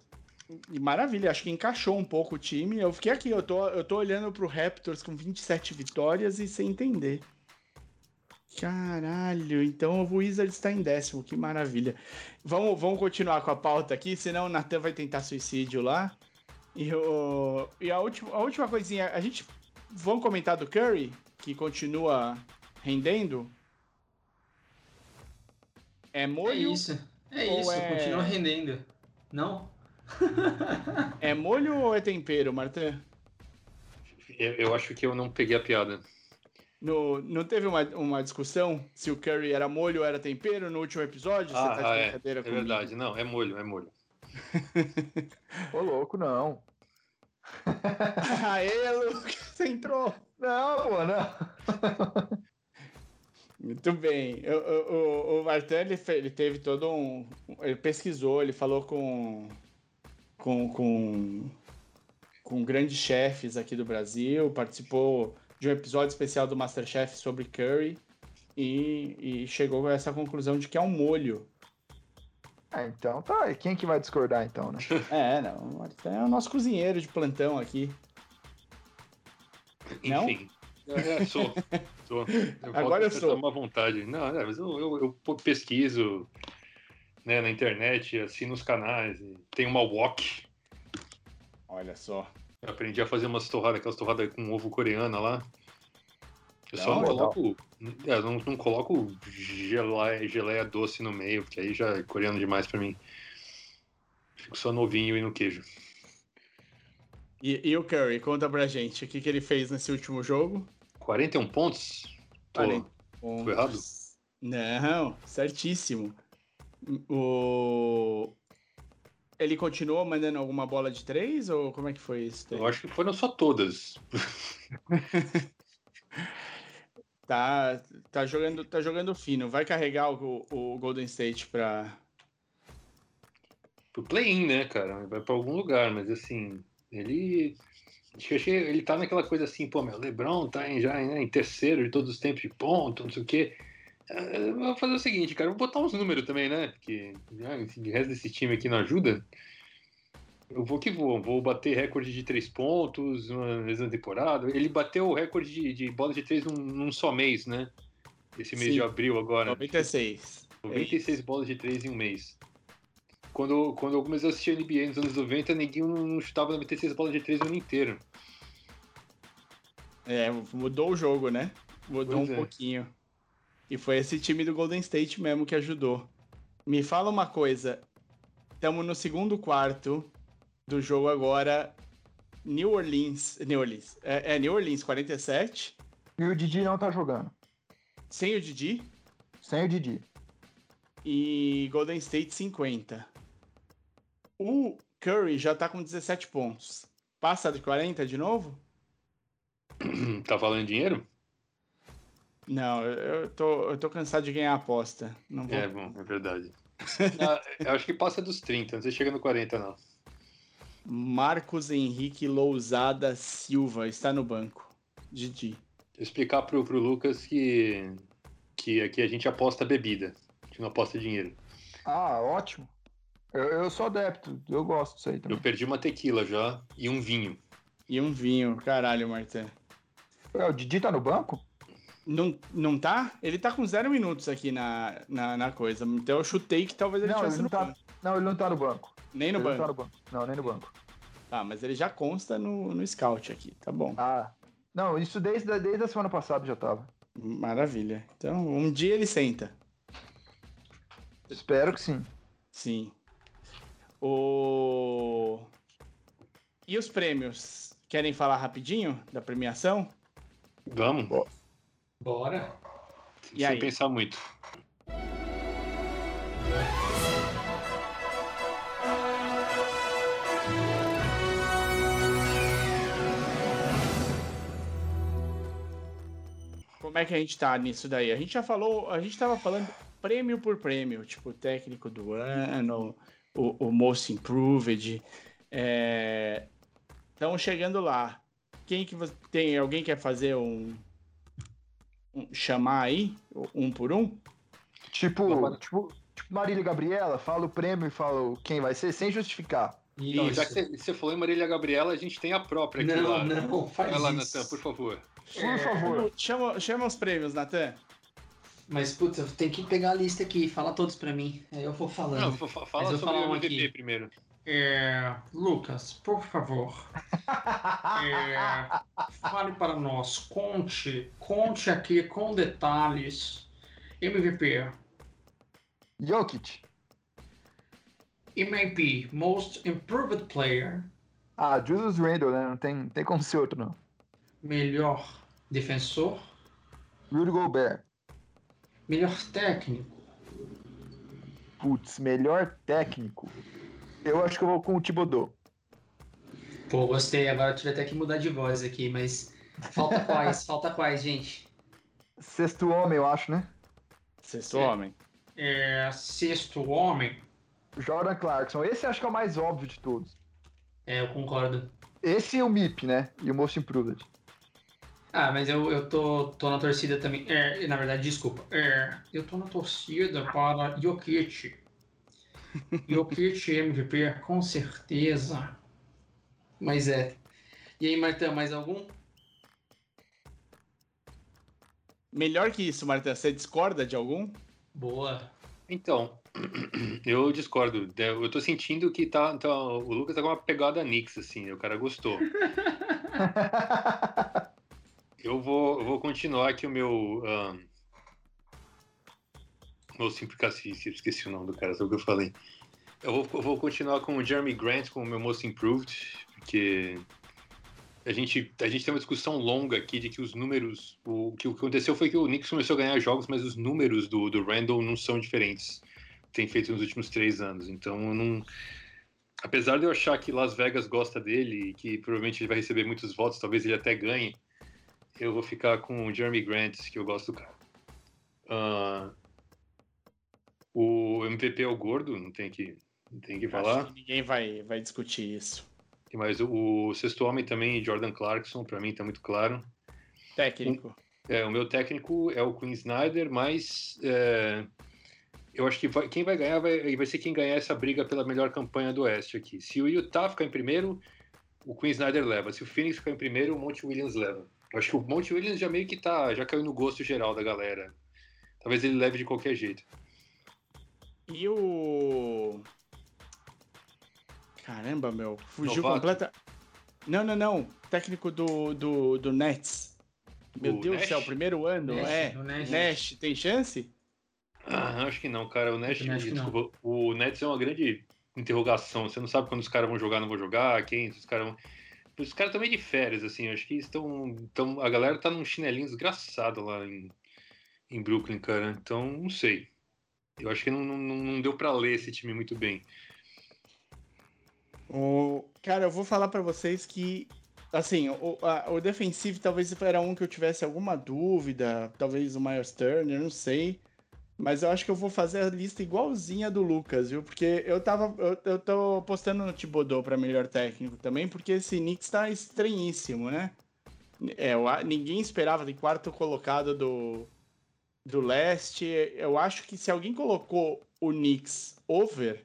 E maravilha, acho que encaixou um pouco o time. Eu fiquei aqui, eu tô, eu tô olhando pro Raptors com 27 vitórias e sem entender. Caralho, então o Wizards está em décimo, que maravilha. Vamos, vamos continuar com a pauta aqui, senão o Natan vai tentar suicídio lá. E, o, e a, última, a última coisinha, a gente. Vamos comentar do Curry, que continua rendendo? É É molho? isso. É Ou isso, é- continua rendendo. Não? [LAUGHS] É molho ou é tempero, Martin? Eu, eu acho que eu não peguei a piada. No, não teve uma, uma discussão se o curry era molho ou era tempero no último episódio? Você Ah, tá de ah, é. É verdade. Não, é molho, é molho. [LAUGHS] Ô, louco, não. Aê, Lucas, você entrou. Não, pô, não. Muito bem. O, o, o- o Martin, ele, ele teve todo um... Ele pesquisou, ele falou com... Com, com, com grandes chefes aqui do Brasil, participou de um episódio especial do Masterchef sobre curry e, e chegou a essa conclusão de que é um molho. Ah, então tá. E quem que vai discordar então, né? [LAUGHS] É, não, o Martin é o nosso cozinheiro de plantão aqui. Não? Enfim. É, sou. sou. Eu Agora eu posso sou. má vontade. Não, é, mas eu, eu- eu pesquiso né, na internet, assino os canais. e Tem uma wok. Olha só. Eu aprendi a fazer umas torradas, aquelas torradas com ovo coreana lá. Eu só Não, coloco. é, eu não, não coloco geleia, geleia doce no meio, porque aí já é coreano demais pra mim. Fico só no ovinho e no queijo. E, e o Curry, conta pra gente o que, que ele fez nesse último jogo. 41 pontos? Tô, 40. tô errado? Não, certíssimo. O... Ele continuou mandando alguma bola de três ou como é que foi isso? daí? Eu acho que foram só todas. [LAUGHS] Tá, tá, jogando, tá jogando fino. Vai carregar o, o Golden State pra. Pro play-in, né, cara? Vai pra algum lugar, mas assim, ele. Ele tá naquela coisa assim, pô, meu, Lebron tá em, já né, em terceiro de todos os tempos de ponto, não sei o quê. Eu Vou fazer o seguinte, cara, vou botar uns números também, né? Porque ah, esse- o resto desse time aqui não ajuda. Eu vou que vou, vou bater recorde de três pontos uma vez na temporada. Ele bateu o recorde de, de bola de três num, num só mês, né? Esse mês Sim. de abril agora. 96. 96 bolas de 3 em um mês. Quando, quando eu comecei a assistir NBA nos anos 90, ninguém não, chutava 96 bolas de 3 o ano inteiro. É, mudou o jogo, né? Mudou Pois um é. pouquinho. E foi esse time do Golden State mesmo que ajudou. Me fala uma coisa. Estamos no segundo quarto do jogo agora. New Orleans. New Orleans. É, é New Orleans 47. E o Didi não tá jogando. Sem o Didi. Sem o Didi. E Golden State 50. O Curry já tá com 17 pontos. Passa de 40 de novo? [CLEARS THROAT] Tá valendo dinheiro? Não, eu, tô, eu tô cansado de ganhar aposta. Não vou. É, bom, é verdade. [LAUGHS] Ah, eu acho que passa dos 30, não sei se chega no 40, não. Marcos Henrique Lousada Silva está no banco. Didi. Vou explicar pro, pro Lucas que, que aqui a gente aposta bebida, a gente não aposta dinheiro. Ah, ótimo. Eu, eu sou adepto, eu gosto disso aí também. Eu perdi uma tequila já e um vinho. E um vinho, caralho, Martin. Ué, o Didi tá no banco? Não, não tá? Ele tá com zero minutos aqui na, na, na coisa. Então eu chutei que talvez ele Não, estivesse ele no não tá- banco. Não, ele não tá no banco. Nem no ele banco. não tá no banco. Não, nem no banco. Ah, mas ele já consta no, no scout aqui. Tá bom. Ah. Não, isso desde, desde a semana passada já tava. Maravilha. Então, um dia ele senta. Espero que sim. Sim. O... E os prêmios? Querem falar rapidinho da premiação? Vamos? Bora. E Sem aí? pensar muito. Como é que a gente tá nisso daí? A gente já falou, a gente tava falando prêmio por prêmio, tipo, técnico do ano, o, o Most Improved. Estamos chegando lá. Quem que você tem? Alguém quer fazer um- chamar aí, um por um? Tipo, tipo, tipo Marília e Gabriela, fala o prêmio e fala quem vai ser, sem justificar. Não, já Isso. que você- você falou em Marília Gabriela, a gente tem a própria aqui Não, lá. não, faz Vai lá, isso. Natan, por favor. Por favor. Chama, chama os prêmios, Natan. Mas, putz, eu tenho que pegar a lista aqui, fala todos pra mim. Aí eu vou falando. Não, fa- fa- Mas fala eu sobre falo o MVP aqui. primeiro. É, Lucas, por favor, [LAUGHS] é, fale para nós, conte, conte aqui com detalhes. MVP, Jokic. MIP, Most Improved Player, Ah, Julius Randle, né? Não tem, tem como ser outro, não. melhor defensor, Rudy Gobert. melhor técnico. Putz, melhor técnico. Eu acho que eu vou com o Thibodeau. Pô, gostei, agora eu tive até que mudar de voz aqui, mas falta quais? [LAUGHS] falta quais, gente? Sexto homem, eu acho, né? Sexto É. homem. É, sexto homem, Jordan Clarkson. Esse acho que é o mais óbvio de todos. é, eu concordo. Esse e o MIP, né? E o Most Improved. Ah, mas eu, eu tô, tô na torcida também. É, na verdade, desculpa. É, eu tô na torcida para Jokic. Jokic MVP, com certeza. Mas é. E aí, Martão, mais algum? Melhor que isso, Marta, você discorda de algum? Boa. Então, [CLEARS THROAT] eu discordo. Eu tô sentindo que tá, tá- o Lucas tá com uma pegada Knicks, assim, o cara gostou. [LAUGHS] Eu vou, eu vou continuar aqui o meu. Um, meu simplificacício, esqueci o nome do cara, só o que eu falei. Eu vou, eu vou continuar com o Jeremy Grant como meu Most Improved, porque a gente, a gente tem uma discussão longa aqui de que os números. O que o que aconteceu foi que o Knicks começou a ganhar jogos, mas os números do, do Randall não são diferentes. Tem feito nos últimos três anos. Então eu não. Apesar de eu achar que Las Vegas gosta dele e que provavelmente ele vai receber muitos votos, talvez ele até ganhe, eu vou ficar com o Jeremy Grant, que eu gosto do cara. Ah, o MVP é o Gordo, não tem que, não tem que falar. Acho que ninguém vai, vai discutir isso. Mas o, o sexto homem também, Jordan Clarkson, para mim tá muito claro. Técnico. É, o meu técnico é o Queen Snyder, mas é, eu acho que vai- quem vai ganhar vai, vai ser quem ganhar essa briga pela melhor campanha do Oeste aqui. Se o Utah ficar em primeiro, o Queen Snyder leva. Se o Phoenix ficar em primeiro, o Monte Williams leva. Eu acho que o Monte Williams já meio que tá, já caiu no gosto geral da galera. Talvez ele leve de qualquer jeito. E o. Caramba, meu. Fugiu Novato. completa. Não, não, não. Técnico do, do, do Nets. Meu O Deus do Nash? céu, primeiro ano? Nash, é. o Nash. Nash, tem chance? Ah, acho que não, cara. O Nash, não. desculpa, o Nets é uma grande interrogação. Você não sabe quando os caras vão jogar, não vão jogar, quem, os caras vão... Os caras estão meio de férias, assim, acho que estão. Então, a galera tá num chinelinho desgraçado lá em, em Brooklyn, cara. Então, não sei. Eu acho que não, não, não deu pra ler esse time muito bem. O... Cara, eu vou falar pra vocês que, assim, o, a- o defensivo talvez era um que eu tivesse alguma dúvida, talvez o Myers Turner, não sei. Mas eu acho que eu vou fazer a lista igualzinha do Lucas, viu? Porque eu tava. Eu, eu tô apostando no Thibodeau pra melhor técnico também, porque esse Knicks tá estranhíssimo, né? É, ninguém esperava de quarto colocado do, do leste. Eu acho que se alguém colocou o Knicks over,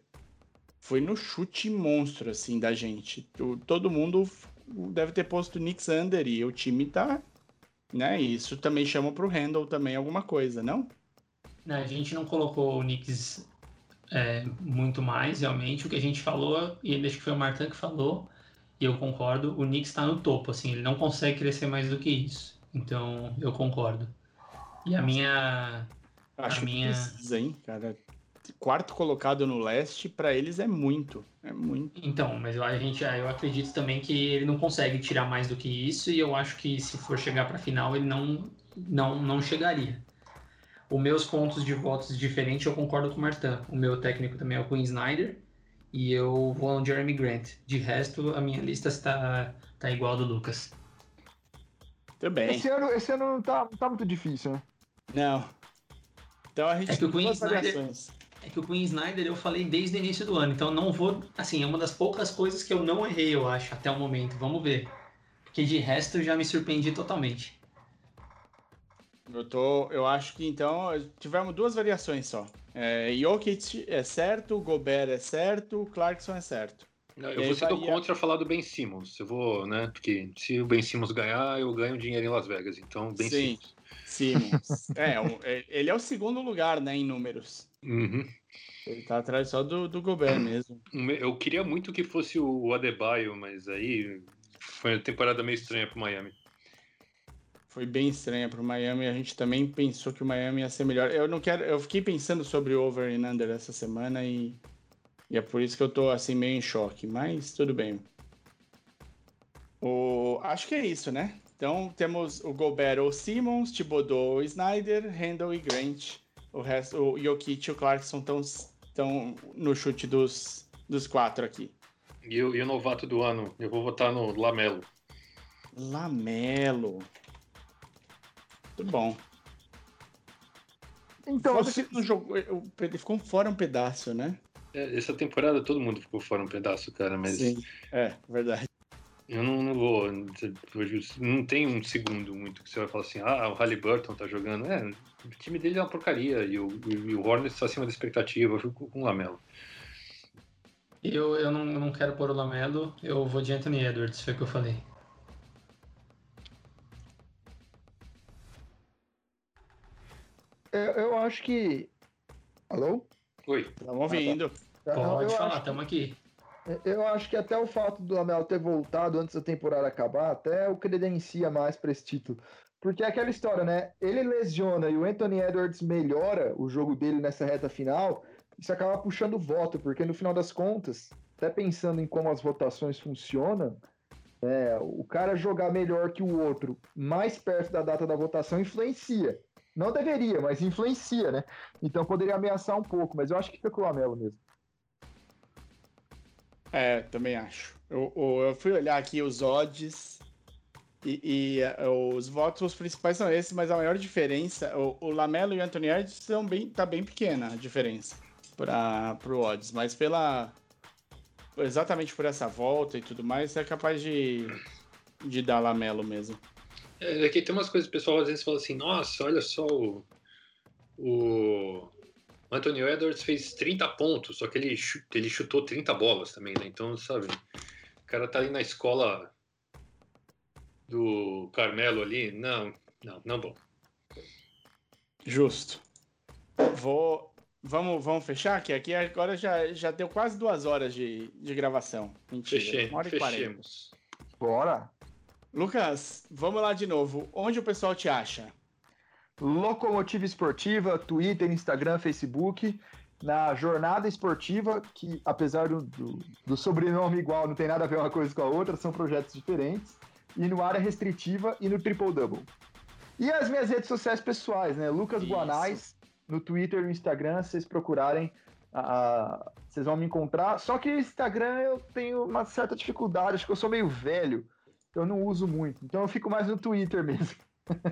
foi no chute monstro, assim, da gente. Todo mundo deve ter posto o Knicks under e o time tá. Né? E isso também chama pro handle também alguma coisa, não? Não, a gente não colocou o Knicks é, muito mais, realmente. O que a gente falou, e acho que foi o Martin que falou, e eu concordo, o Knicks está no topo, assim, ele não consegue crescer mais do que isso. Então, eu concordo. E a minha. Acho A que minha- precisa, hein, cara. Quarto colocado no leste, pra eles é muito. É muito. Então, mas eu, a gente, eu acredito também que ele não consegue tirar mais do que isso, e eu acho que se for chegar para final, ele não, não, não chegaria. Os meus pontos de votos diferentes, eu concordo com o Martin. O meu técnico também é o Quinn Snyder, e eu vou no Jeremy Grant. De resto, a minha lista está, tá igual a do Lucas. Tudo bem. Esse ano, esse ano não tá, não tá muito difícil, né? Não. Então a gente É que o tem Queen duas Snyder- variações. É que o Quinn Snyder eu falei desde o início do ano, então eu não vou. Assim, é uma das poucas coisas que eu não errei, eu acho, até o momento. Vamos ver. Porque de resto eu já me surpreendi totalmente. Eu, tô, eu acho que então tivemos duas variações só. É, Jokic é certo, Gobert é certo, Clarkson é certo. Eu E vou ser do contra falar do Ben Simmons. Eu vou, né? Porque se o Ben Simmons ganhar, eu ganho dinheiro em Las Vegas. Então, Ben Sim. Simmons. Simmons. [LAUGHS] é, o- é, ele é o segundo lugar, né, em números. Uhum. Ele tá atrás só do, do Gobert mesmo. Eu queria muito que fosse o Adebayo, mas aí foi uma temporada meio estranha pro Miami. Foi bem estranha pro Miami. A gente também pensou que o Miami ia ser melhor. Eu não quero. Eu fiquei pensando sobre over e under essa semana e, e é por isso que eu tô assim meio em choque. Mas tudo bem. O, acho que é isso, né? Então temos o Gobert ou Simmons, Thibodeau ou Snyder, Randall e Grant. O resto, o Jokic e o Clarkson estão no chute dos, dos quatro aqui. E, o- e o novato do ano, eu vou votar no Lamelo. Lamelo. Muito bom. Então, ele não jogou, ele ficou fora um pedaço, né? É, Essa temporada todo mundo ficou fora um pedaço, cara, mas É, verdade. Eu não, não vou. Não tem um segundo muito que você vai falar assim, ah, o Halliburton tá jogando. É, o time dele é uma porcaria e o, e o Hornets tá acima da expectativa. Eu fico com o Lamelo. Eu, eu, não, eu não quero pôr o Lamelo, eu vou de Anthony Edwards, foi o que eu falei. eu, eu acho que. Alô? Oi. Estamos ouvindo. Pode eu falar, acho, estamos aqui. Eu acho que até o fato do Lamelo ter voltado antes da temporada acabar, até o credencia mais para esse título. Porque é aquela história, né? Ele lesiona e o Anthony Edwards melhora o jogo dele nessa reta final, isso acaba puxando voto, porque no final das contas, até pensando em como as votações funcionam, é, o cara jogar melhor que o outro mais perto da data da votação influencia. Não deveria, mas influencia, né? Então poderia ameaçar um pouco, mas eu acho que fica com o Lamelo mesmo. É, também acho. Eu, eu- fui olhar aqui os odds e, e, é, os votos principais são esses, mas a maior diferença, o, o Lamelo e o Anthony Edwards são bem, tá bem pequena a diferença para pro odds, mas pela exatamente por essa volta e tudo mais, é capaz de de dar Lamelo mesmo. É, aqui tem umas coisas, o pessoal às vezes fala assim, nossa, olha só o. O Anthony Edwards fez 30 pontos, só que ele, ele chutou 30 bolas também, né? Então, sabe, o cara tá ali na escola do Carmelo ali. Não, não, não bom. Justo. Vou. Vamos, vamos fechar? Que aqui agora já, já deu quase duas horas de, de gravação. Mentira. Feche, uma hora e quarenta. fechemos. Bora! Lucas, vamos lá de novo. Onde o pessoal te acha? Locomotiva Esportiva, Twitter, Instagram, Facebook. Na Jornada Esportiva, que apesar do, do, do, sobrenome igual, não tem nada a ver uma coisa com a outra, são projetos diferentes. E no Área Restritiva e no Triple Double. E as minhas redes sociais pessoais, né? Lucas Isso. Guanais, no Twitter e no Instagram, se vocês procurarem, uh, vocês vão me encontrar. Só que Instagram eu tenho uma certa dificuldade, acho que eu sou meio velho, eu não uso muito. Então eu fico mais no Twitter mesmo.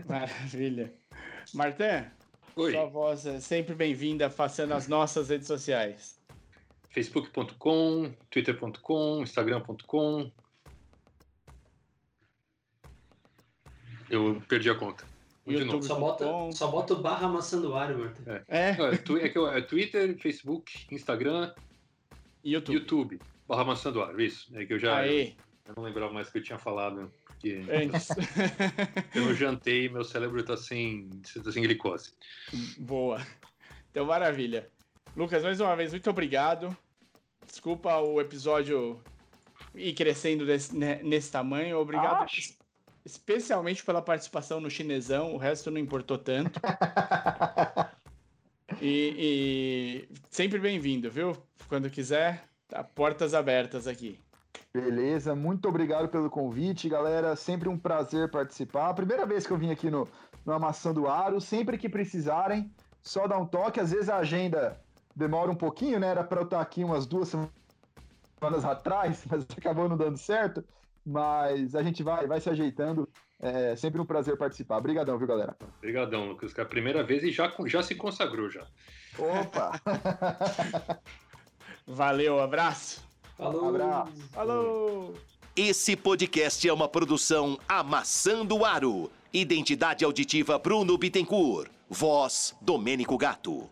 Maravilha. Martin, Oi. sua voz é sempre bem-vinda, façando as nossas redes sociais. facebook.com, twitter.com, instagram.com. Eu perdi a conta. YouTube só bota, só bota o barra maçanduário, Martin. É. É. é, é, é Twitter, Facebook, Instagram, YouTube. YouTube. Barra maçanduário, isso. É que eu já. Eu não lembrava mais o que eu tinha falado. Porque [LAUGHS] eu não jantei meu cérebro está sem, tá sem glicose. Boa. Então, maravilha. Lucas, mais uma vez, muito obrigado. Desculpa o episódio ir crescendo nesse, né, nesse tamanho. Obrigado especialmente pela participação no chinesão. O resto não importou tanto. [LAUGHS] e, e sempre bem-vindo, viu? Quando quiser, tá portas abertas aqui. Beleza, muito obrigado pelo convite, galera. Sempre um prazer participar. Primeira vez que eu vim aqui no, no Amassando Aro. Sempre que precisarem, só dá um toque. Às vezes a agenda demora um pouquinho, né? Era para eu estar aqui umas duas semanas atrás, [LAUGHS] mas acabou não dando certo. Mas a gente vai, vai se ajeitando. É sempre um prazer participar. Obrigadão, viu, galera? Obrigadão, Lucas. Que é a primeira vez e já, já se consagrou já. Opa! [LAUGHS] Valeu, abraço. Falou. Abraço. Falou. Esse podcast é uma produção Amassando Aro. Identidade auditiva Bruno Bittencourt. Voz Domênico Gato.